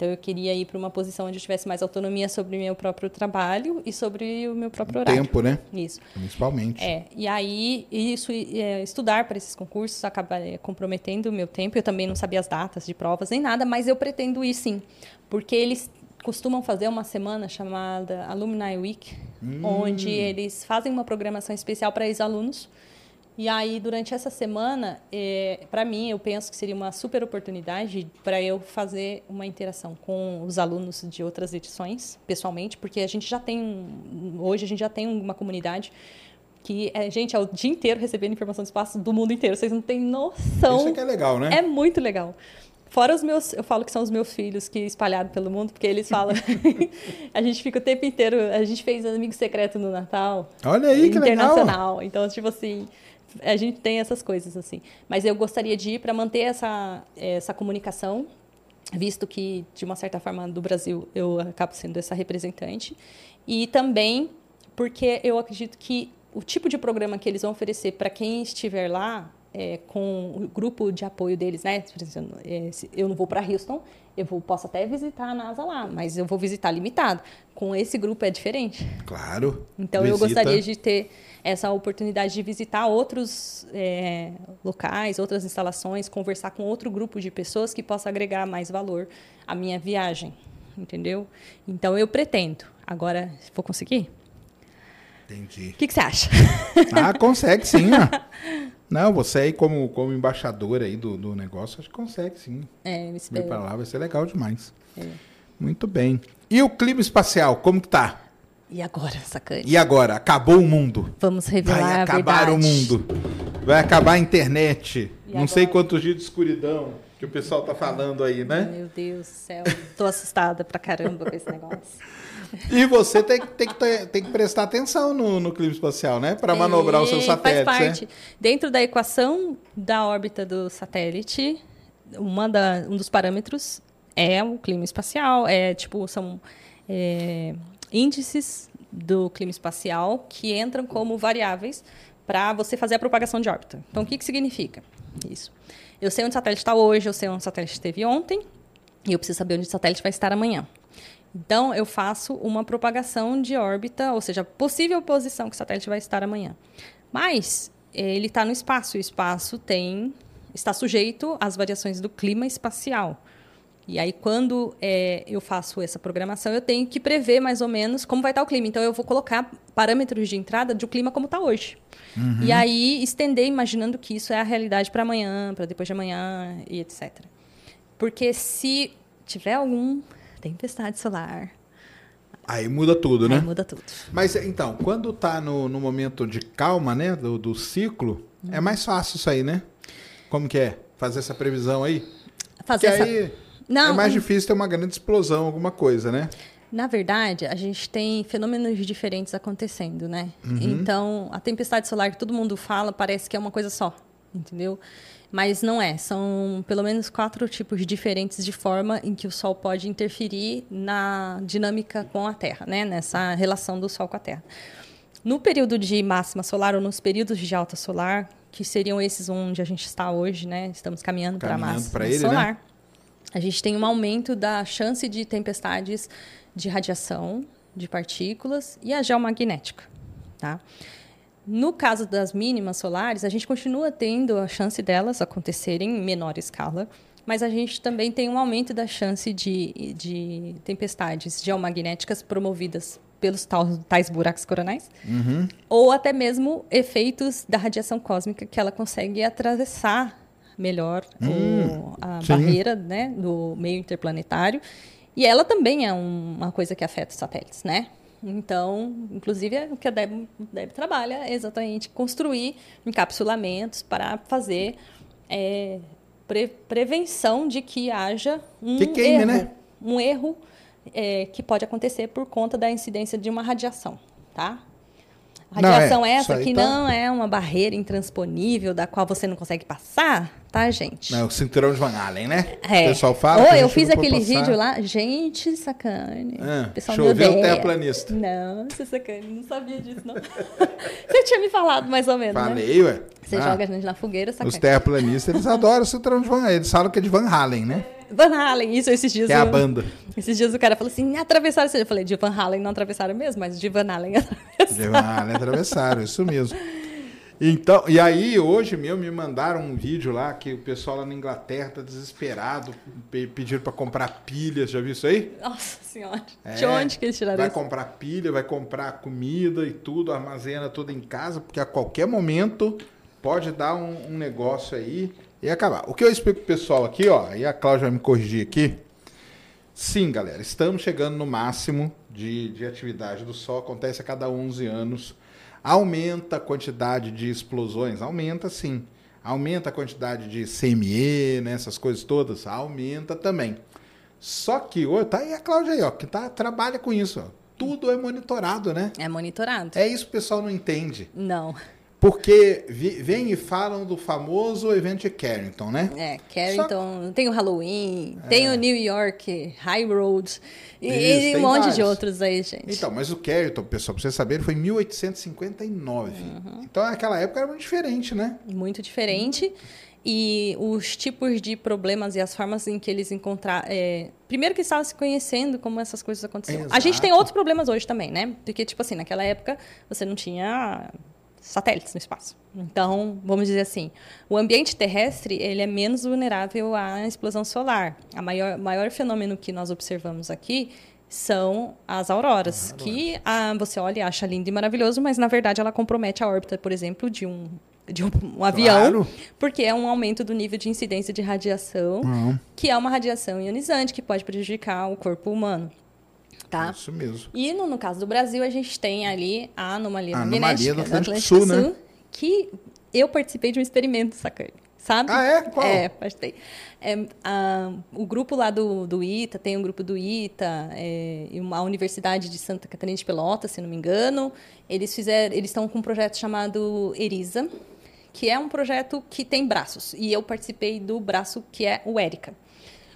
Então eu queria ir para uma posição onde eu tivesse mais autonomia sobre o meu próprio trabalho e sobre o meu próprio horário. Tempo, né? Isso. Principalmente. É, e aí, isso, é, estudar para esses concursos acaba é, comprometendo o meu tempo. Eu também não sabia as datas de provas nem nada, mas eu pretendo ir sim, porque eles costumam fazer uma semana chamada Alumni Week, onde eles fazem uma programação especial para ex-alunos. E aí, durante essa semana, para mim, eu penso que seria uma super oportunidade para eu fazer uma interação com os alunos de outras edições, pessoalmente, porque a gente já tem, hoje a gente já tem uma comunidade que, é, gente, é o dia inteiro recebendo informação do espaço do mundo inteiro. Vocês não têm noção. Isso é que é legal, né? É muito legal. Fora os meus, eu falo que são os meus filhos que espalharam pelo mundo, porque eles falam. a gente fica o tempo inteiro. A gente fez amigo secreto no Natal. Olha aí, que legal. internacional. Então, tipo assim, a gente tem essas coisas assim. Mas eu gostaria de ir para manter essa, essa comunicação, visto que, de uma certa forma, do Brasil eu acabo sendo essa representante. E também porque eu acredito que o tipo de programa que eles vão oferecer para quem estiver lá, é, com o grupo de apoio deles, né? Por exemplo, é, eu não vou para Houston, eu vou, posso até visitar a NASA lá, mas eu vou visitar limitado. Com esse grupo é diferente. Claro. Então eu Visita. gostaria de ter essa oportunidade de visitar outros é, locais, outras instalações, conversar com outro grupo de pessoas que possa agregar mais valor à minha viagem. entendeu? Então eu pretendo. Agora, vou conseguir? Entendi. O que, que você acha? Ah, consegue sim, ó. Não, você aí como, como embaixador aí do, do negócio, acho que consegue sim. É, eu Vir espero. pra lá vai ser legal demais. É. Muito bem. E o clima espacial, como que tá? E agora, sacane? E agora? Acabou o mundo. Vamos revelar Vai a acabar verdade. o mundo. Vai acabar a internet. E Não sei agora? quantos dias de escuridão que o pessoal tá falando aí, né? Meu Deus do céu. Tô assustada pra caramba com esse negócio. E você tem, que- tem, que, ter- tem que prestar atenção no, no clima espacial, né? Para manobrar os seus E satélites, Faz né? parte. Dentro da equação da órbita do satélite, uma da, um dos parâmetros é o clima espacial. É tipo, são é, índices do clima espacial que entram como variáveis para você fazer a propagação de órbita. Então, o que, que significa isso? Eu sei onde o satélite está hoje, eu sei onde o satélite esteve ontem, e eu preciso saber onde o satélite vai estar amanhã. Então, eu faço uma propagação de órbita, ou seja, a possível posição que o satélite vai estar amanhã. Mas ele está no espaço, e o espaço tem está sujeito às variações do clima espacial. E aí, quando eh, eu faço essa programação, eu tenho que prever mais ou menos como vai estar o clima. Então, eu vou colocar parâmetros de entrada do clima como está hoje. E aí, estender imaginando que isso é a realidade para amanhã, para depois de amanhã e etc. Porque se tiver algum tempestade solar, Aí muda tudo, né? aí muda tudo. Mas então, quando tá no, no momento de calma, né? Do, do ciclo, é mais fácil isso aí, né? Como que é? Fazer essa previsão aí? Fazer Porque essa... aí Não, é mais difícil ter uma grande explosão, alguma coisa, né? Na verdade, a gente tem fenômenos diferentes acontecendo, né? Uhum. Então, a tempestade solar que todo mundo fala parece que é uma coisa só, entendeu? Mas não é. São pelo menos quatro tipos diferentes de forma em que o Sol pode interferir na dinâmica com a Terra, né? Nessa relação do Sol com a Terra. No período de máxima solar ou nos períodos de alta solar, que seriam esses onde a gente está hoje, né? Estamos caminhando para a Caminhando máxima ele, né? solar. A gente tem um aumento da chance de tempestades de radiação, de partículas e a geomagnética, tá? No caso das mínimas solares, a gente continua tendo a chance delas acontecerem em menor escala, mas a gente também tem um aumento da chance de, de tempestades geomagnéticas promovidas pelos tais buracos coronais, ou até mesmo efeitos da radiação cósmica que ela consegue atravessar melhor o- a sim. barreira né, do meio interplanetário. E ela também é um- uma coisa que afeta os satélites, né? Então, inclusive, é o que a Deb, Deb trabalha é exatamente construir encapsulamentos para fazer é, pre- prevenção de que haja um Que queime, erro, né? um erro é, que pode acontecer por conta da incidência de uma radiação, tá? A Não, é, Radiação essa que tá- não é uma barreira intransponível da qual você não consegue passar, tá, gente? É o cinturão de Van Allen, né? É. O pessoal fala. Ô, a eu fiz não aquele passar. vídeo lá. Gente, sacane. Ah, o pessoal choveu odeia. terraplanista. Não, você sacane. Não sabia disso, não. você tinha me falado mais ou menos, né? Falei, ué. Você Ah, joga a gente na fogueira, Os sacane. terraplanistas, eles adoram o cinturão de Van Allen. Eles falam que é de Van Halen, né? Van Halen, isso esses dias. Que é a banda. Esses dias o cara falou assim, atravessaram. Eu falei, de Van Halen não atravessaram mesmo, mas de Van Halen atravessaram. De Van Halen atravessaram, isso mesmo. Então, e aí, hoje mesmo, me mandaram um vídeo lá que o pessoal lá na Inglaterra tá desesperado, pe- pediram para comprar pilhas, já viu isso aí? Nossa senhora. É, de onde que eles tiraram Vai isso? comprar pilha, vai comprar comida e tudo, armazena tudo em casa, porque a qualquer momento pode dar um, um negócio aí e acabar. O que eu explico pro pessoal aqui, ó, e a Cláudia vai me corrigir aqui. Sim, galera, estamos chegando no máximo de, de atividade do Sol, acontece a cada 11 anos. Aumenta a quantidade de explosões? Aumenta sim. Aumenta a quantidade de CME, né, essas coisas todas? Aumenta também. Só que, ô, tá aí a Cláudia aí, ó, que tá, trabalha com isso. Ó. Tudo é monitorado, né? É monitorado. É isso que o pessoal não entende. Não. Porque vem e falam do famoso evento de Carrington, né? É, Carrington, tem o Halloween, tem o New York High Road e, Isso, e um monte de outros aí, gente. Então, mas o Carrington, pessoal, pra vocês saberem, foi em 1859. Então, naquela época era muito diferente, né? Muito diferente. E os tipos de problemas e as formas em que eles encontraram. primeiro que estavam se conhecendo como essas coisas aconteciam. A gente tem Exato. outros problemas hoje também, né? Porque, tipo assim, naquela época você não tinha satélites no espaço. Então, vamos dizer assim, o ambiente terrestre ele é menos vulnerável à explosão solar. A maior maior fenômeno que nós observamos aqui são as auroras, que ah, você olha e acha lindo e maravilhoso, mas na verdade ela compromete a órbita, por exemplo, de um de um, um avião, Claro. porque é um aumento do nível de incidência de radiação, Não, que é uma radiação ionizante que pode prejudicar o corpo humano. Tá? Isso mesmo. E no, no caso do Brasil, a gente tem ali a anomalia, A anomalia magnética do Atlântico Sul, né? que eu participei de um experimento, sacane, sabe? Ah, é? Qual? É, participei. É, a- o grupo lá do, do ITA, tem um grupo do ITA, é, uma Universidade de Santa Catarina de Pelotas, se não me engano, eles fizeram, eles estão com um projeto chamado ERISA, que é um projeto que tem braços, e eu participei do braço que é o ERICA.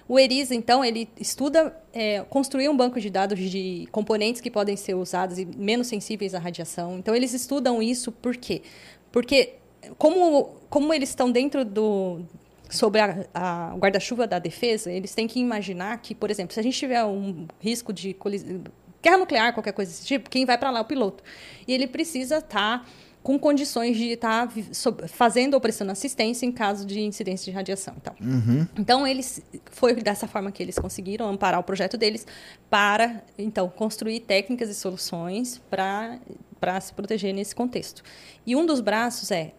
O ERISA, então, ele estuda é, construir um banco de dados de componentes que podem ser usados e menos sensíveis à radiação. Então, eles estudam isso por quê? Porque, como, como eles estão dentro do. sobre a, a- guarda-chuva da defesa, eles têm que imaginar que, por exemplo, se a gente tiver um risco de. Guerra nuclear, qualquer coisa desse tipo, quem vai para lá é o piloto. E ele precisa estar com condições de estar so- fazendo ou prestando assistência em caso de incidência de radiação. Então, então eles foi dessa forma que eles conseguiram amparar o projeto deles para então construir técnicas e soluções para para se proteger nesse contexto. E um dos braços é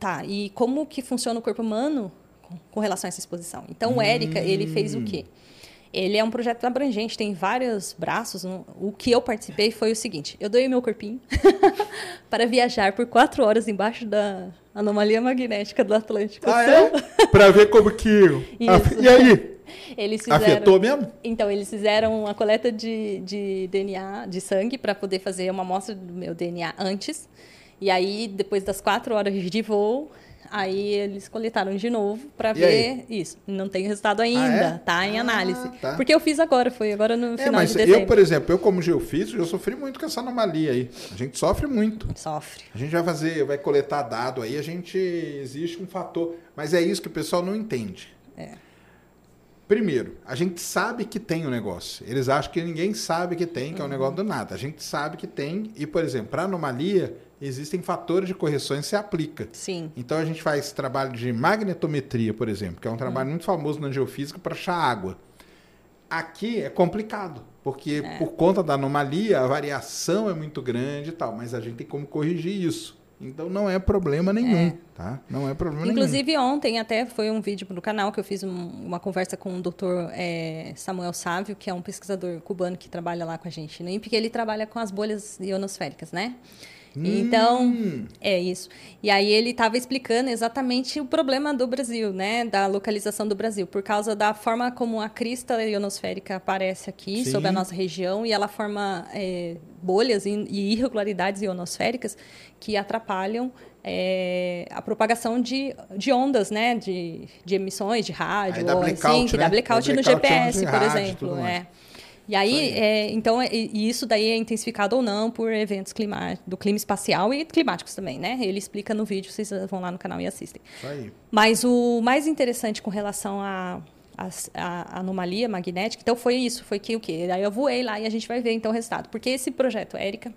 tá, e como que funciona o corpo humano com, com relação a essa exposição? Então, o Érica, ele fez o quê? Ele é um projeto abrangente, tem vários braços. O que eu participei foi o seguinte: eu doei meu corpinho para viajar por quatro horas embaixo da anomalia magnética do Atlântico. Ah, é? pra ver como que. Isso. E aí? Eles fizeram. Afetou mesmo? Então, eles fizeram uma coleta de, de DNA, de sangue, para poder fazer uma amostra do meu DNA antes. E aí, depois das quatro horas de voo, aí eles coletaram de novo para ver aí? isso. Não tem resultado ainda, é? tá em Ah, análise. tá. Porque eu fiz agora, foi agora no É, final mas de dezembro. eu, por exemplo, eu como geofísico, eu sofri muito com essa anomalia aí. A gente sofre muito. Sofre. A gente vai fazer, vai coletar dado aí, a gente existe um fator, mas é isso que o pessoal não entende. É. Primeiro, a gente sabe que tem o negócio. Eles acham que ninguém sabe que tem, que é um negócio do nada. A gente sabe que tem e, por exemplo, para anomalia existem fatores de correções que se aplica. Sim. Então a gente faz trabalho de magnetometria, por exemplo, que é um trabalho muito famoso na geofísica para achar água. Aqui é complicado, porque por conta da anomalia a variação é muito grande e tal, mas a gente tem como corrigir isso. Então não é problema nenhum, tá? Não é problema nenhum. Inclusive, ontem até foi um vídeo no canal que eu fiz um- uma conversa com o doutor eh, Samuel Sávio, que é um pesquisador cubano que trabalha lá com a gente no INPE, que ele trabalha com as bolhas ionosféricas, né? Então, Hum. é isso. E aí ele estava explicando exatamente o problema do Brasil, né? Da localização do Brasil, por causa da forma como a crista ionosférica aparece aqui Sim. sobre a nossa região e ela forma eh, bolhas e irregularidades ionosféricas que atrapalham eh, a propagação de, de ondas, né? De, de emissões de rádio, Aí dá ou blackout, assim, que né? dá blackout Dá no blackout GPS, de por rádio e exemplo. tudo mais. É. E aí, é, então, e e isso daí é intensificado ou não por eventos clima, do clima espacial e climáticos também, né? Ele explica no vídeo, vocês vão lá no canal e assistem. Mas o mais interessante com relação à à- à anomalia magnética, então foi isso, foi que o quê? Aí eu voei lá e a gente vai ver então o resultado. Porque esse projeto, Érica,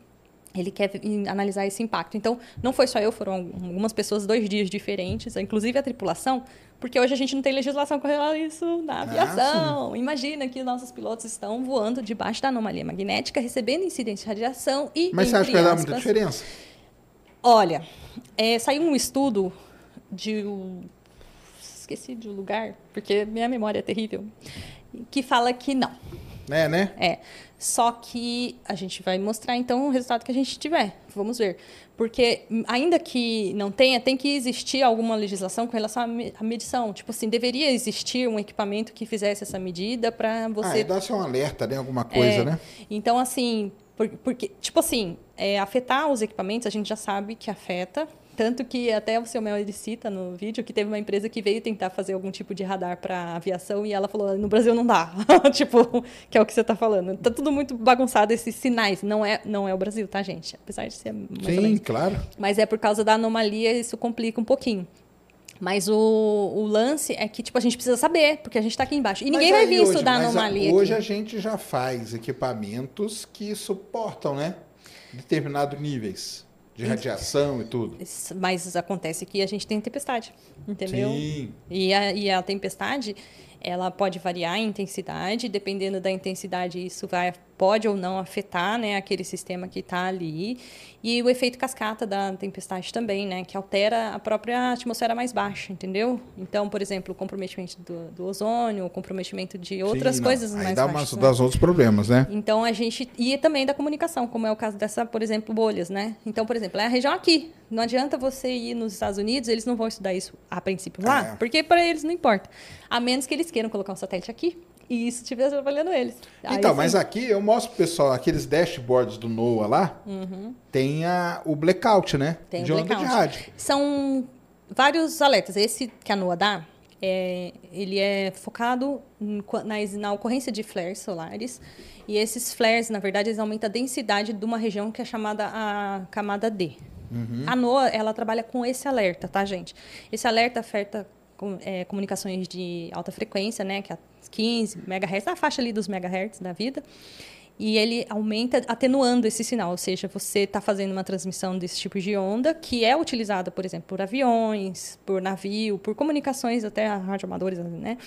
ele quer analisar esse impacto. Então, não foi só eu, foram algumas pessoas, dois dias diferentes, inclusive a tripulação, porque hoje a gente não tem legislação com relação a isso na aviação. Imagina que nossos pilotos estão voando debaixo da anomalia magnética, recebendo incidência de radiação e. Mas você acha que vai dar muita diferença? Olha, é, saiu um estudo de. um- Esqueci de um lugar, porque minha memória é terrível. Que fala que não. É, né? É. Só que a gente vai mostrar então o resultado que a gente tiver. Vamos ver. Porque, hum, ainda que não tenha, tem que existir alguma legislação com relação à me- à medição. Tipo assim, deveria existir um equipamento que fizesse essa medida para Ah, você e dá-se um alerta, né? Alguma coisa, é, né? Então, assim, por- porque, tipo assim, é, afetar os equipamentos a gente já sabe que afeta. Tanto que até o seu Mel ele cita no vídeo que teve uma empresa que veio tentar fazer algum tipo de radar para aviação e ela falou: no Brasil não dá. tipo, que é o que você está falando. Tá tudo muito bagunçado esses sinais. Não é, não é o Brasil, tá, gente? Apesar de ser Sim, claro. Mas é por causa da anomalia, isso complica um pouquinho. Mas o, o lance é que, tipo, a gente precisa saber, porque a gente está aqui embaixo. E ninguém Mas vai vir hoje- estudar mas a- anomalia Hoje aqui. a gente já faz equipamentos que suportam, né? Determinados níveis. De radiação e tudo. Mas acontece que a gente tem tempestade, entendeu? Sim. E a, e a tempestade, ela pode variar em intensidade, dependendo da intensidade, isso vai pode ou não afetar né, aquele sistema que está ali. E o efeito cascata da tempestade também, né, que altera a própria atmosfera mais baixa, entendeu? Então, por exemplo, o comprometimento do, do ozônio, o comprometimento de outras Sim, coisas não. Aí mais dá baixas. né? das outros problemas, né? Então a gente e também da comunicação, como é o caso dessa, por exemplo, bolhas, né? Então, por exemplo, é a região aqui. Não adianta você ir nos Estados Unidos, eles não vão estudar isso a princípio lá, É. porque para eles não importa. A menos que eles queiram colocar um satélite aqui e isso estiver trabalhando eles. Aí Então, mas aqui eu mostro pro pessoal, aqueles dashboards do NOAA lá, tem a, o blackout, né? Tem o de onda blackout. de rádio. São vários alertas. Esse que a NOAA dá, é, ele é focado em na, na ocorrência de flares solares. E esses flares, na verdade, eles aumentam a densidade de uma região que é chamada a camada D. A NOAA, ela trabalha com esse alerta, tá, gente? Esse alerta afeta com- é, comunicações de alta frequência, né? Que 15 MHz, na faixa ali dos megahertz da vida. E ele aumenta atenuando esse sinal, ou seja, você está fazendo uma transmissão desse tipo de onda, que é utilizada, por exemplo, por aviões, por navio, por comunicações até radioamadores, né?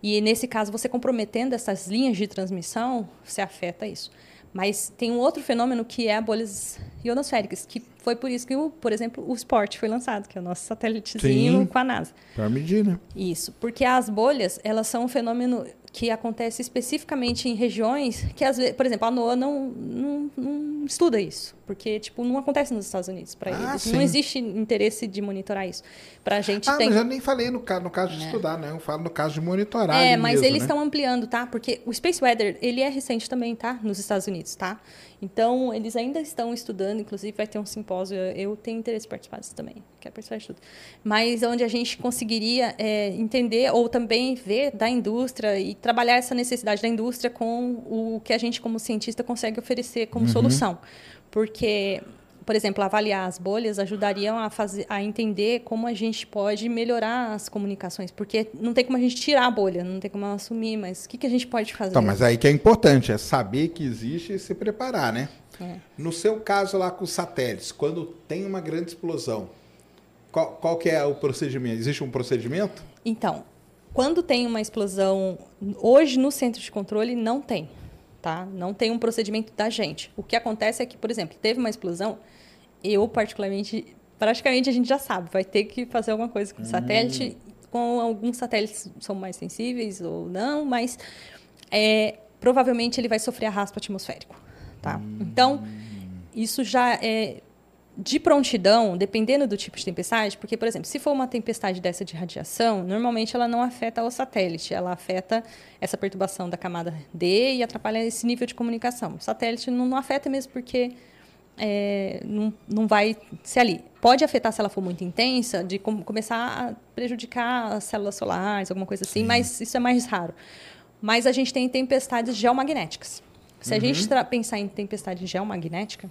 E nesse caso, você comprometendo essas linhas de transmissão, você afeta isso. Mas tem um outro fenômeno que é bolhas ionosféricas, que foi por isso que, o, por exemplo, o SPOT foi lançado, que é o nosso satélitezinho Sim. com a NASA. Pra medir, né? Isso, porque as bolhas, elas são um fenômeno que acontece especificamente em regiões que, às vezes, por exemplo, a NOAA não, não, não estuda isso, porque, tipo, não acontece nos Estados Unidos para Ah, eles. sim. Não existe interesse de monitorar isso. Para a gente Ah, tem... mas eu nem falei no caso, no caso de estudar, né? Eu falo no caso de monitorar. É, mas mesmo, eles né? estão ampliando, tá? Porque o Space Weather, ele é recente também, tá? Nos Estados Unidos, tá? Então, eles ainda estão estudando, inclusive vai ter um simpósio, eu tenho interesse em participar disso também, quero participar de tudo. Mas onde a gente conseguiria é, entender ou também ver da indústria e trabalhar essa necessidade da indústria com o que a gente, como cientista, consegue oferecer como solução. Porque por exemplo, avaliar as bolhas ajudariam a, fazer, a entender como a gente pode melhorar as comunicações, porque não tem como a gente tirar a bolha, não tem como ela assumir, mas o que, que a gente pode fazer? Então, mas aí que é importante, é saber que existe e se preparar, né? É. No seu caso lá com os satélites, quando tem uma grande explosão, qual, qual que é o procedimento? Existe um procedimento? Então, quando tem uma explosão, hoje no centro de controle não tem, tá? Não tem um procedimento da gente. O que acontece é que, por exemplo, teve uma explosão, eu particularmente, praticamente a gente já sabe, vai ter que fazer alguma coisa com o satélite. Com alguns satélites são mais sensíveis ou não, mas é, provavelmente ele vai sofrer arrasto atmosférico, tá? Então, isso já é de prontidão, dependendo do tipo de tempestade, porque, por exemplo, se for uma tempestade dessa de radiação, normalmente ela não afeta o satélite, ela afeta essa perturbação da camada D e atrapalha esse nível de comunicação. O satélite não, não afeta mesmo porque é, não, não vai ser ali. Pode afetar se ela for muito intensa, de com, começar a prejudicar as células solares, alguma coisa assim, mas isso é mais raro. Mas a gente tem tempestades geomagnéticas. Se a gente pensar em tempestade geomagnética,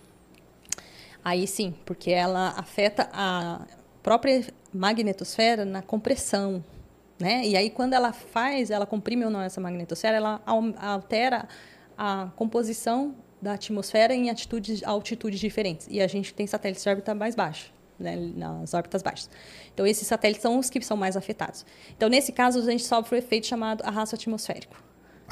Aí sim, porque ela afeta a própria magnetosfera na compressão, né? E aí quando ela faz, ela comprime ou não essa magnetosfera, ela altera a composição da atmosfera em atitudes, altitudes diferentes. E a gente tem satélites de órbita mais baixa, né? nas órbitas baixas. Então esses satélites são os que são mais afetados. Então nesse caso a gente sofre o efeito chamado arrasto atmosférico.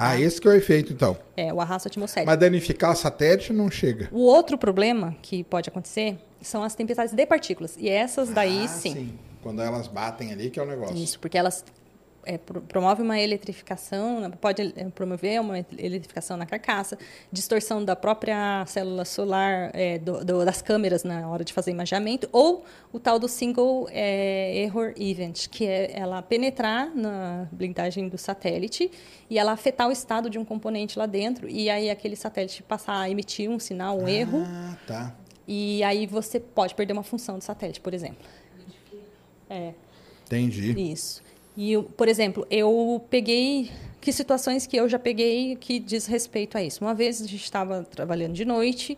Ah, esse que é o efeito, então. É, o arrasto atmosférico. Mas danificar o satélite não chega. O outro problema que pode acontecer são as tempestades de partículas. E essas daí, Ah, sim. Quando elas batem ali, que é o negócio. Isso, porque elas é, pro- promovem uma eletrificação, né, pode é, promover uma eletrificação na carcaça, distorção da própria célula solar, é, do- do- das câmeras na hora de fazer imageamento, ou o tal do single é, error event, que é ela penetrar na blindagem do satélite e ela afetar o estado de um componente lá dentro, e aí aquele satélite passar a emitir um sinal, um erro, Ah, tá. e aí você pode perder uma função do satélite, por exemplo. É. Entendi. Isso. E, por exemplo, eu peguei que situações que eu já peguei que diz respeito a isso. Uma vez a gente estava trabalhando de noite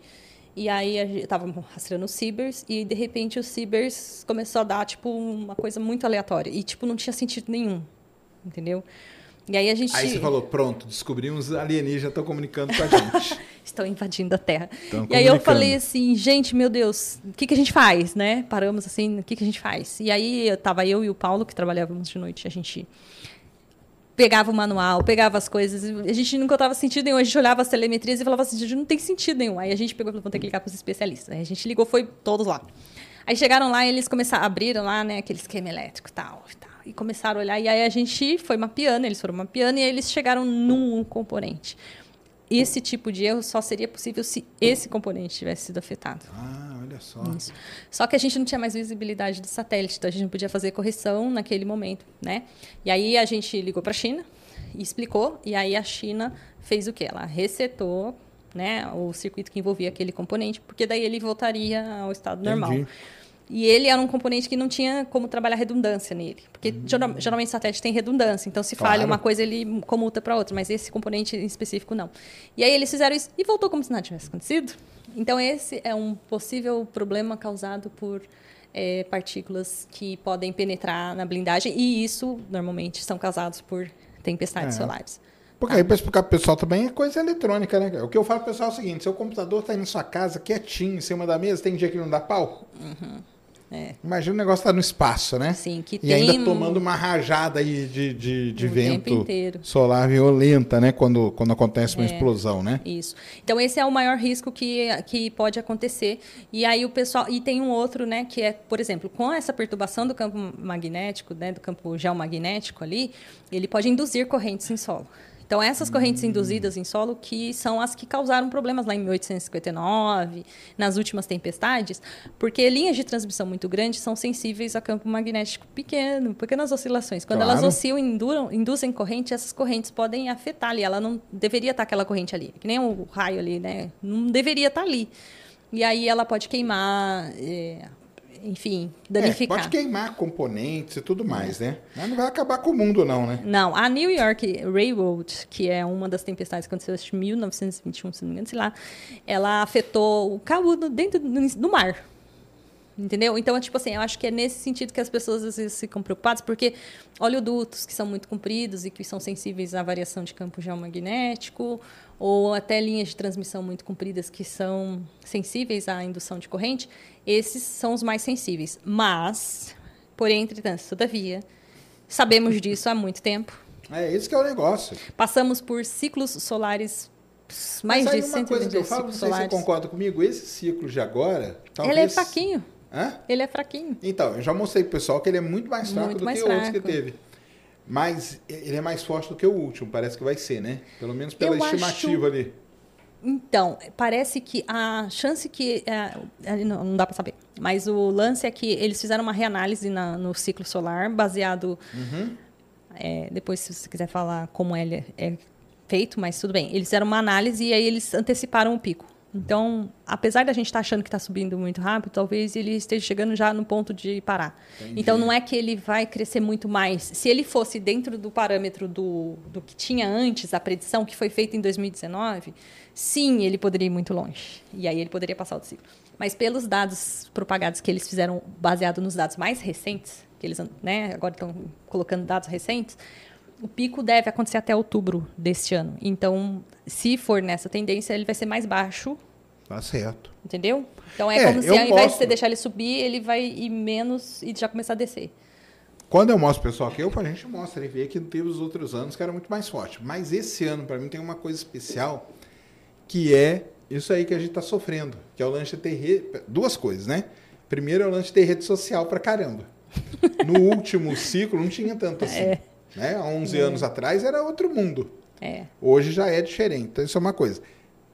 e aí a gente estava rastreando os cibers e de repente os cibers começou a dar tipo uma coisa muito aleatória e tipo não tinha sentido nenhum, entendeu? E aí a gente. Aí você falou, pronto, descobrimos alienígenas estão comunicando com a gente. Estão invadindo a Terra. Estão e aí eu falei assim, gente, meu Deus, o que, que a gente faz, né? Paramos assim, o que, que a gente faz? E aí eu tava eu e o Paulo, que trabalhávamos de noite, a gente pegava o manual, pegava as coisas, a gente não encontrava sentido nenhum, a gente olhava as telemetrias e falava assim, gente, não tem sentido nenhum. Aí a gente pegou e falou, vamos ter que ligar para os especialistas. Aí a gente ligou, foi todos lá. Aí chegaram lá e eles começaram, abriram lá, né, aquele esquema elétrico e tal, e começaram a olhar, e aí a gente foi mapeando, eles foram mapeando, e aí eles chegaram num componente. Esse tipo de erro só seria possível se esse componente tivesse sido afetado. ah, olha só. Isso. Só que a gente não tinha mais visibilidade de satélite, então a gente não podia fazer correção naquele momento, né? E aí a gente ligou para a China e explicou, e aí a China fez o quê? Ela resetou, né, o circuito que envolvia aquele componente, porque daí ele voltaria ao estado normal. E ele era um componente que não tinha como trabalhar redundância nele. Porque geral- geralmente satélite tem redundância. Então, se falha Claro. uma coisa, ele comuta para outra. Mas esse componente em específico, não. E aí eles fizeram isso e voltou como se nada tivesse acontecido. Então, esse é um possível problema causado por eh, partículas que podem penetrar na blindagem. E isso, normalmente, são causados por tempestades É. solares. Porque aí, para explicar pro pessoal também, é coisa eletrônica, né? O que eu falo pro pessoal é o seguinte: seu computador tá aí na sua casa, quietinho, em cima da mesa, tem dia que não dá pau? É. Imagina o negócio tá no espaço, né? Assim, que E tem ainda tomando uma rajada aí de, de, de vento solar violenta, né? Quando, quando acontece uma É. explosão, né? Isso. Então esse é o maior risco que, que pode acontecer. E aí o pessoal e tem um outro, né, que é, por exemplo, com essa perturbação do campo magnético, né, do campo geomagnético ali, ele pode induzir correntes em solo. Então essas correntes induzidas em solo que são as que causaram problemas lá em 1859, nas últimas tempestades, porque linhas de transmissão muito grandes são sensíveis a campo magnético pequeno, pequenas oscilações. Quando elas Claro. oscilam, induram, induzem corrente, essas correntes podem afetar ali. Ela não deveria estar aquela corrente ali, que nem o raio ali, né? Não deveria estar ali. E aí ela pode queimar, é, enfim, É, danificar. pode queimar componentes e tudo mais, né? Mas não vai acabar com o mundo, não, né? Não, a New York Railroad, que é uma das tempestades que aconteceu em 1921, se não me engano, sei lá, ela afetou o cabo dentro do mar. Entendeu? Então, é tipo assim, eu acho que é nesse sentido que as pessoas às vezes ficam preocupadas, porque oleodutos que são muito compridos e que são sensíveis à variação de campo geomagnético, ou até linhas de transmissão muito compridas que são sensíveis à indução de corrente, esses são os mais sensíveis. Mas, porém, entretanto, todavia, sabemos disso há muito tempo. É esse que é o negócio. Passamos por ciclos solares, mais Mas de uma coisa que eu 120 falo, não sei se você solares. concorda comigo, esse ciclo de agora... Talvez... Ele é fraquinho. Hã? Ele é fraquinho. Então, eu já mostrei pro pessoal que ele é muito mais fraco Muito do mais que outros que fraco. teve. Mas ele é mais forte do que o último, parece que vai ser, né? Pelo menos pela Eu estimativa acho- ali. Então, parece que a chance que. é, é, não, não dá para saber. Mas o lance é que eles fizeram uma reanálise na- no ciclo solar, baseado. Uhum. é, depois, se você quiser falar como ele é feito, mas tudo bem. Eles fizeram uma análise e aí eles anteciparam o pico. Então, apesar da gente estar achando que está subindo muito rápido, talvez ele esteja chegando já no ponto de parar. Então, não é que ele vai crescer muito mais. Se ele fosse dentro do parâmetro do, do que tinha antes, a predição que foi feita em 2019, sim, ele poderia ir muito longe. E aí ele poderia passar o ciclo. Mas pelos dados propagados que eles fizeram baseado nos dados mais recentes, que eles né, agora estão colocando dados recentes, o pico deve acontecer até outubro deste ano. Então, se for nessa tendência, ele vai ser mais baixo, Tá certo. entendeu? Então é, É, como se ao invés de mostro. você deixar ele subir, ele vai ir menos e já começar a descer. Quando eu mostro pro pessoal aqui, eu, a gente mostra e vê que teve os outros anos que era muito mais forte. Mas esse ano, para mim, tem uma coisa especial, que é isso aí que a gente tá sofrendo, que é o lance de ter rede... Duas coisas, né? Primeiro é o lance de ter rede social pra caramba. No último ciclo não tinha tanto assim. É. Né? Há 11 anos atrás era outro mundo. É. Hoje já é diferente. Então isso é uma coisa.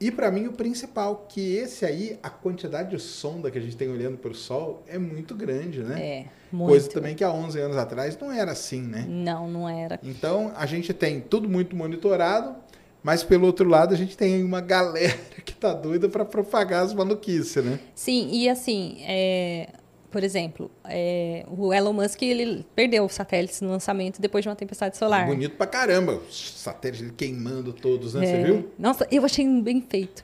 E para mim o principal, que esse aí, a quantidade de sonda que a gente tem olhando para o Sol é muito grande, né? É, muito. Coisa também que há 11 anos atrás não era assim, né? Não, não era. Então a gente tem tudo muito monitorado, mas pelo outro lado a gente tem uma galera que tá doida para propagar as maluquices, né? Sim, e assim, é, por exemplo, é, o Elon Musk ele perdeu os satélites no lançamento depois de uma tempestade solar. Bonito pra caramba. Os satélites ele queimando todos, né? Você É. viu? Nossa, eu achei bem feito.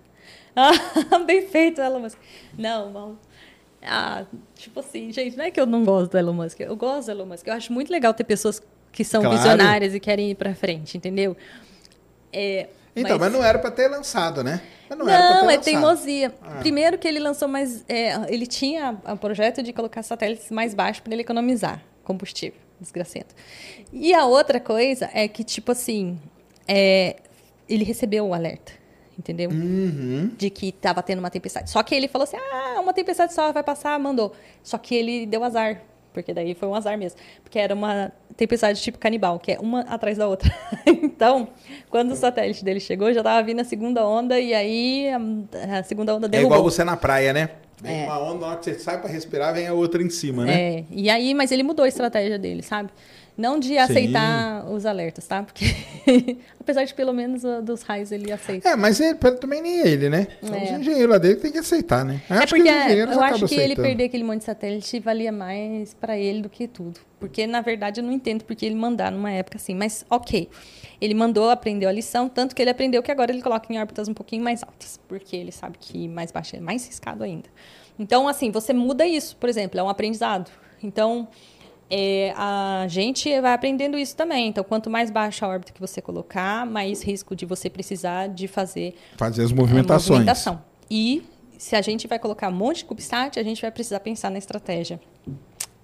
Ah, bem feito, Elon Musk. Não, mal. Ah, tipo assim, gente, não é que eu não gosto do Elon Musk. Eu gosto do Elon Musk. Eu acho muito legal ter pessoas que são Claro. visionárias e querem ir para frente, entendeu? É, Então, mas... não era pra ter lançado, né? Mas não, não, era é teimosia. Ah. Primeiro que ele lançou mais. é, ele tinha o projeto de colocar satélites mais baixos para ele economizar combustível. Desgracento. E a outra coisa é que, tipo assim, é, ele recebeu o alerta. Entendeu? Uhum. De que estava tendo uma tempestade. Só que ele falou assim: ah, uma tempestade só vai passar, mandou. Só que ele deu azar. Porque daí foi um azar mesmo. Porque era uma tempestade tipo canibal, que é uma atrás da outra. então, quando o satélite dele chegou, já estava vindo a segunda onda, e aí a, a segunda onda É derrubou. igual você na praia, né? Vem É. uma onda, na hora que você sai pra respirar, vem a outra em cima, né? É, e aí, mas ele mudou a estratégia dele, sabe? Não de aceitar os alertas, tá? Porque, apesar de pelo menos uh, dos raios ele aceita. É, mas ele, também nem ele, né? São É. os engenheiros lá dele que tem que aceitar, né? Eu É acho porque eu acho que ele aceitando. perder aquele monte de satélite valia mais pra ele do que tudo. Porque, na verdade, eu não entendo porque ele mandar numa época assim. Mas, ok. Ele mandou, aprendeu a lição, tanto que ele aprendeu que agora ele coloca em órbitas um pouquinho mais altas. Porque ele sabe que mais baixo é mais riscado ainda. Então, assim, você muda isso, por exemplo, é um aprendizado. Então, é, a gente vai aprendendo isso também. Então, quanto mais baixa a órbita que você colocar, mais risco de você precisar de fazer Fazer as é, movimentações. movimentação. E se a gente vai colocar um monte de CubeSat, a gente vai precisar pensar na estratégia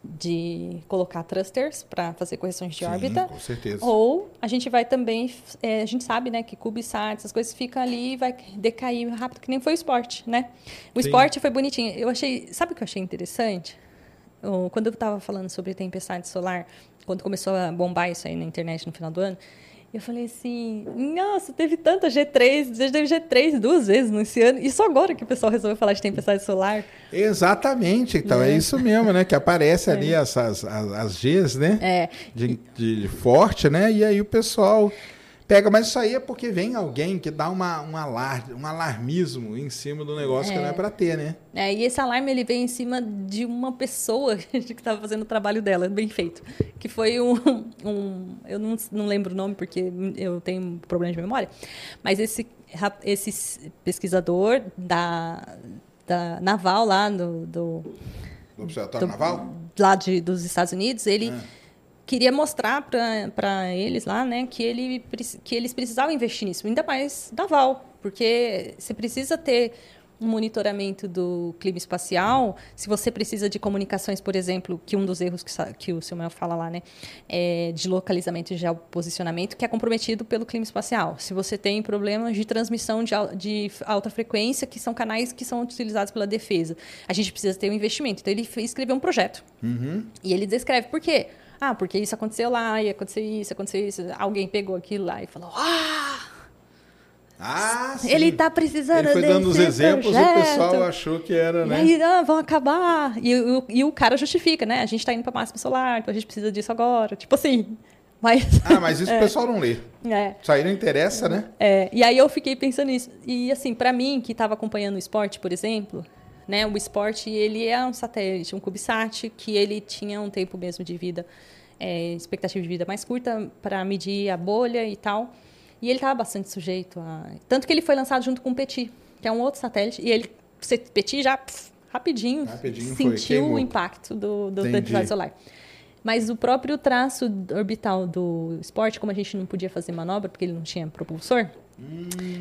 de colocar thrusters para fazer correções de Sim, órbita. com certeza. Ou a gente vai também, é, a gente sabe, né, que CubeSat, essas coisas ficam ali e vai decair rápido, que nem foi o esporte, né? O Sim. esporte foi bonitinho. Eu achei, sabe o que eu achei interessante? Quando eu estava falando sobre tempestade solar, quando começou a bombar isso aí na internet no final do ano, eu falei assim, nossa, teve tanta G3, já teve G3 duas vezes nesse ano, e só agora que o pessoal resolveu falar de tempestade solar. Exatamente, então é. É. isso mesmo, né? Que aparece ali essas, as, as Gs, né? É, De, de forte, né? E aí o pessoal pega, mas isso aí é porque vem alguém que dá uma, um, alar, um alarmismo em cima do negócio que não é pra ter, né? É, e esse alarme ele veio em cima de uma pessoa que estava fazendo o trabalho dela, bem feito. Que foi um. um- eu não, não lembro o nome porque eu tenho problema de memória. Mas esse, esse pesquisador da, da Naval lá do, do, Do Observatório do- Naval? lá de, dos Estados Unidos, ele Ah. Queria mostrar para eles lá, né, que, ele, que eles precisavam investir nisso, ainda mais naval, porque você precisa ter um monitoramento do clima espacial, se você precisa de comunicações, por exemplo, que um dos erros que, que o Samuel fala lá, né, é de localizamento e geoposicionamento, que é comprometido pelo clima espacial. Se você tem problemas de transmissão de, de alta frequência, que são canais que são utilizados pela defesa, a gente precisa ter um investimento. Então, ele escreveu um projeto. Uhum. E ele descreve por quê. Ah, porque isso aconteceu lá, e aconteceu isso, aconteceu isso. Alguém pegou aquilo lá e falou: Ah, Ah, sim. ele está precisando Ele foi dando os exemplos e o projeto. pessoal achou que era, E né? aí, ah, vão acabar. E, o- e o cara justifica, né? A gente está indo para máxima solar, então a gente precisa disso agora. Tipo assim. Mas. Ah, mas isso o pessoal não lê. é. Isso aí não interessa, né? É, e aí eu fiquei pensando nisso. E assim, para mim, que estava acompanhando o esporte, por exemplo, né, o esporte ele é um satélite, um CubeSat, que ele tinha um tempo mesmo de vida, é, expectativa de vida mais curta para medir a bolha e tal. E ele estava bastante sujeito a. Tanto que ele foi lançado junto com o Petit, que é um outro satélite, e ele, o Petit já rapidinho, Rapidinho foi, sentiu queimou. o impacto do, do, da atividade solar. Mas o próprio traço orbital do esporte, como a gente não podia fazer manobra porque ele não tinha propulsor,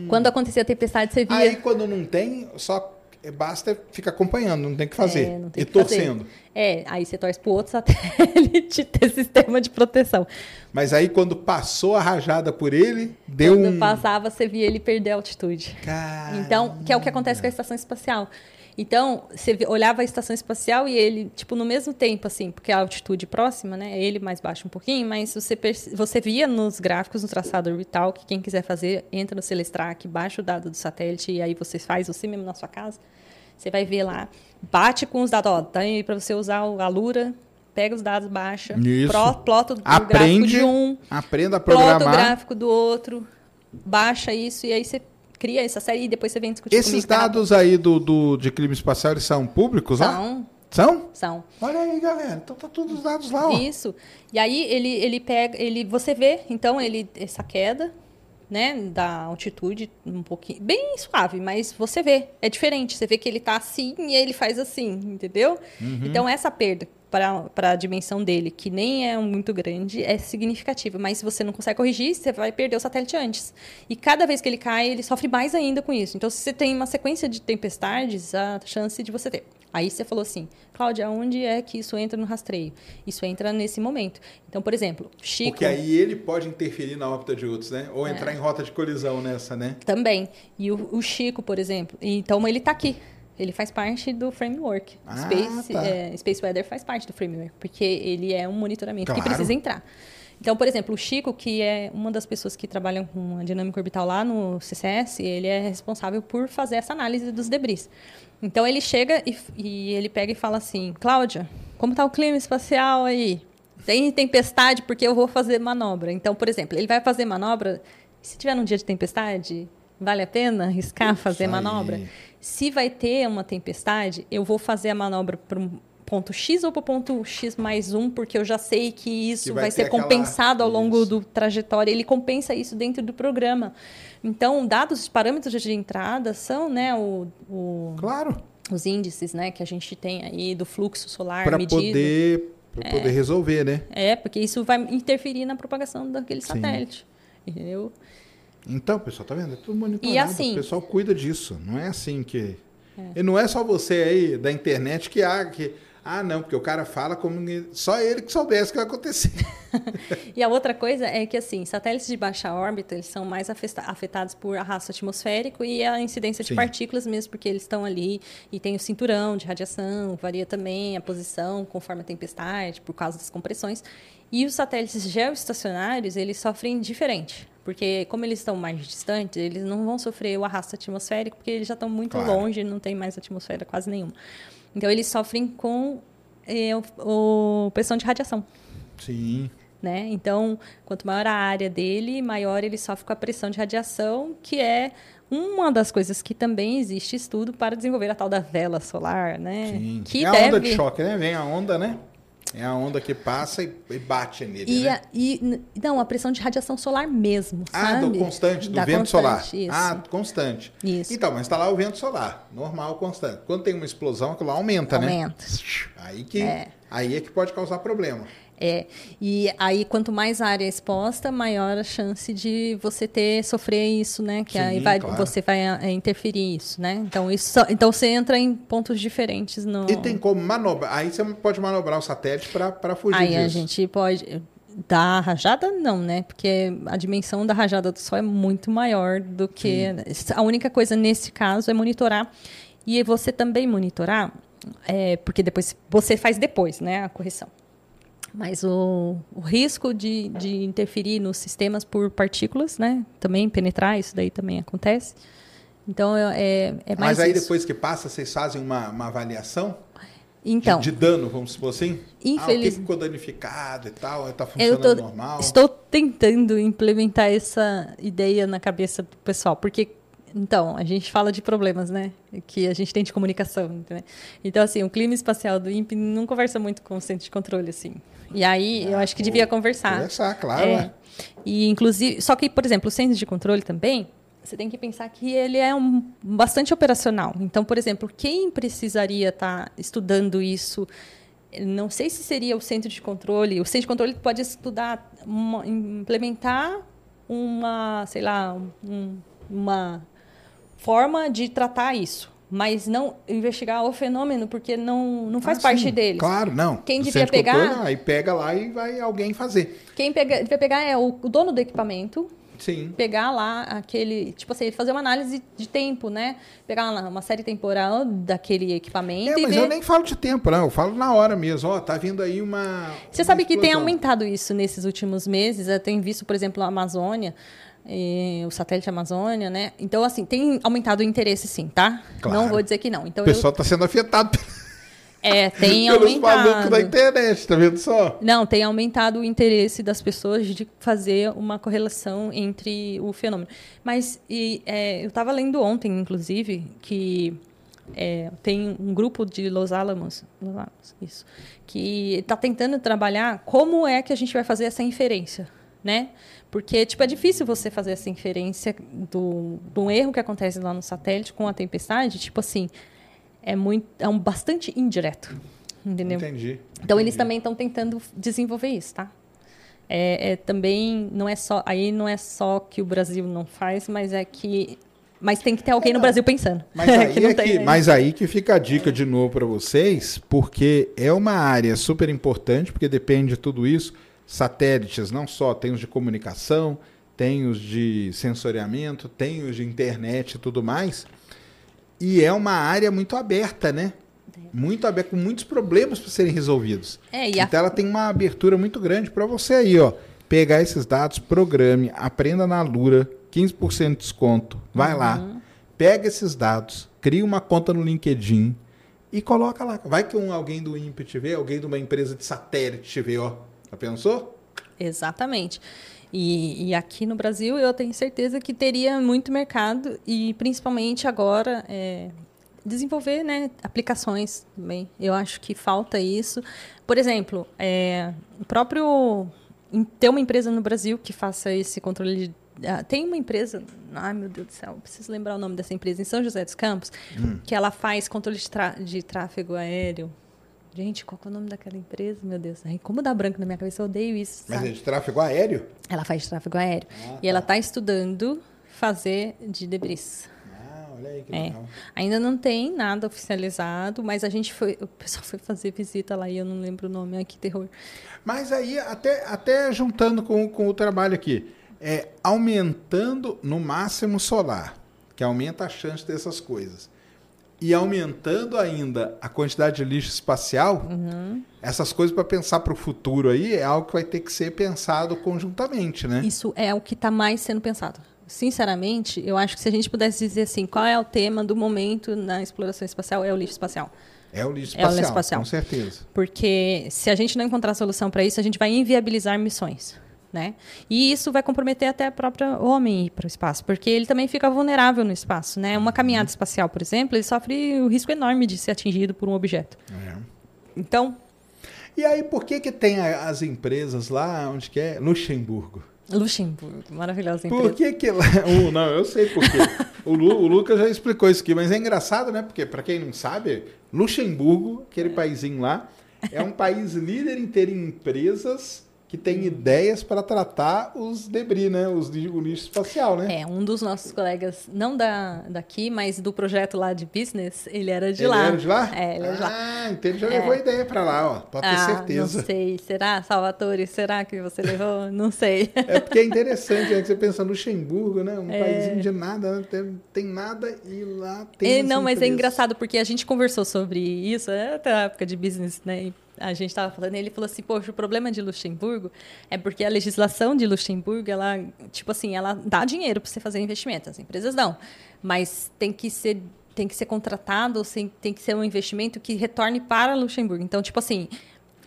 quando acontecia a tempestade, você via. Hum. Aí quando não tem, só basta ficar acompanhando, não tem o que fazer. É, e que fazer. torcendo. É, aí você torce pro outro satélite ter sistema de proteção. Mas aí quando passou a rajada por ele, deu Quando um. passava, você via ele perder a altitude. Cara... Então, que é o que acontece com a estação espacial. Então, você olhava a estação espacial e ele, tipo, no mesmo tempo, assim, porque a altitude próxima, né? Ele mais baixo um pouquinho, mas você, você via nos gráficos, no traçado orbital, que quem quiser fazer, entra no Celestrac, baixa o dado do satélite e aí você faz você mesmo na sua casa. Você vai ver lá, bate com os dados, ó, tá aí para você usar a Lura, pega os dados, baixa, Isso. pro- plota o gráfico Aprende, de um, aprenda a plota o programar. gráfico do outro, baixa isso e aí você cria essa série e depois você vem discutir Esses tá? dados aí do, do, de clima espacial, eles são públicos lá? São, São? são. Olha aí, galera. Então tá todos os dados lá, ó. Isso. E aí ele, ele pega, ele, você vê, então, ele essa queda, né, da altitude um pouquinho, bem suave, mas você vê, é diferente. Você vê que ele tá assim e ele faz assim, entendeu? Uhum. Então essa perda para a dimensão dele, que nem é muito grande, é significativa. Mas se você não consegue corrigir, você vai perder o satélite antes. E cada vez que ele cai, ele sofre mais ainda com isso. Então, se você tem uma sequência de tempestades, a chance de você ter. Aí você falou assim, Cláudia, onde é que isso entra no rastreio? Isso entra nesse momento. Então, por exemplo, Chico. Porque aí ele pode interferir na órbita de outros, né? Ou entrar é. em rota de colisão nessa, né? Também. E o, o Chico, por exemplo. Então, ele está aqui. Ele faz parte do framework. Ah, Space, tá. é, Space Weather faz parte do framework, porque ele é um monitoramento claro. que precisa entrar. Então, por exemplo, o Chico, que é uma das pessoas que trabalham com a dinâmica orbital lá no CCS, ele é responsável por fazer essa análise dos debris. Então, ele chega e, e ele pega e fala assim: Cláudia, como está o clima espacial aí? Tem tempestade porque eu vou fazer manobra. Então, por exemplo, ele vai fazer manobra. Se tiver um dia de tempestade, vale a pena arriscar fazer manobra? Se vai ter uma tempestade, eu vou fazer a manobra para um ponto X ou para o ponto X mais um, porque eu já sei que isso que vai, vai ser compensado aquela... ao longo isso. do trajetório. Ele compensa isso dentro do programa. Então, dados os parâmetros de entrada são, né, o, o claro. os índices, né, que a gente tem aí do fluxo solar pra medido. Poder, para é, poder resolver, né? É, porque isso vai interferir na propagação daquele satélite. Sim. Entendeu? Então, pessoal, tá vendo? É tudo monitorado. E assim, o pessoal cuida disso. Não é assim que. É. E não é só você aí da internet que há. Que, ah, não, porque o cara fala como só ele que soubesse o que vai acontecer. e a outra coisa é que, assim, satélites de baixa órbita, eles são mais afetados por arrasto atmosférico e a incidência de Sim. partículas mesmo, porque eles estão ali e tem o cinturão de radiação, varia também a posição conforme a tempestade, por causa das compressões. E os satélites geoestacionários, eles sofrem diferente. Porque como eles estão mais distantes, eles não vão sofrer o arrasto atmosférico, porque eles já estão muito claro. longe, não tem mais atmosfera quase nenhuma. Então eles sofrem com é, o, o pressão de radiação. Sim. Né? Então, quanto maior a área dele, maior ele sofre com a pressão de radiação, que é uma das coisas que também existe estudo para desenvolver a tal da vela solar, né? Sim. Que é a deve... onda de choque, né? Vem a onda, né? É a onda que passa e, e bate nele, e, né? A, e, não, a pressão de radiação solar mesmo, Ah, do constante, do da vento solar. Isso. Ah, constante. Isso. Então, mas está lá o vento solar, normal, constante. Quando tem uma explosão, aquilo lá aumenta, aumenta. né? Aumenta. Aí que, é. aí é que pode causar problema. É, e aí quanto mais área exposta, maior a chance de você ter sofrer isso, né? Que Sim, aí vai, claro. você vai é, interferir isso, né? Então isso, então você entra em pontos diferentes no. E tem como manobrar? Aí você pode manobrar o satélite para fugir aí disso. Aí a gente pode da rajada não, né? Porque a dimensão da rajada do Sol é muito maior do que Sim. a única coisa nesse caso é monitorar e você também monitorar, é, porque depois você faz depois, né? A correção. Mas o, o risco de, de interferir nos sistemas por partículas, né? Também penetrar, isso daí também acontece. Então, é, é mais Mas aí isso. depois que passa, vocês fazem uma, uma avaliação? Então, de, de, dano, vamos supor assim? Infeliz... Ah, o que ficou danificado e tal, está funcionando tô, normal? Estou tentando implementar essa ideia na cabeça do pessoal, porque então, a gente fala de problemas, né? Que a gente tem de comunicação, né? Então, assim, o clima espacial do INPE não conversa muito com o centro de controle, assim. E aí, ah, eu acho que devia conversar. Conversar, claro. É. E, inclusive, só que, por exemplo, o centro de controle também, você tem que pensar que ele é um, bastante operacional. Então, por exemplo, quem precisaria estar tá estudando isso não sei se seria o centro de controle. O centro de controle pode estudar, uma, implementar uma, sei lá, um, uma forma de tratar isso. Mas não investigar o fenômeno, porque não, não faz ah, parte sim, deles. Claro, não. Quem devia pegar. Controle, aí pega lá e vai alguém fazer. Quem pega, devia pegar é o, o dono do equipamento, Sim. Pegar lá aquele, tipo assim, fazer uma análise de tempo, né? Pegar lá uma série temporal daquele equipamento. É, mas ver... eu nem falo de tempo, não. Eu falo na hora mesmo. Ó, oh, tá vindo aí uma. Você uma sabe explosão. que tem aumentado isso nesses últimos meses. Eu tenho visto, por exemplo, a Amazônia o satélite Amazônia, né? Então, assim, tem aumentado o interesse, sim, tá? Claro. Não vou dizer que não. Então, o pessoal está eu... sendo afetado. É, tem aumentado. da internet, tá vendo só? Não, tem aumentado o interesse das pessoas de fazer uma correlação entre o fenômeno. Mas e, é, eu estava lendo ontem, inclusive, que é, tem um grupo de Los Alamos, Los Alamos isso, que está tentando trabalhar como é que a gente vai fazer essa inferência, né? Porque, tipo, é difícil você fazer essa inferência do, do erro que acontece lá no satélite com a tempestade. Tipo assim, é, muito, é um bastante indireto. entendeu? Entendi. Então eles entendi. também estão tentando desenvolver isso, tá? É, é também não é só aí não é só que o Brasil não faz, mas é que mas tem que ter alguém É, no. Brasil pensando. Mas aí, que é que, né? mas aí que fica a dica de novo para vocês, porque é uma área super importante, porque depende de tudo isso. Satélites, não só, tem os de comunicação, tem os de sensoriamento, tem os de internet e tudo mais. E é uma área muito aberta, né? Muito aberta, com muitos problemas para serem resolvidos. É, a- Então ela tem uma abertura muito grande para você aí, ó. Pegar esses dados, programe, aprenda na Lura, 15% de desconto. Vai lá, Uhum. pega esses dados, cria uma conta no LinkedIn e coloca lá. Vai que um, alguém do INPE te vê, alguém de uma empresa de satélite te vê, ó. Já pensou? Exatamente. E, e aqui no Brasil eu tenho certeza que teria muito mercado e principalmente agora é, desenvolver né, aplicações também. Eu acho que falta isso. Por exemplo, é, o próprio ter uma empresa no Brasil que faça esse controle de ah, tem uma empresa, ai meu Deus do céu, preciso lembrar o nome dessa empresa, em São José dos Campos, que ela faz controle de, de tráfego aéreo. Gente, qual que é o nome daquela empresa? Meu Deus, como dá branco na minha cabeça, eu odeio isso. Mas sabe? é de tráfego aéreo? Ela faz tráfego aéreo. Ah, E ela está estudando fazer de debris. Ah, olha aí que É. legal. Ainda não tem nada oficializado, mas a gente foi. O pessoal foi fazer visita lá e eu não lembro o nome. Ai, que terror. Mas aí, até, até juntando com, com o trabalho aqui, é aumentando no máximo solar, que aumenta a chance dessas coisas. E aumentando ainda a quantidade de lixo espacial, Uhum. essas coisas para pensar para o futuro aí é algo que vai ter que ser pensado conjuntamente, né? Isso é o que está mais sendo pensado. Sinceramente, eu acho que se a gente pudesse dizer assim, qual é o tema do momento na exploração espacial, é o lixo espacial. É o lixo É o espacial, lixo espacial. com certeza. Porque se a gente não encontrar solução para isso, a gente vai inviabilizar missões. Né? E isso vai comprometer até a própria homem ir para o espaço, porque ele também fica vulnerável no espaço. Né? Uma caminhada espacial, por exemplo, ele sofre o risco enorme de ser atingido por um objeto. É. Então, E aí, por que que tem as empresas lá, onde que é? Luxemburgo. Luxemburgo, maravilhosa Por empresa. que que lá... o- não, eu sei por quê. o, Lu, o Lucas já explicou isso aqui, mas é engraçado, né? Porque, para quem não sabe, Luxemburgo, aquele paísinho lá, é um país líder em ter empresas que têm ideias para tratar os debris, né? Os, o lixo espacial, né? É, um dos nossos colegas, não da, daqui, mas do projeto lá de business, ele era de ele lá. era de lá? É, ele era de lá. Ah, então ele já levou a ideia para lá, ó. Pode ter ah, certeza. não sei. Será, Salvatore? Será que você levou? Não sei. É porque é interessante, né? Você pensa Luxemburgo, né? Um paísinho de nada, né? tem, tem nada e lá tem. É, não, mas é engraçado porque a gente conversou sobre isso é, até a época de business, né? E a gente estava falando, ele falou assim, poxa, o problema de Luxemburgo é porque a legislação de Luxemburgo, ela, tipo assim, ela dá dinheiro para você fazer investimento, as empresas dão, mas tem que ser tem que ser contratado, tem que ser um investimento que retorne para Luxemburgo. Então, tipo assim,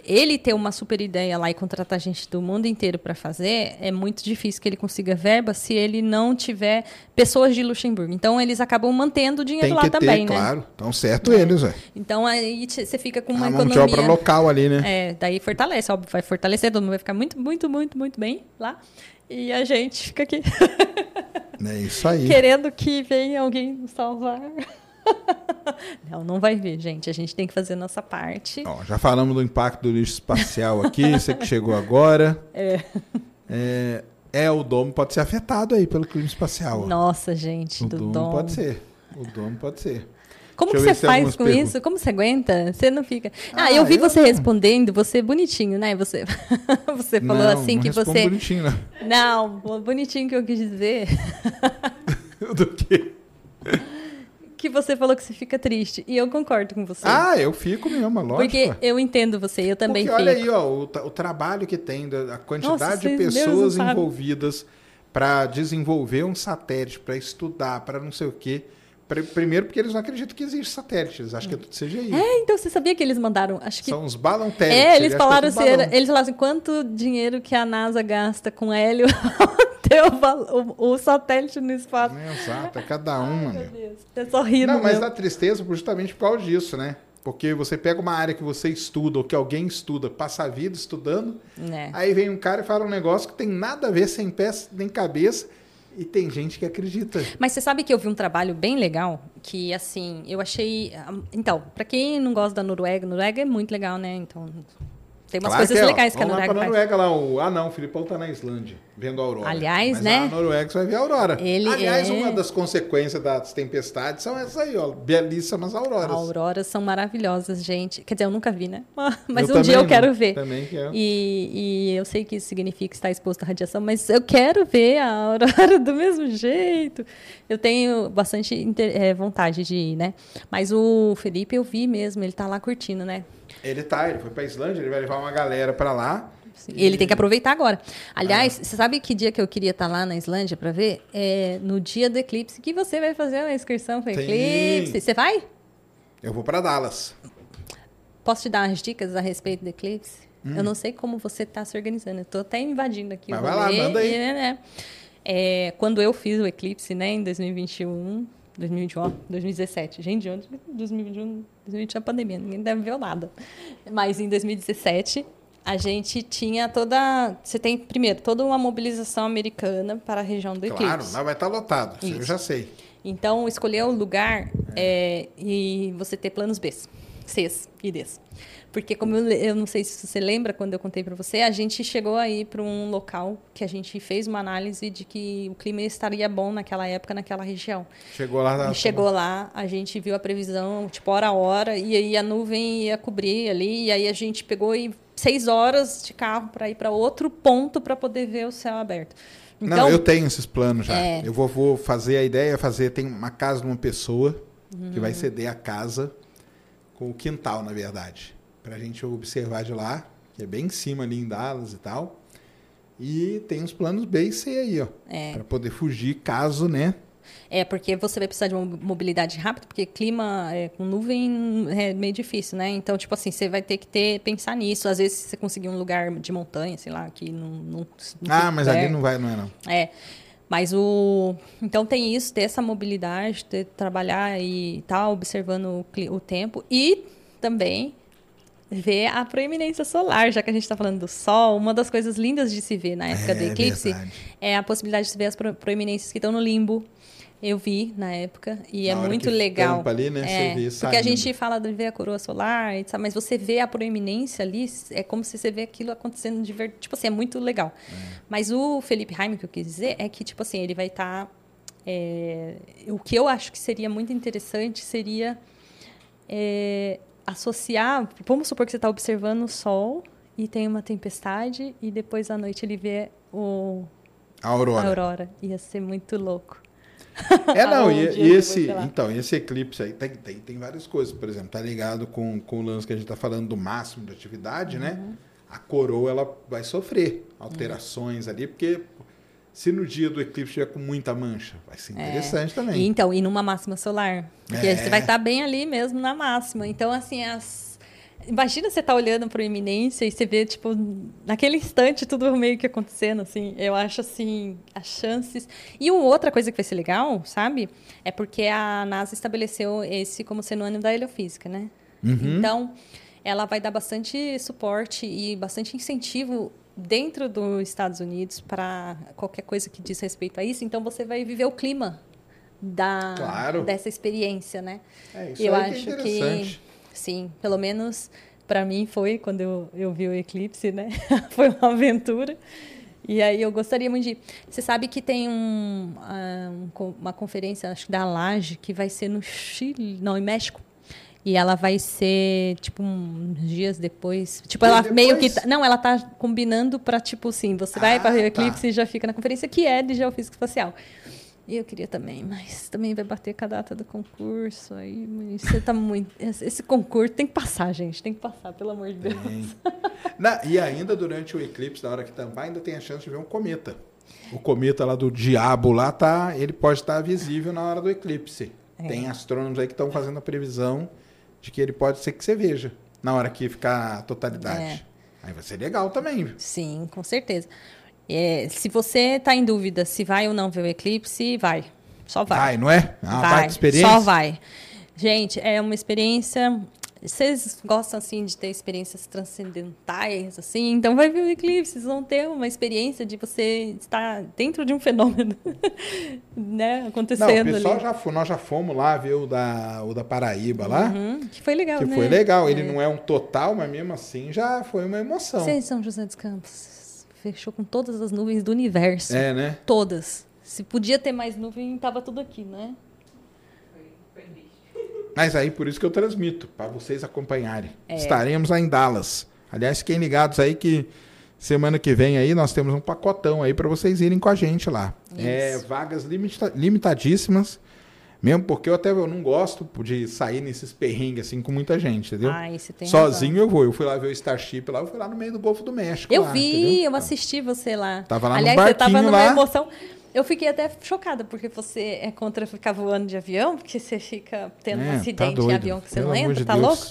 ele ter uma super ideia lá e contratar gente do mundo inteiro para fazer, é muito difícil que ele consiga verba se ele não tiver pessoas de Luxemburgo. Então, eles acabam mantendo o dinheiro Tem lá que ter, também, né? claro. Então, certo eles, velho. Então, aí você fica com uma A mão de economia... obra local ali, né? É, daí fortalece, óbvio, vai fortalecer, todo mundo vai ficar muito, muito, muito, muito bem lá. E a gente fica aqui É isso aí. querendo que venha alguém nos salvar. Não, não vai vir, gente. A gente tem que fazer a nossa parte. Ó, já falamos do impacto do lixo espacial aqui, você que chegou agora. É. É, o domo pode ser afetado aí pelo clima espacial. Nossa, gente, o do domo, dom. pode ser. O domo pode ser. Como Deixa que você faz com perguntas. isso? Como você aguenta? Você não fica. Ah, Ah, eu vi eu você não. respondendo, você bonitinho, né? Você, você falou Não, assim não que você. bonitinho, né? Não, o bonitinho que eu quis dizer. Do quê? Que você falou que você fica triste. E eu concordo com você. Ah, eu fico mesmo, lógico. porque eu entendo você, eu também Porque fico. olha aí, ó, o, o trabalho que tem, a quantidade Nossa, de pessoas envolvidas para desenvolver um satélite, para estudar, para não sei o quê. Pr- Primeiro porque eles não acreditam que existe satélite, eles acham que é tudo CGI. É, então você sabia que eles mandaram. Acho que. São uns balão. É, eles acham falaram é assim, eles falaram assim, quanto dinheiro que a NASA gasta com hélio ter o, o- o satélite no espaço. Exato, é cada uma, Meu meu. Deus, é só rindo Não, mas mesmo. dá tristeza justamente por causa disso, né? Porque você pega uma área que você estuda ou que alguém estuda, passa a vida estudando, É. aí vem um cara e fala um negócio que tem nada a ver, sem pé nem cabeça, E tem gente que acredita. Mas você sabe que eu vi um trabalho bem legal que, assim, eu achei. ah, Então, pra quem não gosta da Noruega, Noruega é muito legal, né? Então, tem umas Claro coisas é, ó. legais que a Vamos lá Noruega faz. Noruega lá. O... Ah, não, o Filipão tá na Islândia, vendo a aurora. Aliás, Mas né? Na Noruega você vai ver a aurora. Ele Aliás, é- uma das consequências das tempestades são essas aí, ó. Belíssimas auroras. Auroras são maravilhosas, gente. Quer dizer, eu nunca vi, né? Mas Eu um dia eu também quero não. ver. Também quero. E, e eu sei que isso significa estar exposto à radiação, mas eu quero ver a aurora do mesmo jeito. Eu tenho bastante inter- eh, vontade de ir, né? Mas o Felipe eu vi mesmo, ele tá lá curtindo, né? Ele tá, ele foi pra Islândia, ele vai levar uma galera pra lá. Ele tem que aproveitar agora. Aliás, Ah. você sabe que dia que eu queria estar lá na Islândia para ver? É no dia do eclipse, que você vai fazer uma excursão para Sim. eclipse. Você vai? Eu vou pra Dallas. Posso te dar umas dicas a respeito do eclipse? Eu não sei como você está se organizando. Eu tô até invadindo aqui Mas vai lá, manda aí. e, né, é, quando eu fiz o eclipse, né, em 2021, 2021, ó, 2017. Gente, onde 2021, 2020 é a pandemia, ninguém deve ver nada. Mas em 2017, a gente tinha toda, você tem primeiro toda uma mobilização americana para a região do eclipse. Claro, mas vai estar lotado. isso Eu já sei. Então, escolher o lugar é, e você ter planos B, Cs e Ds. Porque, como eu, eu não sei se você lembra, quando eu contei para você, a gente chegou aí para um local que a gente fez uma análise de que o clima estaria bom naquela época, naquela região. Chegou lá. E chegou lá, a gente viu a previsão, tipo, hora a hora, e aí a nuvem ia cobrir ali, e aí a gente pegou e seis horas de carro para ir para outro ponto para poder ver o céu aberto. Então, Não, eu tenho esses planos já. É. Eu vou, vou fazer a ideia, fazer tem uma casa de uma pessoa que Uhum. vai ceder a casa com o quintal, na verdade, pra gente observar de lá, que é bem em cima ali em Dallas e tal. E tem os planos B e C aí, ó, É. Pra poder fugir caso, né? É, porque você vai precisar de uma mobilidade rápida, porque clima é, com nuvem é meio difícil, né? Então, tipo assim, você vai ter que ter, pensar nisso. Às vezes, se você conseguir um lugar de montanha, sei lá, que não... não, não Ah, mas ali perto. não vai, não é não. É. Mas o. Então tem isso, ter essa mobilidade, ter trabalhar e estar observando o, o tempo. E também ver a proeminência solar, já que a gente está falando do Sol. Uma das coisas lindas de se ver na época do É eclipse verdade. é a possibilidade de se ver as pro- proeminências que estão no limbo. Eu vi na época e é Na hora muito legal. ali, né, É, porque a saindo. gente fala de ver a coroa solar, mas você vê a proeminência ali, é como se você vê aquilo acontecendo de verdade. Tipo assim, é muito legal. Mas o Felipe Heim, que eu quis dizer, é que, tipo assim, ele vai estar. o que eu acho que seria muito interessante seria é, associar. Vamos supor que você está observando o sol e tem uma tempestade, e depois à noite ele vê o, A aurora. a aurora. Ia ser muito louco. É, não, e, e esse, então, esse eclipse aí tem, tem, tem várias coisas, por exemplo, tá ligado com, com o lance que a gente tá falando do máximo de atividade, né? Uhum. A coroa, ela vai sofrer alterações ali, porque se no dia do eclipse tiver com muita mancha, vai ser interessante E, também. então, e numa máxima solar. Porque É. você vai estar bem ali mesmo na máxima. Então, assim, as. Imagina você estar olhando para a eminência e você vê, tipo, naquele instante tudo meio que acontecendo, assim. Eu acho, assim, as chances. E uma outra coisa que vai ser legal, sabe? É porque a NASA estabeleceu esse como sendo ano da heliofísica, né? Uhum. Então, ela vai dar bastante suporte e bastante incentivo dentro dos Estados Unidos para qualquer coisa que diz respeito a isso. Então, você vai viver o clima da, Claro. dessa experiência, né? É, isso eu aí acho que é que, sim, pelo menos para mim foi quando eu, eu vi o eclipse, né? foi uma aventura. E aí eu gostaria muito de. Você sabe que tem um, ah, um uma conferência, acho que da Laje, que vai ser no Chile, não, em México. E ela vai ser, tipo, uns dias depois. Tipo, E ela meio que. depois? tá- Não, ela tá combinando para, tipo assim, você vai Ah, para o tá. eclipse e já fica na conferência, que é de geofísica espacial. E eu queria também, mas também vai bater com a data do concurso. Aí você tá muito. Esse concurso tem que passar, gente. Tem que passar, pelo amor de Deus. Na- e ainda durante o eclipse, na hora que tampar, ainda tem a chance de ver um cometa. O cometa lá do diabo lá tá, ele pode estar visível na hora do eclipse. É. Tem astrônomos aí que estão fazendo a previsão de que ele pode ser que você veja na hora que ficar a totalidade. Aí vai ser legal também. Sim, com certeza. É, se você tá em dúvida se vai ou não ver o eclipse, vai. Só vai. Vai, não é? É uma vai. experiência. Só vai. Gente, é uma experiência vocês gostam assim de ter experiências transcendentais, assim, então vai ver o eclipse, vocês vão ter uma experiência de você estar dentro de um fenômeno, né, Não, acontecendo o pessoal ali. já foi, nós já fomos lá ver o da, o da Paraíba lá, Uhum, que foi legal, que né? foi legal. Ele não é um total, mas mesmo assim já foi uma emoção. Você é de São José dos Campos fechou com todas as nuvens do universo, É, né? todas. Se podia ter mais nuvem, tava tudo aqui, né? Mas aí por isso que eu transmito, para vocês acompanharem. É. Estaremos lá em Dallas. Aliás, fiquem ligados aí que semana que vem aí nós temos um pacotão aí para vocês irem com a gente lá. É Isso. vagas limita- limitadíssimas. Mesmo porque eu até eu não gosto de sair nesses perrengues assim com muita gente, entendeu? Ai, você tem Sozinho eu vou. Eu fui lá ver o Starship lá, eu fui lá no meio do Golfo do México. Eu lá, vi, entendeu? eu assisti você lá. Tava lá no Aliás, você tava barquinho numa lá. emoção. Eu fiquei até chocada, porque você é contra ficar voando de avião, porque você fica tendo um É, tá acidente doido. em avião que você Pelo não entra, de tá Deus. louco?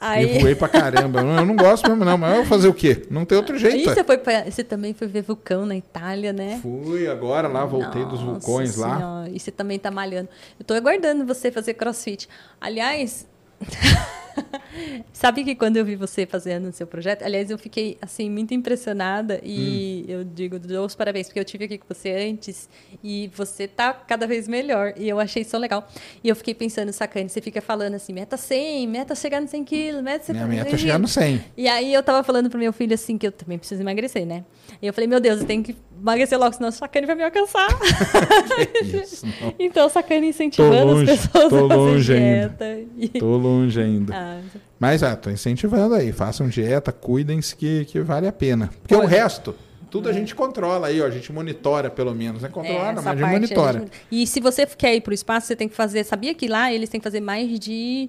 Aí, E voei pra caramba. Eu não- eu gosto mesmo, não. Mas eu vou fazer o quê? Não tem outro aí jeito. você, foi pra- você também foi ver vulcão na Itália, né? Fui agora lá, voltei dos Nossa vulcões lá. Senhora, E você também tá malhando. Eu tô aguardando você fazer crossfit. Aliás, sabe que quando eu vi você fazendo o seu projeto, aliás, eu fiquei assim muito impressionada e Hum. eu digo, dou os parabéns, porque eu tive aqui com você antes e você tá cada vez melhor. E eu achei isso legal. E eu fiquei pensando, sacane, você fica falando assim, meta 100, meta chegar no 100 quilos, meta você Minha meta é chegar no 100. e aí eu tava falando pro meu filho assim, que eu também preciso emagrecer, né? E eu falei, meu Deus, eu tenho que emagrecer logo, senão o Sacane vai me alcançar. Isso, então Sacane incentivando longe, as pessoas a fazer longe ainda. dieta. E... Tô longe ainda. Ah, Mas, ah, tô incentivando aí. Façam dieta, cuidem-se que, que vale a pena. Porque o Olha. resto, tudo a gente controla aí, ó. A gente monitora, pelo menos. Não é controlar, não, essa mas a gente a monitora. gente- E se você quer ir pro espaço, você tem que fazer. Sabia que lá eles têm que fazer mais de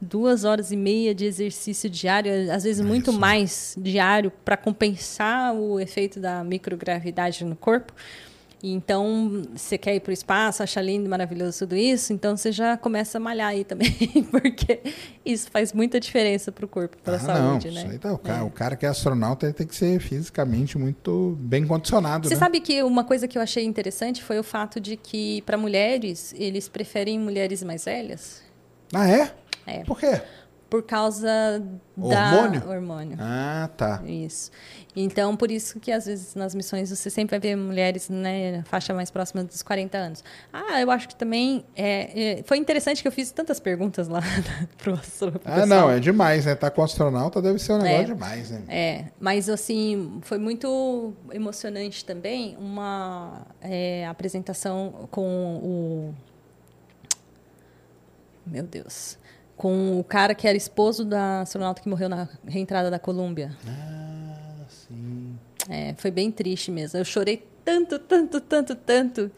duas horas e meia de exercício diário, às vezes muito isso. mais diário, para compensar o efeito da microgravidade no corpo. E Então, você quer ir para o espaço, acha lindo e maravilhoso tudo isso, então você já começa a malhar aí também, porque isso faz muita diferença para o corpo, para a Ah, saúde, não. né? Isso aí tá, o, cara, É. o cara que é astronauta ele tem que ser fisicamente muito bem condicionado, Você né? sabe que uma coisa que eu achei interessante foi o fato de que, para mulheres, eles preferem mulheres mais velhas. Ah, é? É. Por quê? Por causa Hormônio? da hormônio. Ah, tá. Isso. Então, por isso que às vezes nas missões você sempre vai ver mulheres né, na faixa mais próxima dos 40 anos. Ah, eu acho que também é, é, foi interessante que eu fiz tantas perguntas lá pro, pro Ah, não, é demais, né? Tá com astronauta deve ser um negócio É. demais, né? É, mas assim, foi muito emocionante também uma é, apresentação com o. Meu Deus. Com o cara que era esposo da astronauta que morreu na reentrada da Colômbia. Ah, sim. É, foi bem triste mesmo. Eu chorei tanto, tanto, tanto, tanto.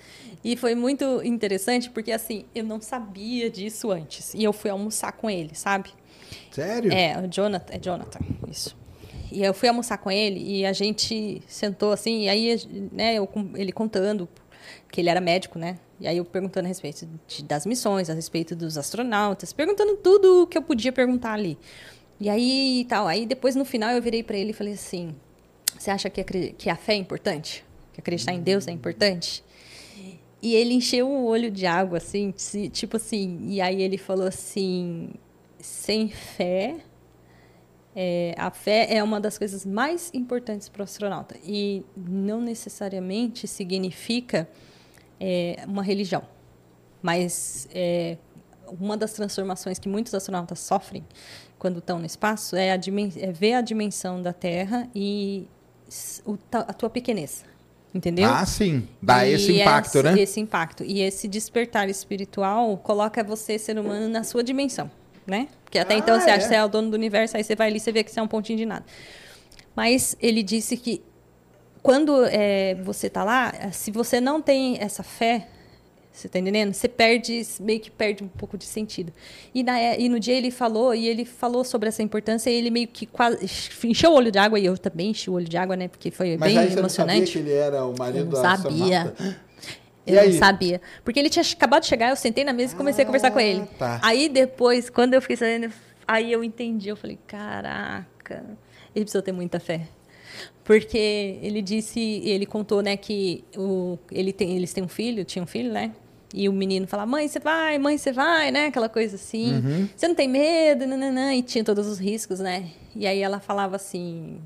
E foi muito interessante porque, assim, eu não sabia disso antes. E eu fui almoçar com ele, sabe? Sério? É, o Jonathan, é Jonathan, isso. E eu fui almoçar com ele e a gente sentou assim, e aí, né, eu, ele contando que ele era médico, né? E aí eu perguntando a respeito de- das missões, a respeito dos astronautas, perguntando tudo o que eu podia perguntar ali. E aí, tal, aí depois no final eu virei para ele e falei assim: "Você acha que, acre- que a fé é importante? Que acreditar em Deus é importante?" E ele encheu o olho de água, assim, tipo assim. E aí ele falou assim: sem fé, é, a fé é uma das coisas mais importantes para o astronauta. E não necessariamente significa é, uma religião. Mas é, uma das transformações que muitos astronautas sofrem quando estão no espaço é, a é ver a dimensão da Terra e o a tua pequenez. Entendeu? Ah, sim. Dá E esse impacto, esse, né? Esse impacto. E esse despertar espiritual coloca você, ser humano, na sua dimensão, né? Porque até Ah, então você acha é? que você é o dono do universo, aí você vai ali e você vê que você é um pontinho de nada. Mas ele disse que quando é, você está lá, se você não tem essa fé, você está entendendo? Você perde, meio que perde um pouco de sentido. E, na, e no dia ele falou, e ele falou sobre essa importância, e ele meio que quase encheu o olho de água, e eu também enchi o olho de água, né? Porque foi Mas bem aí você não sabia emocionante. que ele era o Eu marido não da sabia. astronauta? E Eu aí? não sabia. Porque ele tinha acabado de chegar, eu sentei na mesa e comecei a conversar com ele. tá. Aí depois, quando eu fiquei sabendo, aí eu entendi. Eu falei, caraca, ele precisou ter muita fé. Porque ele disse, ele contou, né, que o, ele tem, eles têm um filho, tinha um filho, né? E o menino fala, mãe, você vai, mãe, você vai, né? Aquela coisa assim. Uhum. Você não tem medo, nananã, e tinha todos os riscos, né? E aí ela falava assim,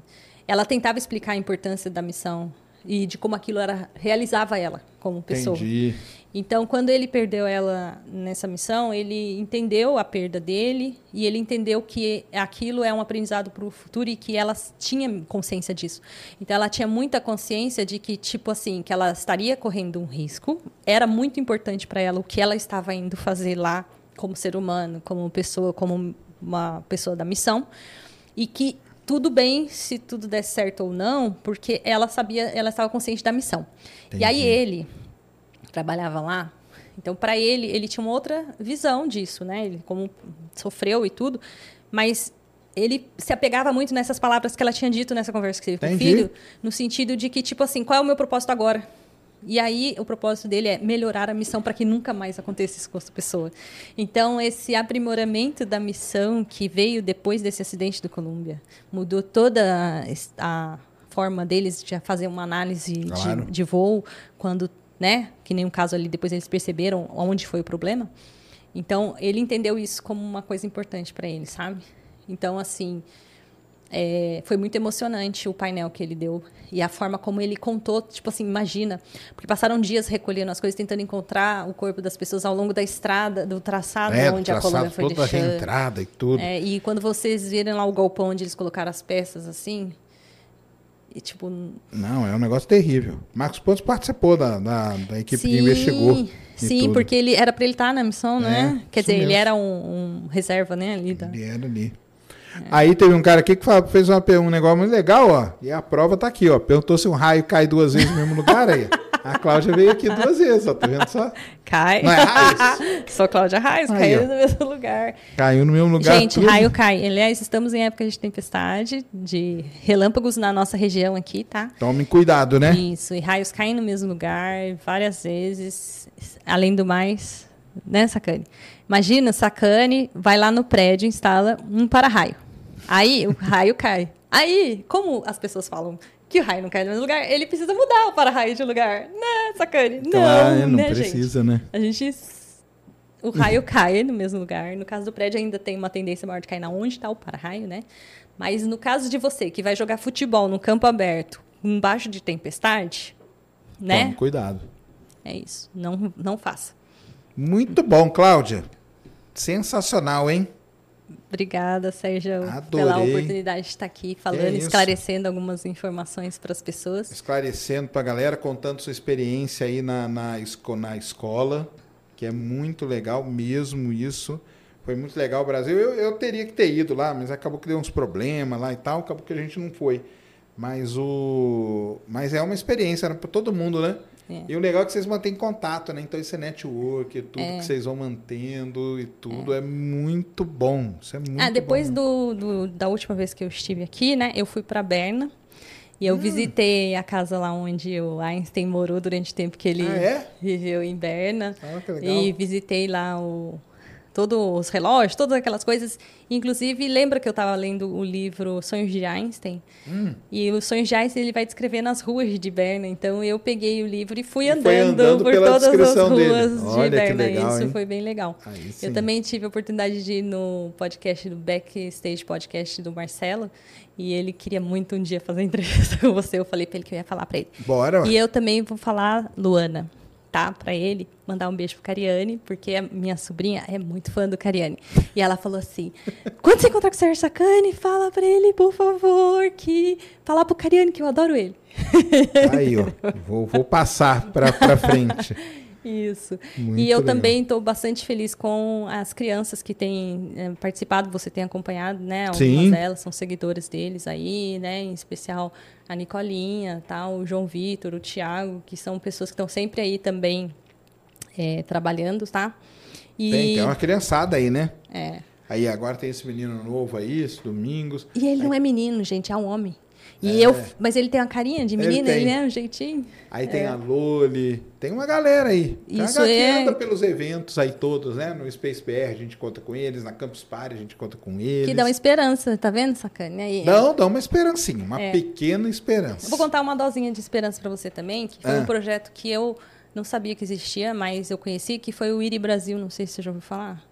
ela tentava explicar a importância da missão e de como aquilo era realizava ela como pessoa. Entendi. Então, quando ele perdeu ela nessa missão, ele entendeu a perda dele e ele entendeu que aquilo é um aprendizado para o futuro e que ela tinha consciência disso. Então, ela tinha muita consciência de que, tipo assim, que ela estaria correndo um risco. Era muito importante para ela o que ela estava indo fazer lá como ser humano, como pessoa, como uma pessoa da missão. E que tudo bem se tudo der certo ou não, porque ela sabia, ela estava consciente da missão. E aí Entendi. ele trabalhava lá. Então, para ele, ele tinha uma outra visão disso, né? Ele como sofreu e tudo, mas ele se apegava muito nessas palavras que ela tinha dito nessa conversa que teve com o filho, no sentido de que tipo assim, qual é o meu propósito agora? E aí o propósito dele é melhorar a missão para que nunca mais aconteça isso com essa pessoa. Então esse aprimoramento da missão que veio depois desse acidente do Colômbia mudou toda a, a forma deles de fazer uma análise Claro. de, de voo quando, né, que nem um caso ali depois eles perceberam onde foi o problema. Então ele entendeu isso como uma coisa importante para ele, sabe? Então assim, é, foi muito emocionante o painel que ele deu e a forma como ele contou, tipo assim, imagina, porque passaram dias recolhendo as coisas, tentando encontrar o corpo das pessoas ao longo da estrada, do traçado É, onde a traçado, Colômbia foi toda a reentrada e tudo. É, e quando vocês virem lá o galpão onde eles colocaram as peças, assim, e tipo... Não, é um negócio terrível. Marcos Pontes participou da, da, da equipe que sim, investigou. e Sim, tudo. porque ele era para ele estar na missão, É, né? Quer isso dizer, ele mesmo. era um, um reserva, né, ali da... Ele era ali. Aí teve um cara aqui que fez uma, um negócio muito legal, ó. E a prova tá aqui, ó. Perguntou se um raio cai duas vezes no mesmo lugar aí. A Cláudia veio aqui duas vezes, ó. Tá vendo só? Cai. Não é Raios? Sou Cláudia Raios, Aí, caiu ó. no mesmo lugar. Caiu no mesmo lugar. Gente, tudo. raio cai. Aliás, estamos em época de tempestade, de relâmpagos na nossa região aqui, tá? Tomem cuidado, né? Isso, e raios caem no mesmo lugar várias vezes. Além do mais, né, Sacane? Imagina, Sacane vai lá no prédio, instala um para-raio. Aí o raio cai. Aí, como as pessoas falam que o raio não cai no mesmo lugar, ele precisa mudar o para-raio de lugar. Né, Sacane? Não, Claro, não né, gente? precisa, né? A gente. O raio cai no mesmo lugar. No caso do prédio, ainda tem uma tendência maior de cair na onde está o para-raio, né? Mas no caso de você, que vai jogar futebol no campo aberto, embaixo de tempestade, né? Tome cuidado. É isso. Não, não faça. Muito bom, Cláudia. Sensacional, hein? Obrigada, Sérgio, Adorei. pela oportunidade de estar aqui falando, isso. esclarecendo algumas informações para as pessoas. Esclarecendo pra galera, contando sua experiência aí na, na, na escola, que é muito legal mesmo isso. Foi muito legal o Brasil. Eu, eu teria que ter ido lá, mas acabou que deu uns problemas lá e tal, acabou que a gente não foi. Mas o. Mas é uma experiência né, para todo mundo, né? É. E o legal é que vocês mantêm contato, né? Então esse network, tudo que vocês vão mantendo e tudo é, muito bom. Isso é muito ah, depois do, do- da última vez que eu estive aqui, né, eu fui para Berna e Hum. eu visitei a casa lá onde o Einstein morou durante o tempo que ele Ah, é? viveu em Berna. Ah, que legal. E visitei lá o todos os relógios, todas aquelas coisas. Inclusive, lembra que eu estava lendo o livro Sonhos de Einstein? Hum. E o Sonhos de Einstein ele vai descrever nas ruas de Berna. Então, eu peguei o livro e fui E andando, andando por todas as ruas dele. de Olha Berna. legal, Isso hein? foi bem legal. Eu também tive a oportunidade de ir no podcast do Backstage Podcast do Marcelo. E ele queria muito um dia fazer entrevista com você. Eu falei para ele que eu ia falar para ele. Bora. E eu também vou falar Luana, tá? Pra ele, mandar um beijo pro Cariane, porque a minha sobrinha é muito fã do Cariane. E ela falou assim: quando você encontrar com o Sérgio Sacani, fala pra ele, por favor, que. Falar pro Cariane que eu adoro ele. Aí, ó. Vou, vou passar pra frente. Isso. Muito e eu legal. também estou bastante feliz com as crianças que têm eh, participado, você tem acompanhado, né? Algumas Sim. delas são seguidoras deles aí, né? Em especial a Nicolinha, tá? o João Vitor, o Tiago, que são pessoas que estão sempre aí também eh, trabalhando, tá? E, Tem, tem uma criançada aí, né? é. Aí agora tem esse menino novo aí, esse Domingos. e ele não é menino, gente, é um homem. E eu, mas ele tem uma carinha de Ele menino, tem. ele é um jeitinho. Aí tem a Loli, tem uma galera aí. Isso que é- anda pelos eventos aí todos, né? No Space BR a gente conta com eles, na Campus Party a gente conta com eles. Que dá uma esperança, tá vendo, sacane? Aí, Não, dá uma esperancinha, uma É. pequena esperança. Eu Vou contar uma dosinha de esperança para você também, que foi Ah. um projeto que eu não sabia que existia, mas eu conheci, que foi o IRI Brasil, não sei se você já ouviu falar.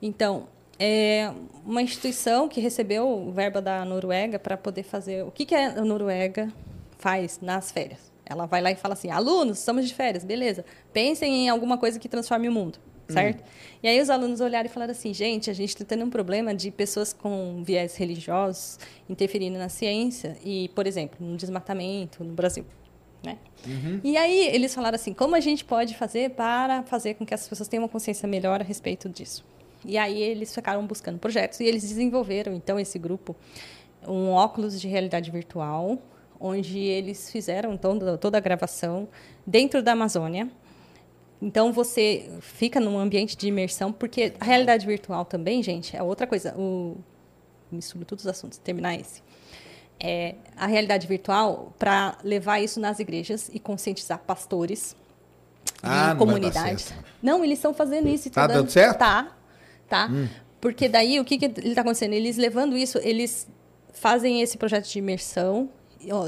Então, é uma instituição que recebeu verba da Noruega para poder fazer. O que, que a Noruega faz nas férias? Ela vai lá e fala assim: alunos, estamos de férias, beleza. Pensem em alguma coisa que transforme o mundo, certo? Hum. E aí os alunos olharam e falaram assim: gente, a gente está tendo um problema de pessoas com viés religiosos interferindo na ciência e, por exemplo, no desmatamento no Brasil. Né? Uhum. E aí eles falaram assim: como a gente pode fazer para fazer com que as pessoas tenham uma consciência melhor a respeito disso? E aí eles ficaram buscando projetos e eles desenvolveram, então, esse grupo, um óculos de realidade virtual, onde eles fizeram então, toda a gravação dentro da Amazônia. Então, você fica num ambiente de imersão, porque a realidade virtual também, gente, é outra coisa. O... Misturo todos os assuntos, terminar esse. É, a realidade virtual para levar isso nas igrejas e conscientizar pastores ah, e comunidades. Não, eles estão fazendo isso. Tá dando certo? Tá, tá? Hum. Porque daí o que, que está acontecendo? Eles levando isso, eles fazem esse projeto de imersão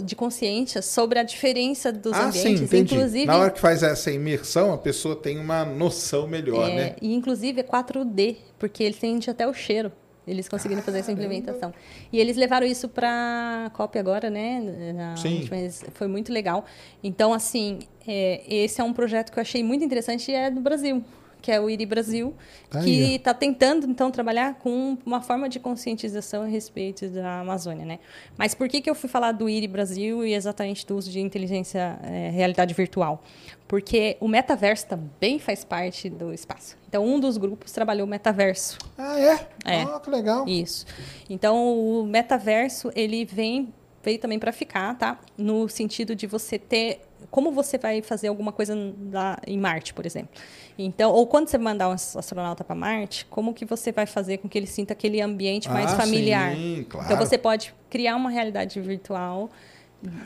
de consciência sobre a diferença dos ah, ambientes. Sim. Inclusive, Na hora que faz essa imersão, a pessoa tem uma noção melhor, é, né? E inclusive é 4D, porque ele sente até o cheiro. Eles conseguiram fazer essa implementação. E eles levaram isso para a COP agora, né? Na Sim. foi muito legal. Então, assim, é, esse é um projeto que eu achei muito interessante e é do Brasil que é o IRI Brasil, que está tentando, então, trabalhar com uma forma de conscientização a respeito da Amazônia. Né? Mas por que, que eu fui falar do IRI Brasil e exatamente do uso de inteligência, é, realidade virtual? Porque o metaverso também faz parte do espaço. Então, um dos grupos trabalhou o metaverso. Ah, é? É. Ah, que legal. Isso. Então, o metaverso, ele vem veio também para ficar, tá? No sentido de você ter como você vai fazer alguma coisa lá em Marte, por exemplo. Então, ou quando você mandar um astronauta para Marte, como que você vai fazer com que ele sinta aquele ambiente mais ah, familiar? Sim, claro. Então você pode criar uma realidade virtual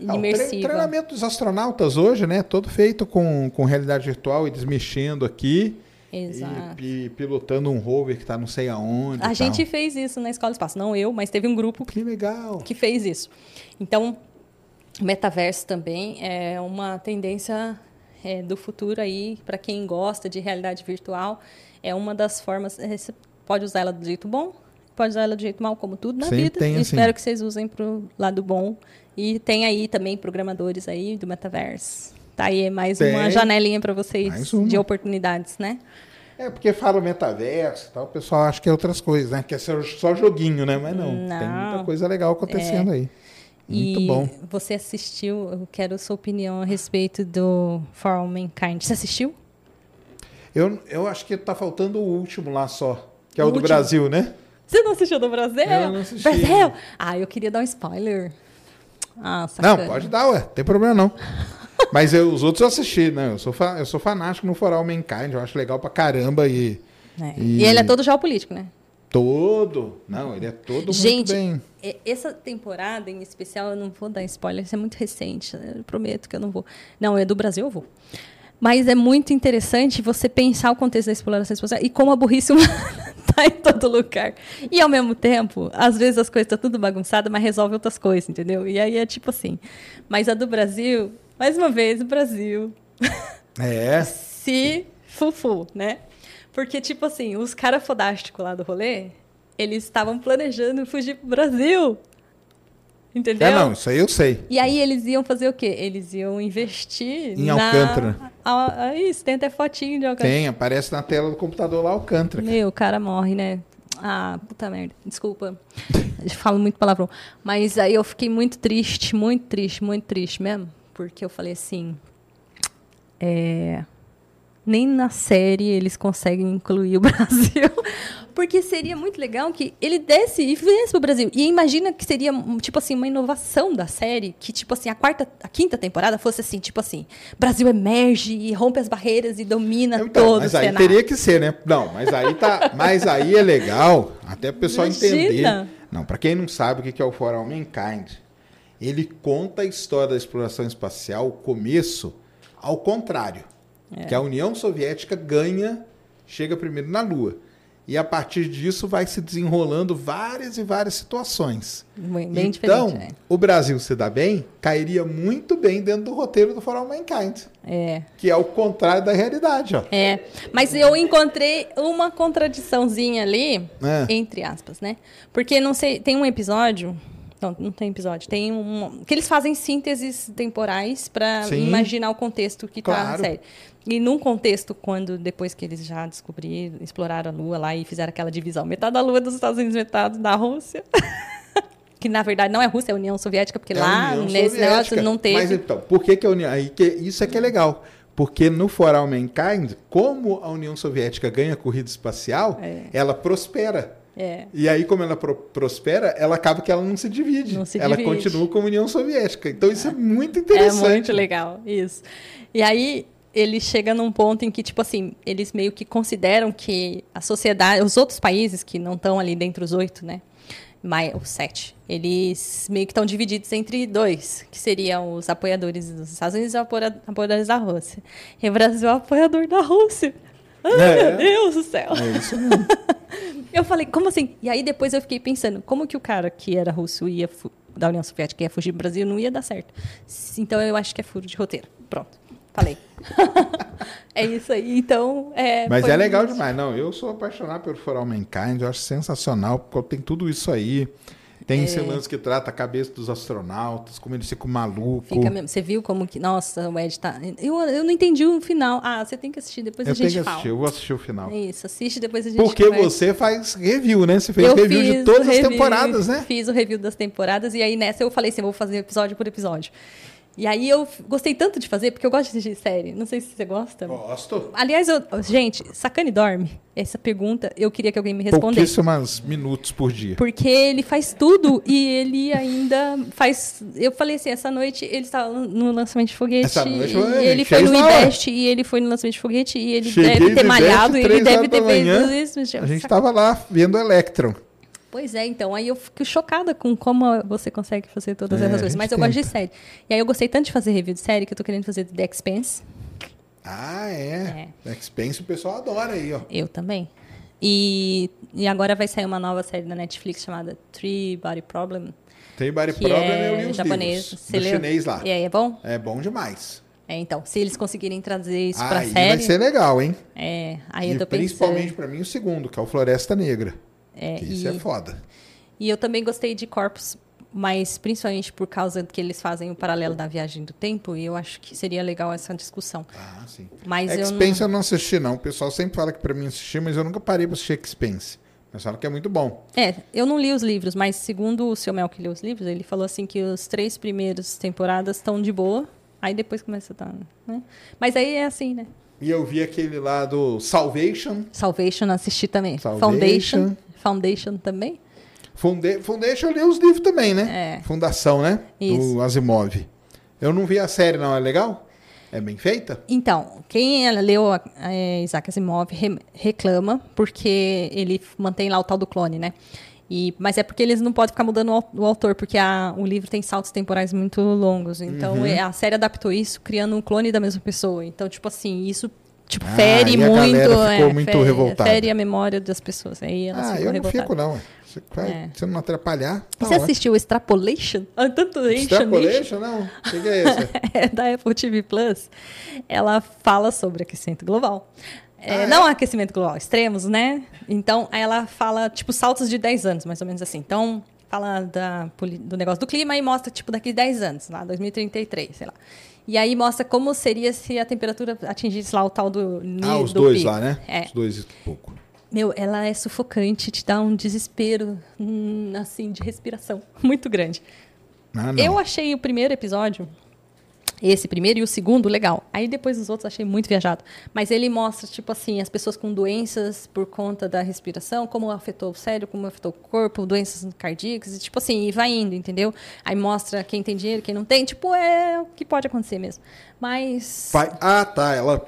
Não, imersiva. O treinamento dos astronautas hoje, né, todo feito com, com realidade virtual, eles mexendo aqui. Exato. E, e, pilotando um rover que está não sei aonde. A gente fez isso na Escola do Espaço. Não eu, mas teve um grupo que, legal. que fez isso. Então, metaverso também é uma tendência é, do futuro aí, para quem gosta de realidade virtual. É uma das formas. É, você pode usar ela do jeito bom, pode usar ela do jeito mal, como tudo na Sempre vida. Tem, assim. Espero que vocês usem para o lado bom. E tem aí também programadores aí do metaverso. Tá aí mais Tem. uma janelinha para vocês de oportunidades, né? É, porque fala metaverso tal, o pessoal acha que é outras coisas, né? Que é só joguinho, né? Mas não, não tem muita coisa legal acontecendo é. aí. Muito e bom. Você assistiu, eu quero sua opinião a respeito do For All Mankind. Você assistiu? Eu, eu acho que tá faltando o último lá só, que é o, o do último? Brasil, né? Você não assistiu do Brasil? Eu não assisti. Brasil! Ah, eu queria dar um spoiler. Ah, Não, pode dar, ué. Não tem problema não. Mas eu, os outros eu assisti, né? Eu sou, eu sou fanático no For All Mankind, eu acho legal pra caramba e... É. E... e ele é todo geopolítico, né? Todo. Não, ele é todo Gente, muito bem. essa temporada em especial, eu não vou dar spoiler, isso é muito recente, né? eu prometo que eu não vou. Não, é do Brasil, eu vou. Mas é muito interessante você pensar o contexto da exploração espacial e como a burrice humana está em todo lugar. E, ao mesmo tempo, às vezes as coisas estão tudo bagunçadas, mas resolve outras coisas, entendeu? E aí é tipo assim. Mas a do Brasil, mais uma vez, o Brasil. É. Se fufu, né? Porque, tipo assim, os caras fodásticos lá do rolê, eles estavam planejando fugir pro Brasil. Entendeu? É, não, isso aí eu sei. E aí eles iam fazer o quê? Eles iam investir em na... Alcântara. Ah, ah, isso, tem até fotinho de Alcântara. Tem, aparece na tela do computador lá Alcântara. Meu, o cara morre, né? Ah, puta merda. Desculpa. Eu falo muito palavrão. Mas aí eu fiquei muito triste, muito triste, muito triste mesmo. Porque eu falei assim. É nem na série eles conseguem incluir o Brasil. Porque seria muito legal que ele desse e viesse pro Brasil. E imagina que seria, tipo assim, uma inovação da série, que, tipo assim, a quarta, a quinta temporada fosse assim, tipo assim, Brasil emerge e rompe as barreiras e domina então, todo mas o aí cenário. teria que ser, né? Não, mas aí tá. mas aí é legal, até o pessoal Imagina. entender. Não, para quem não sabe o que é o For All Mankind, ele conta a história da exploração espacial, o começo, ao contrário. É. Que a União Soviética ganha, chega primeiro na Lua. E a partir disso vai se desenrolando várias e várias situações. Bem, bem então, diferente. o Brasil se dá bem, cairia muito bem dentro do roteiro do For All Mankind. É. Que é o contrário da realidade, ó. É, mas eu encontrei uma contradiçãozinha ali, É. entre aspas, né? Porque não sei, tem um episódio, não, não tem episódio, tem um que eles fazem sínteses temporais para imaginar o contexto que tá Claro. na série. E num contexto quando depois que eles já descobriram, exploraram a Lua lá e fizeram aquela divisão, metade da Lua é dos Estados Unidos, metade da Rússia. que na verdade não é Rússia, é a União Soviética, porque É lá União nesse Soviética. negócio não teve. Mas então, por que, que a União. Aí que, isso é que é legal. Porque no For All Mankind, como a União Soviética ganha corrida espacial, É. ela prospera. É. E aí, como ela pro- prospera, ela acaba que ela não se divide. Não se ela divide. continua como União Soviética. Então, isso é muito É interessante. muito legal, isso. E aí ele chega num ponto em que, tipo assim, eles meio que consideram que a sociedade, os outros países que não estão ali dentro dos oito, né? Mais, os sete, eles meio que estão divididos entre dois, que seriam os apoiadores dos Estados Unidos e os apoia- apoiadores da Rússia. E o Brasil é o apoiador da Rússia. Ai, É. meu Deus do céu. É isso mesmo. Eu falei, como assim? E aí depois eu fiquei pensando, como que o cara que era russo ia da União Soviética ia fugir do Brasil não ia dar certo. Então eu acho que é furo de roteiro. Pronto. Falei. é isso aí. Então, é. Mas é legal muito- demais. Não, eu sou apaixonado pelo For All Mankind. Eu acho sensacional, porque tem tudo isso aí. Tem É. que trata a cabeça dos astronautas, como eles ficam malucos. Fica mesmo. Você viu como que. Nossa, o Ed tá. Eu, eu não entendi o final. Ah, você tem que assistir, depois Eu a gente tenho que fala. assistir, eu vou assistir o final. É Isso, assiste, depois a gente Porque conversa. você faz review, né? Você fez Eu review de todas as review, temporadas, né? Fiz o review das temporadas e aí nessa eu falei assim, eu vou fazer episódio por episódio. E aí eu gostei tanto de fazer, porque eu gosto de assistir série. Não sei se você gosta. Gosto. Aliás, eu, gente, Sacane dorme? Essa pergunta eu queria que alguém me respondesse. Pouquíssimos minutos por dia. Porque ele faz tudo e ele ainda faz. Eu falei assim, essa noite ele estava no lançamento de foguete. Essa noite foi- ele foi no. IBEST e ele foi no lançamento de foguete e ele Cheguei deve ter do malhado e ele deve ter feito isso. A gente estava lá vendo o Electron. Pois é, então, aí eu fico chocada com como você consegue fazer todas É, essas coisas. Mas eu gosto de tenta. série. E aí eu gostei tanto de fazer review de série que eu tô querendo fazer The Expanse. Ah, é. Expense o pessoal adora aí, ó. Eu também. E, e agora vai sair uma nova série da Netflix chamada Three Body Problem. Tem Body Problem, é eu li os japonês. livros. Do leu? chinês lá. E aí, é bom? É bom demais. É, então, se eles conseguirem trazer isso pra aí série. vai ser legal, hein? É, aí eu e tô principalmente pensando. pra mim o segundo, que é o Floresta Negra. É, isso e, é foda. e eu também gostei de Corpus, mas principalmente por causa que eles fazem o paralelo da viagem do tempo, e eu acho que seria legal essa discussão. Ah, sim. Mas eu Expense não... eu não assisti, não. O pessoal sempre fala que pra mim assistir, mas eu nunca parei pra assistir Expense. Mas falam que é muito bom. É, eu não li os livros, mas segundo o seu Mel que leu os livros, ele falou assim que os três primeiros temporadas estão de boa, aí depois começa a estar, né? Mas aí é assim, né? E eu vi aquele lá do Salvation. Salvation assisti também. Salvation. Foundation, Foundation também. Funde... Foundation eu li os livros também, né? É. Fundação, né? Isso. Do Asimov. Eu não vi a série, não. É legal? É bem feita? Então, quem leu a- é, Isaac Asimov re- reclama porque ele mantém lá o tal do clone, né? E, mas é porque eles não podem ficar mudando o autor, porque a- o livro tem saltos temporais muito longos. Então, Uhum. é, a série adaptou isso criando um clone da mesma pessoa. Então, tipo assim, isso tipo, Ah, fere a muito. galera ficou é, muito fe- revoltada. Fere a memória das pessoas. Aí elas Ah, eu não fico, não. Se, vai- É. se não atrapalhar. Tá Você ótimo. assistiu Extrapolation? Ah, tanto Extrapolation, não? O que, que é esse? é da Apple TV Plus, ela fala sobre aquecimento global. É, Ah, é? não aquecimento global, extremos, né? Então, ela fala, tipo, saltos de 10 anos, mais ou menos assim. Então, fala da, do negócio do clima e mostra, tipo, daqui 10 anos, lá, 2033, sei lá. E aí mostra como seria se a temperatura atingisse lá o tal do nível ah, os do dois pico. lá, né? É. Os dois e pouco. Meu, ela é sufocante, te dá um desespero, hum, assim, de respiração muito grande. Ah. Eu achei o primeiro episódio, esse primeiro e o segundo, legal. Aí depois os outros achei muito viajado. Mas ele mostra, tipo assim, as pessoas com doenças por conta da respiração, como afetou o cérebro, como afetou o corpo, doenças cardíacas, e tipo assim, e vai indo, entendeu? Aí mostra quem tem dinheiro, quem não tem. Tipo, é o que pode acontecer mesmo. Mas. Vai- Ah, tá. Ela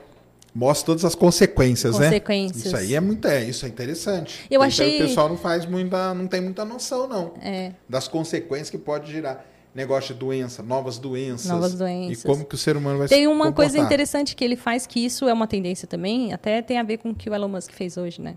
mostra todas as consequências, né? Consequências. Isso aí é muito, é, isso é interessante. Eu aí achei- O pessoal não faz muita, não tem muita noção, não. É. Das consequências que pode gerar. Negócio de doença, novas doenças. Novas doenças. E como que o ser humano vai Tem se uma coisa interessante que ele faz, que isso é uma tendência também, até tem a ver com o que o Elon Musk fez hoje, né?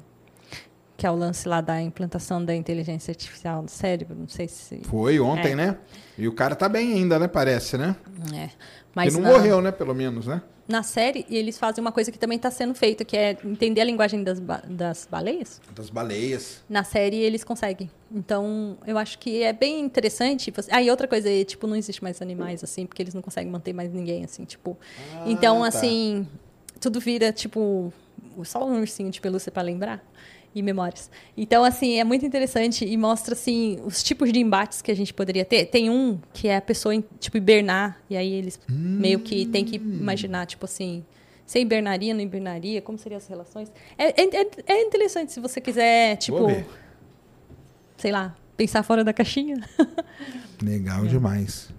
que é o lance lá da implantação da inteligência artificial no cérebro. Não sei se. Foi ontem, É. né? E o cara tá bem ainda, né? Parece, né? É. Mas não na, morreu, né? Pelo menos, né? Na série, eles fazem uma coisa que também está sendo feita, que é entender a linguagem das, ba- das baleias. Das baleias. Na série eles conseguem. Então, eu acho que é bem interessante. Ah, e outra coisa, é, tipo, não existe mais animais, assim, porque eles não conseguem manter mais ninguém, assim, tipo. então, tá. assim, tudo vira, tipo, só um ursinho de pelúcia para lembrar. E memórias. Então, assim, é muito interessante e mostra, assim, os tipos de embates que a gente poderia ter. Tem um que é a pessoa, tipo, hibernar, e aí eles meio que tem que imaginar, tipo assim, você hibernaria, não hibernaria, como seriam as relações. É, é, é- é interessante se você quiser, tipo, sei lá, pensar fora da caixinha. Legal demais.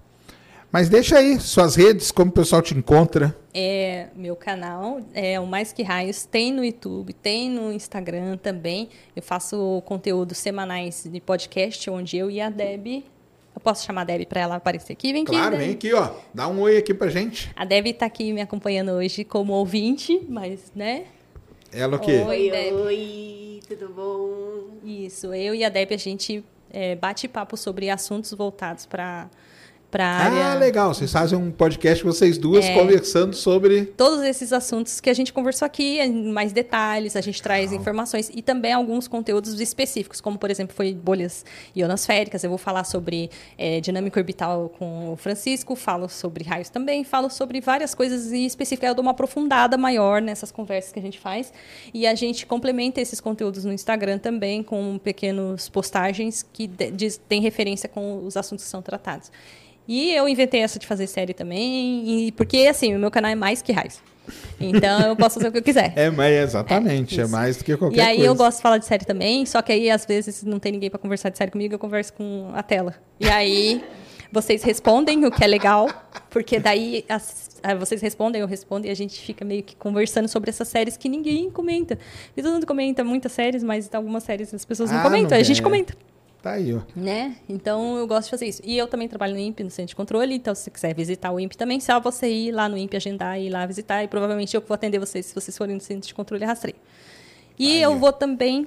Mas deixa aí suas redes, como o pessoal te encontra. É, meu canal é o Mais Que Raios, tem no YouTube, tem no Instagram também. Eu faço conteúdos semanais de podcast, onde eu e a Deb. Eu posso chamar a Deb para ela aparecer aqui? Vem aqui. Claro, vem aqui, ó. Dá um oi aqui pra gente. A Deb está aqui me acompanhando hoje como ouvinte, mas, né? Ela o quê? Oi. Oi, Deb. oi, tudo bom? Isso, eu e a Deb, a gente é, bate papo sobre assuntos voltados para a Ah, área. legal. Vocês fazem um podcast, vocês duas, É. conversando sobre. todos esses assuntos que a gente conversou aqui, em mais detalhes, a gente traz informações e também alguns conteúdos específicos, como, por exemplo, foi bolhas ionosféricas. Eu vou falar sobre eh, dinâmica orbital com o Francisco, falo sobre raios também, falo sobre várias coisas em específico. Eu dou uma aprofundada maior nessas conversas que a gente faz. E a gente complementa esses conteúdos no Instagram também com pequenos postagens que de- diz- tem referência com os assuntos que são tratados. E eu inventei essa de fazer série também, e porque assim, o meu canal é mais que raios. Então eu posso fazer o que eu quiser. É, mas exatamente. É, isso. mais do que qualquer E aí coisa. eu gosto de falar de série também, só que aí às vezes não tem ninguém para conversar de série comigo, eu converso com a tela. E aí vocês respondem, o que é legal, porque daí as- aí vocês respondem, eu respondo e a gente fica meio que conversando sobre essas séries que ninguém comenta. E todo mundo comenta muitas séries, mas algumas séries as pessoas não Ah, comentam, não a gente é. comenta. Tá aí, ó. Né? Então eu gosto de fazer isso. E eu também trabalho no INPE, no Centro de Controle, então se você quiser visitar o INPE também, só você ir lá no INPE, agendar e ir lá visitar, e provavelmente eu vou atender vocês se vocês forem no Centro de Controle Rastreio. E Aí, eu ó. vou também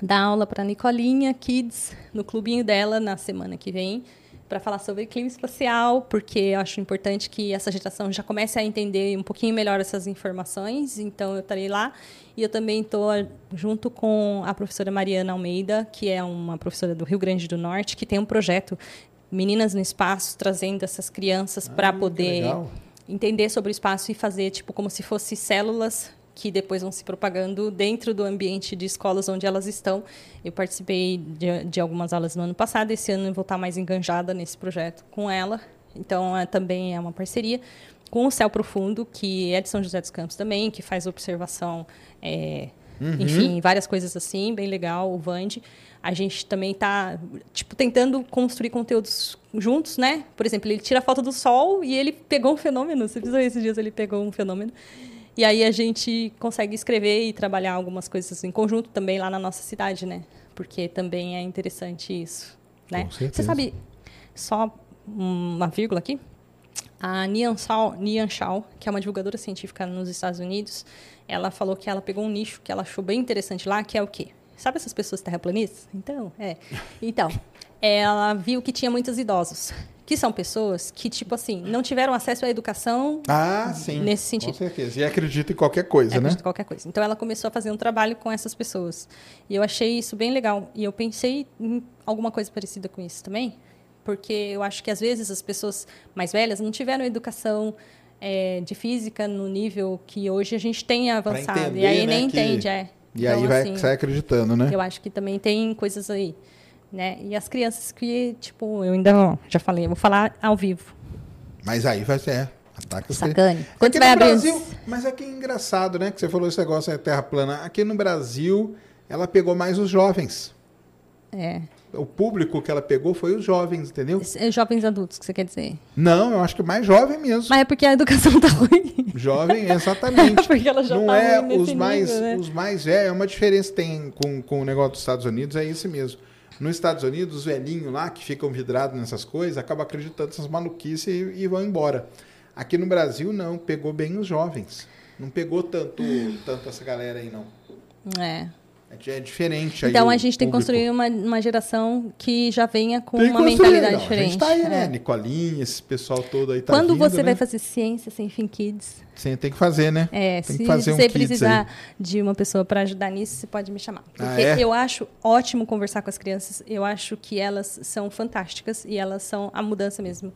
dar aula para Nicolinha Kids no clubinho dela na semana que vem para falar sobre clima espacial, porque eu acho importante que essa geração já comece a entender um pouquinho melhor essas informações. Então eu estarei lá e eu também estou junto com a professora Mariana Almeida, que é uma professora do Rio Grande do Norte, que tem um projeto Meninas no Espaço, trazendo essas crianças para Ah, que poder entender sobre o espaço e fazer tipo como se fossem células que depois vão se propagando dentro do ambiente de escolas onde elas estão. Eu participei de, de algumas aulas no ano passado, esse ano eu vou estar mais enganjada nesse projeto com ela. Então, é, também é uma parceria com o Céu Profundo, que é de São José dos Campos também, que faz observação, é, enfim, várias coisas assim, bem legal, o Vand. A gente também está tipo, tentando construir conteúdos juntos, né? Por exemplo, ele tira a foto do sol e ele pegou um fenômeno. Você viu esses dias, ele pegou um fenômeno. E aí a gente consegue escrever e trabalhar algumas coisas em conjunto também lá na nossa cidade, né? Porque também é interessante isso, né? Você sabe, só uma vírgula aqui, a Nian Shao, Nian Shao, que é uma divulgadora científica nos Estados Unidos, ela falou que ela pegou um nicho que ela achou bem interessante lá, que é o quê? Sabe essas pessoas terraplanistas? Então, é. Então, ela viu que tinha muitos idosos, que são pessoas que, tipo assim, não tiveram acesso à educação Ah, sim. Nesse sentido. Com certeza. E acredita em qualquer coisa, é, né? em qualquer coisa. Então ela começou a fazer um trabalho com essas pessoas. E eu achei isso bem legal. E eu pensei em alguma coisa parecida com isso também, porque eu acho que às vezes as pessoas mais velhas não tiveram educação é, de física no nível que hoje a gente tem avançado. entender, e aí né, nem que- entende, é. E Então, aí vai, assim, sai acreditando, né? eu acho que também tem coisas aí. Né? E as crianças que, tipo, eu ainda ó, já falei, eu vou falar ao vivo. Mas aí vai ser. É, ataca você. Sacane. Quando Aqui vai no abrir. Brasil, mas aqui é engraçado, né? Que você falou esse negócio é terra plana. Aqui no Brasil, ela pegou mais os jovens. É, O público que ela pegou foi os jovens, entendeu? é jovens adultos que você quer dizer. Não, eu acho que mais jovem mesmo. Mas é porque a educação tá ruim. Jovem, exatamente. Porque ela já não tá é ruim nesse os mais, nível, né? os mais velhos. É uma diferença que tem com, com o negócio dos Estados Unidos, é isso mesmo. Nos Estados Unidos, os velhinhos lá que ficam vidrados nessas coisas acabam acreditando nessas maluquices e, e vão embora. Aqui no Brasil, não, pegou bem os jovens. Não pegou tanto, tanto essa galera aí, não. É. É diferente. aí Então a gente tem que construir uma, uma geração que já venha com uma mentalidade não. diferente. A gente tá aí, né? É. Nicolinha, esse pessoal todo aí tá Quando vindo, você né? vai fazer ciência sem fim kids, Sim, tem que fazer, né? é, Tem se que fazer um você kids precisar de uma pessoa para ajudar nisso, você pode me chamar. Porque Ah, é? eu acho ótimo conversar com as crianças. Eu acho que elas são fantásticas e elas são a mudança mesmo.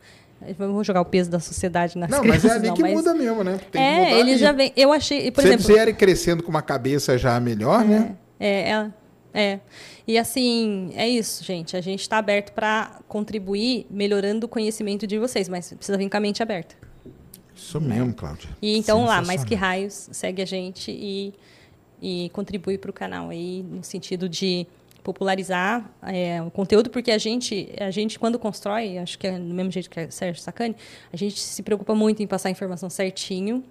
Vou jogar o peso da sociedade nas Não, mas crianças, é ali não, que mas- muda mesmo, né? Tem é, eles já vêm. Eu achei, por Se exemplo, eles vierem crescendo com uma cabeça já melhor, né? É, é, é. E assim, é isso, gente. A gente está aberto para contribuir melhorando o conhecimento de vocês, mas precisa vir com a mente aberta. Isso mesmo, Cláudia. E então lá, mais que raios, segue a gente e, e contribui para o canal aí no sentido de popularizar é, o conteúdo, porque a gente, a gente quando constrói, acho que é do mesmo jeito que a Sérgio Sacani, a gente se preocupa muito em passar a informação certinho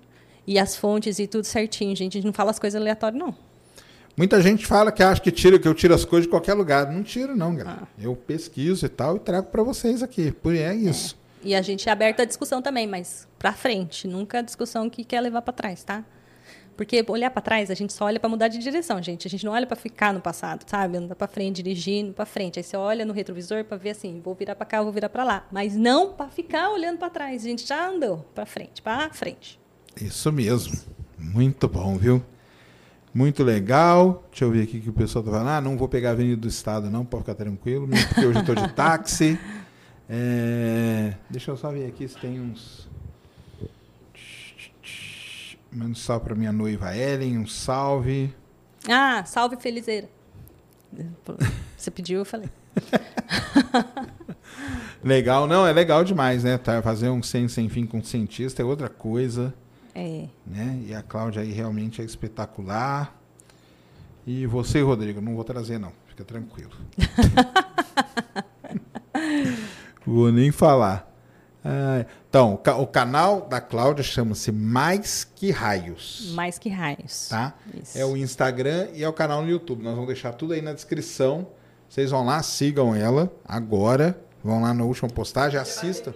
e as fontes e tudo certinho, gente. A gente não fala as coisas aleatórias, não. Muita gente fala que acha que tira, que eu tiro as coisas de qualquer lugar. Não tiro, não, galera. Ah. Eu pesquiso e tal e trago para vocês aqui. Por é isso. E a gente é aberto à discussão também, mas para frente, nunca a discussão que quer levar para trás, tá? Porque olhar para trás, a gente só olha para mudar de direção, gente. A gente não olha para ficar no passado, sabe? Andar para frente, dirigindo para frente. Aí você olha no retrovisor para ver assim, vou virar para cá, vou virar para lá, mas não para ficar olhando para trás. A gente já andou para frente, para frente. Isso mesmo. Muito bom, viu? Muito legal. Deixa eu ver aqui que o pessoal tá falando. Ah, não vou pegar a Avenida do Estado, não, pode ficar tranquilo, mesmo porque hoje eu tô de táxi. É, Deixa eu só ver aqui se tem uns. Manda um salve pra minha noiva Ellen, um salve. Ah, salve felizeira. Você pediu, eu falei. Legal, não, é legal demais, né? Tá, fazer um sem sem fim com cientista é outra coisa, É. né? E a Cláudia aí realmente é espetacular. E você, Rodrigo, não vou trazer não, fica tranquilo. vou nem falar. Ah, então, o, ca- o canal da Cláudia chama-se Mais Que Raios. Mais que raios. Tá? Isso. É o Instagram e é o canal no YouTube. Nós vamos deixar tudo aí na descrição. Vocês vão lá, sigam ela agora. Vão lá na última postagem, assistam.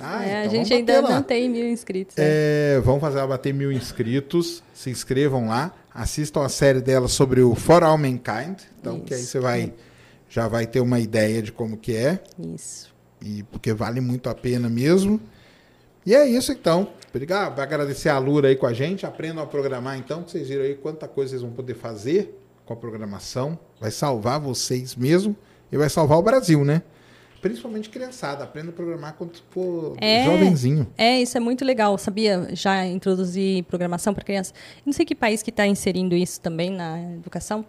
Ah, É, a então gente vamos ainda lá. não tem mil inscritos. né? É, vamos fazer ela bater mil inscritos. Se inscrevam lá. Assistam a série dela sobre o For All Mankind. Então, que aí Isso. você vai, já vai ter uma ideia de como que é. Isso. E porque vale muito a pena mesmo. E é isso então. Obrigado. Vai agradecer a Lura aí com a gente. Aprendam a programar então, que vocês viram aí quanta coisa vocês vão poder fazer com a programação. Vai salvar vocês mesmo e vai salvar o Brasil, né? Principalmente criançada. Aprenda a programar quando for É. jovenzinho. É, isso é muito legal, sabia? Já introduzir programação para criança. Não sei que país que está inserindo isso também na educação,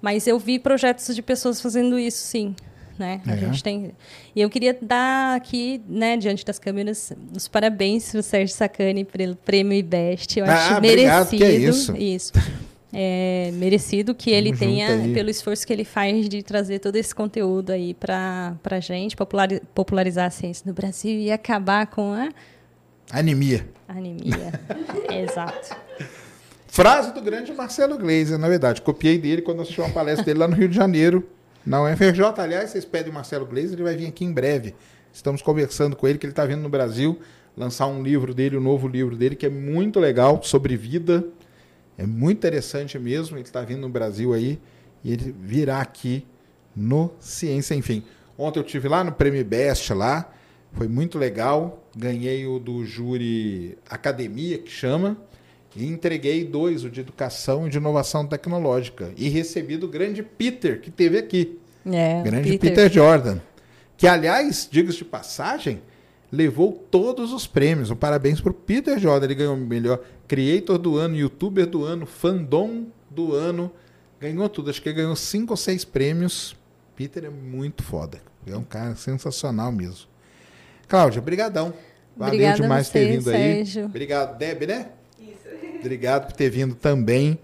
mas eu vi projetos de pessoas fazendo isso, sim. Né? A É. gente tem. E eu queria dar aqui, né, diante das câmeras, os parabéns para o Sérgio Sacani pelo prêmio IBEST. Eu Ah, acho obrigado, merecido. que é isso. Isso. É merecido que ele junto tenha, pelo esforço que ele faz de trazer todo esse conteúdo aí para a gente, populari- popularizar a ciência no Brasil e acabar com a Anemia. anemia. Exato. Frase do grande Marcelo Gleiser, na verdade. Copiei dele quando assisti uma palestra dele lá no Rio de Janeiro. Na UFRJ, aliás, vocês pedem o Marcelo Gleiser, ele vai vir aqui em breve. Estamos conversando com ele, que ele está vindo no Brasil lançar um livro dele, um novo livro dele, que é muito legal, sobre vida. É muito interessante mesmo. Ele está vindo no Brasil aí e ele virá aqui no Ciência Enfim. Ontem eu tive lá no Prêmio Best lá, foi muito legal. Ganhei o do júri Academia, que chama, e entreguei dois, o de Educação e de Inovação Tecnológica. E recebi do grande Peter, que teve aqui. É, grande Peter. Jordan. Que, aliás, diga-se de passagem, levou todos os prêmios. Um parabéns para o Peter Jordan. Ele ganhou o melhor Creator do ano, Youtuber do ano, Fandom do ano. Ganhou tudo. Acho que ele ganhou cinco ou seis prêmios. Peter é muito foda. É um cara sensacional mesmo. Cláudia, brigadão. Valeu Obrigada demais por ter você, vindo aí. Sérgio. Obrigado, Deb, né? Obrigado por ter vindo também.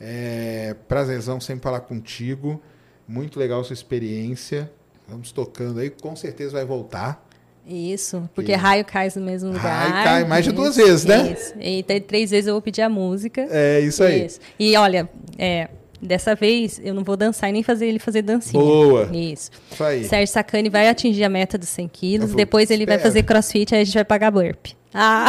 É, prazerzão sempre falar contigo. Muito legal sua experiência. Vamos tocando aí, com certeza vai voltar. Isso, porque Isso. raio cai no mesmo lugar. Raio cai mais de Isso, duas vezes, né? Isso. E tem três vezes eu vou pedir a música. É isso aí. Isso. E olha, é, dessa vez eu não vou dançar e nem fazer ele fazer dancinha. Boa. Isso. Isso aí. Sérgio Sacani vai atingir a meta dos 100 quilos, vou- depois ele vai espero. fazer crossfit, aí a gente vai pagar burp. Ah!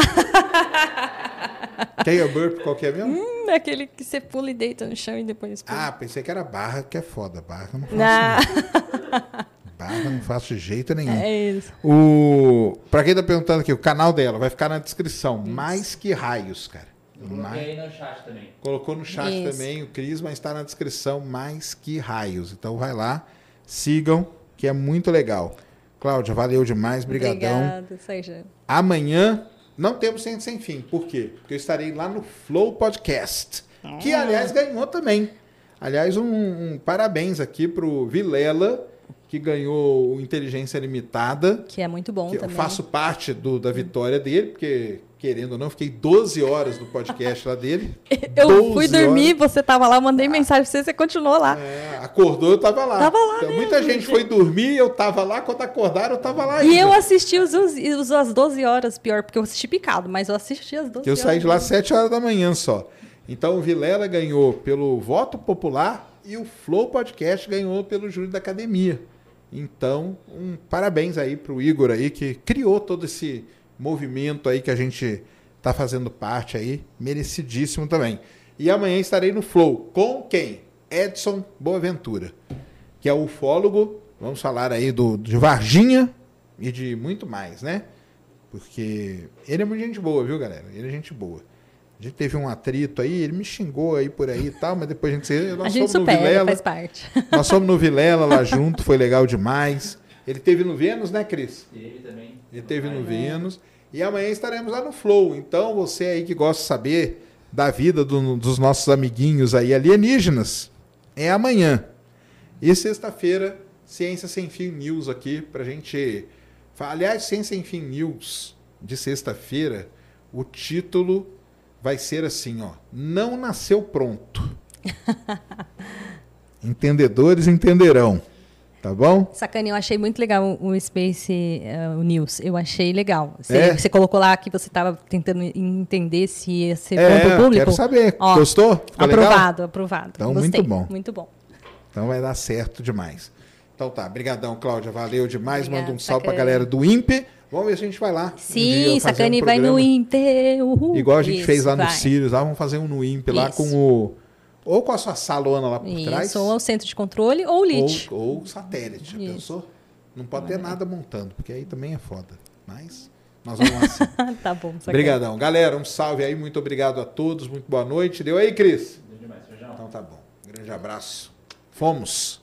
Quem é burp? Qual que é mesmo? Hum, aquele que você pula e deita no chão e depois pula. Ah, pensei que era barra, que é foda. Barra não faço. Não. Barra não faço de jeito nenhum. É isso. O... Pra quem tá perguntando aqui, o canal dela vai ficar na descrição. Mais que raios, cara. Mais- coloquei aí no chat também. Colocou no chat Isso. também o Cris, mas está na descrição mais que raios. Então vai lá, sigam, que é muito legal. Cláudia, valeu demais, brigadão. Obrigada, Sérgio. Amanhã não temos Ciência Sem Fim. Por quê? Porque eu estarei lá no Flow Podcast, que aliás ganhou também. Aliás, um, um parabéns aqui pro Vilela, que ganhou o Inteligência Limitada. Que é muito bom Que eu também. faço parte do- da vitória dele, porque, querendo ou não, fiquei 12 horas no podcast lá dele. Eu 12 fui dormir, horas. você tava lá, mandei mensagem pra você, você continuou lá. É, acordou, eu tava lá. Tava lá Então, mesmo, muita gente gente. foi dormir, eu tava lá. Quando acordaram, eu tava lá. E ainda. eu assisti os, os, as 12 horas, pior, porque eu assisti picado, mas eu assisti as 12 Que eu horas. saí de lá às 7 horas da manhã só. Então o Vilela ganhou pelo voto popular e o Flow Podcast ganhou pelo júri da academia. Então, um parabéns aí pro Igor aí que criou todo esse movimento aí que a gente tá fazendo parte aí, merecidíssimo também. E amanhã estarei no Flow com quem? Edson Boaventura, que é ufólogo. Vamos falar aí do de Varginha e de muito mais, né? Porque ele é muito gente boa, viu, galera? Ele é gente boa. A gente teve um atrito aí, ele me xingou aí por aí e tal, mas depois a gente se. Nós A gente supera, Vilela, faz parte. nós fomos no Vilela lá junto, foi legal demais. Ele teve no Vênus, né, Cris? Teve também. Ele teve no Vênus. E amanhã estaremos lá no Flow. Então, você aí que gosta de saber da vida do- dos nossos amiguinhos aí alienígenas, é amanhã. E sexta-feira, Ciência Sem Fim News aqui, pra gente. Aliás, Ciência Sem Fim News de sexta-feira, o título vai ser assim, ó. Não nasceu pronto. Entendedores entenderão. Tá bom? Sacane, eu achei muito legal o o Space eh, o News. Eu achei legal. Você, É? você colocou lá que você estava tentando entender se ia ser É, bom pro público. quero saber. Ó, Gostou? Ficou legal? aprovado, aprovado. Então, Gostei, muito bom. Muito bom. Então vai dar certo demais. Então tá, brigadão, Cláudia, valeu demais. Obrigada, Manda um salve pra Sacane. galera do INPE. Vamos ver se a gente vai lá. um Sim, fazer Sacane um vai no. Inter. Uhul. Igual a gente Isso, fez lá no vai. Sirius, lá vamos fazer um no INPE lá Isso. com o ou com a sua salona lá por trás Isso, ou o centro de controle ou o ou, LIT. ou satélite, já Isso. pensou? Não pode ter nada montando, porque aí também é foda. Mas nós vamos assim. tá bom, Sacane. Obrigadão. Galera, um salve aí, muito obrigado a todos, muito boa noite. Deu aí, Cris? Deu demais, Feijão. Então tá bom. Grande abraço. Fomos.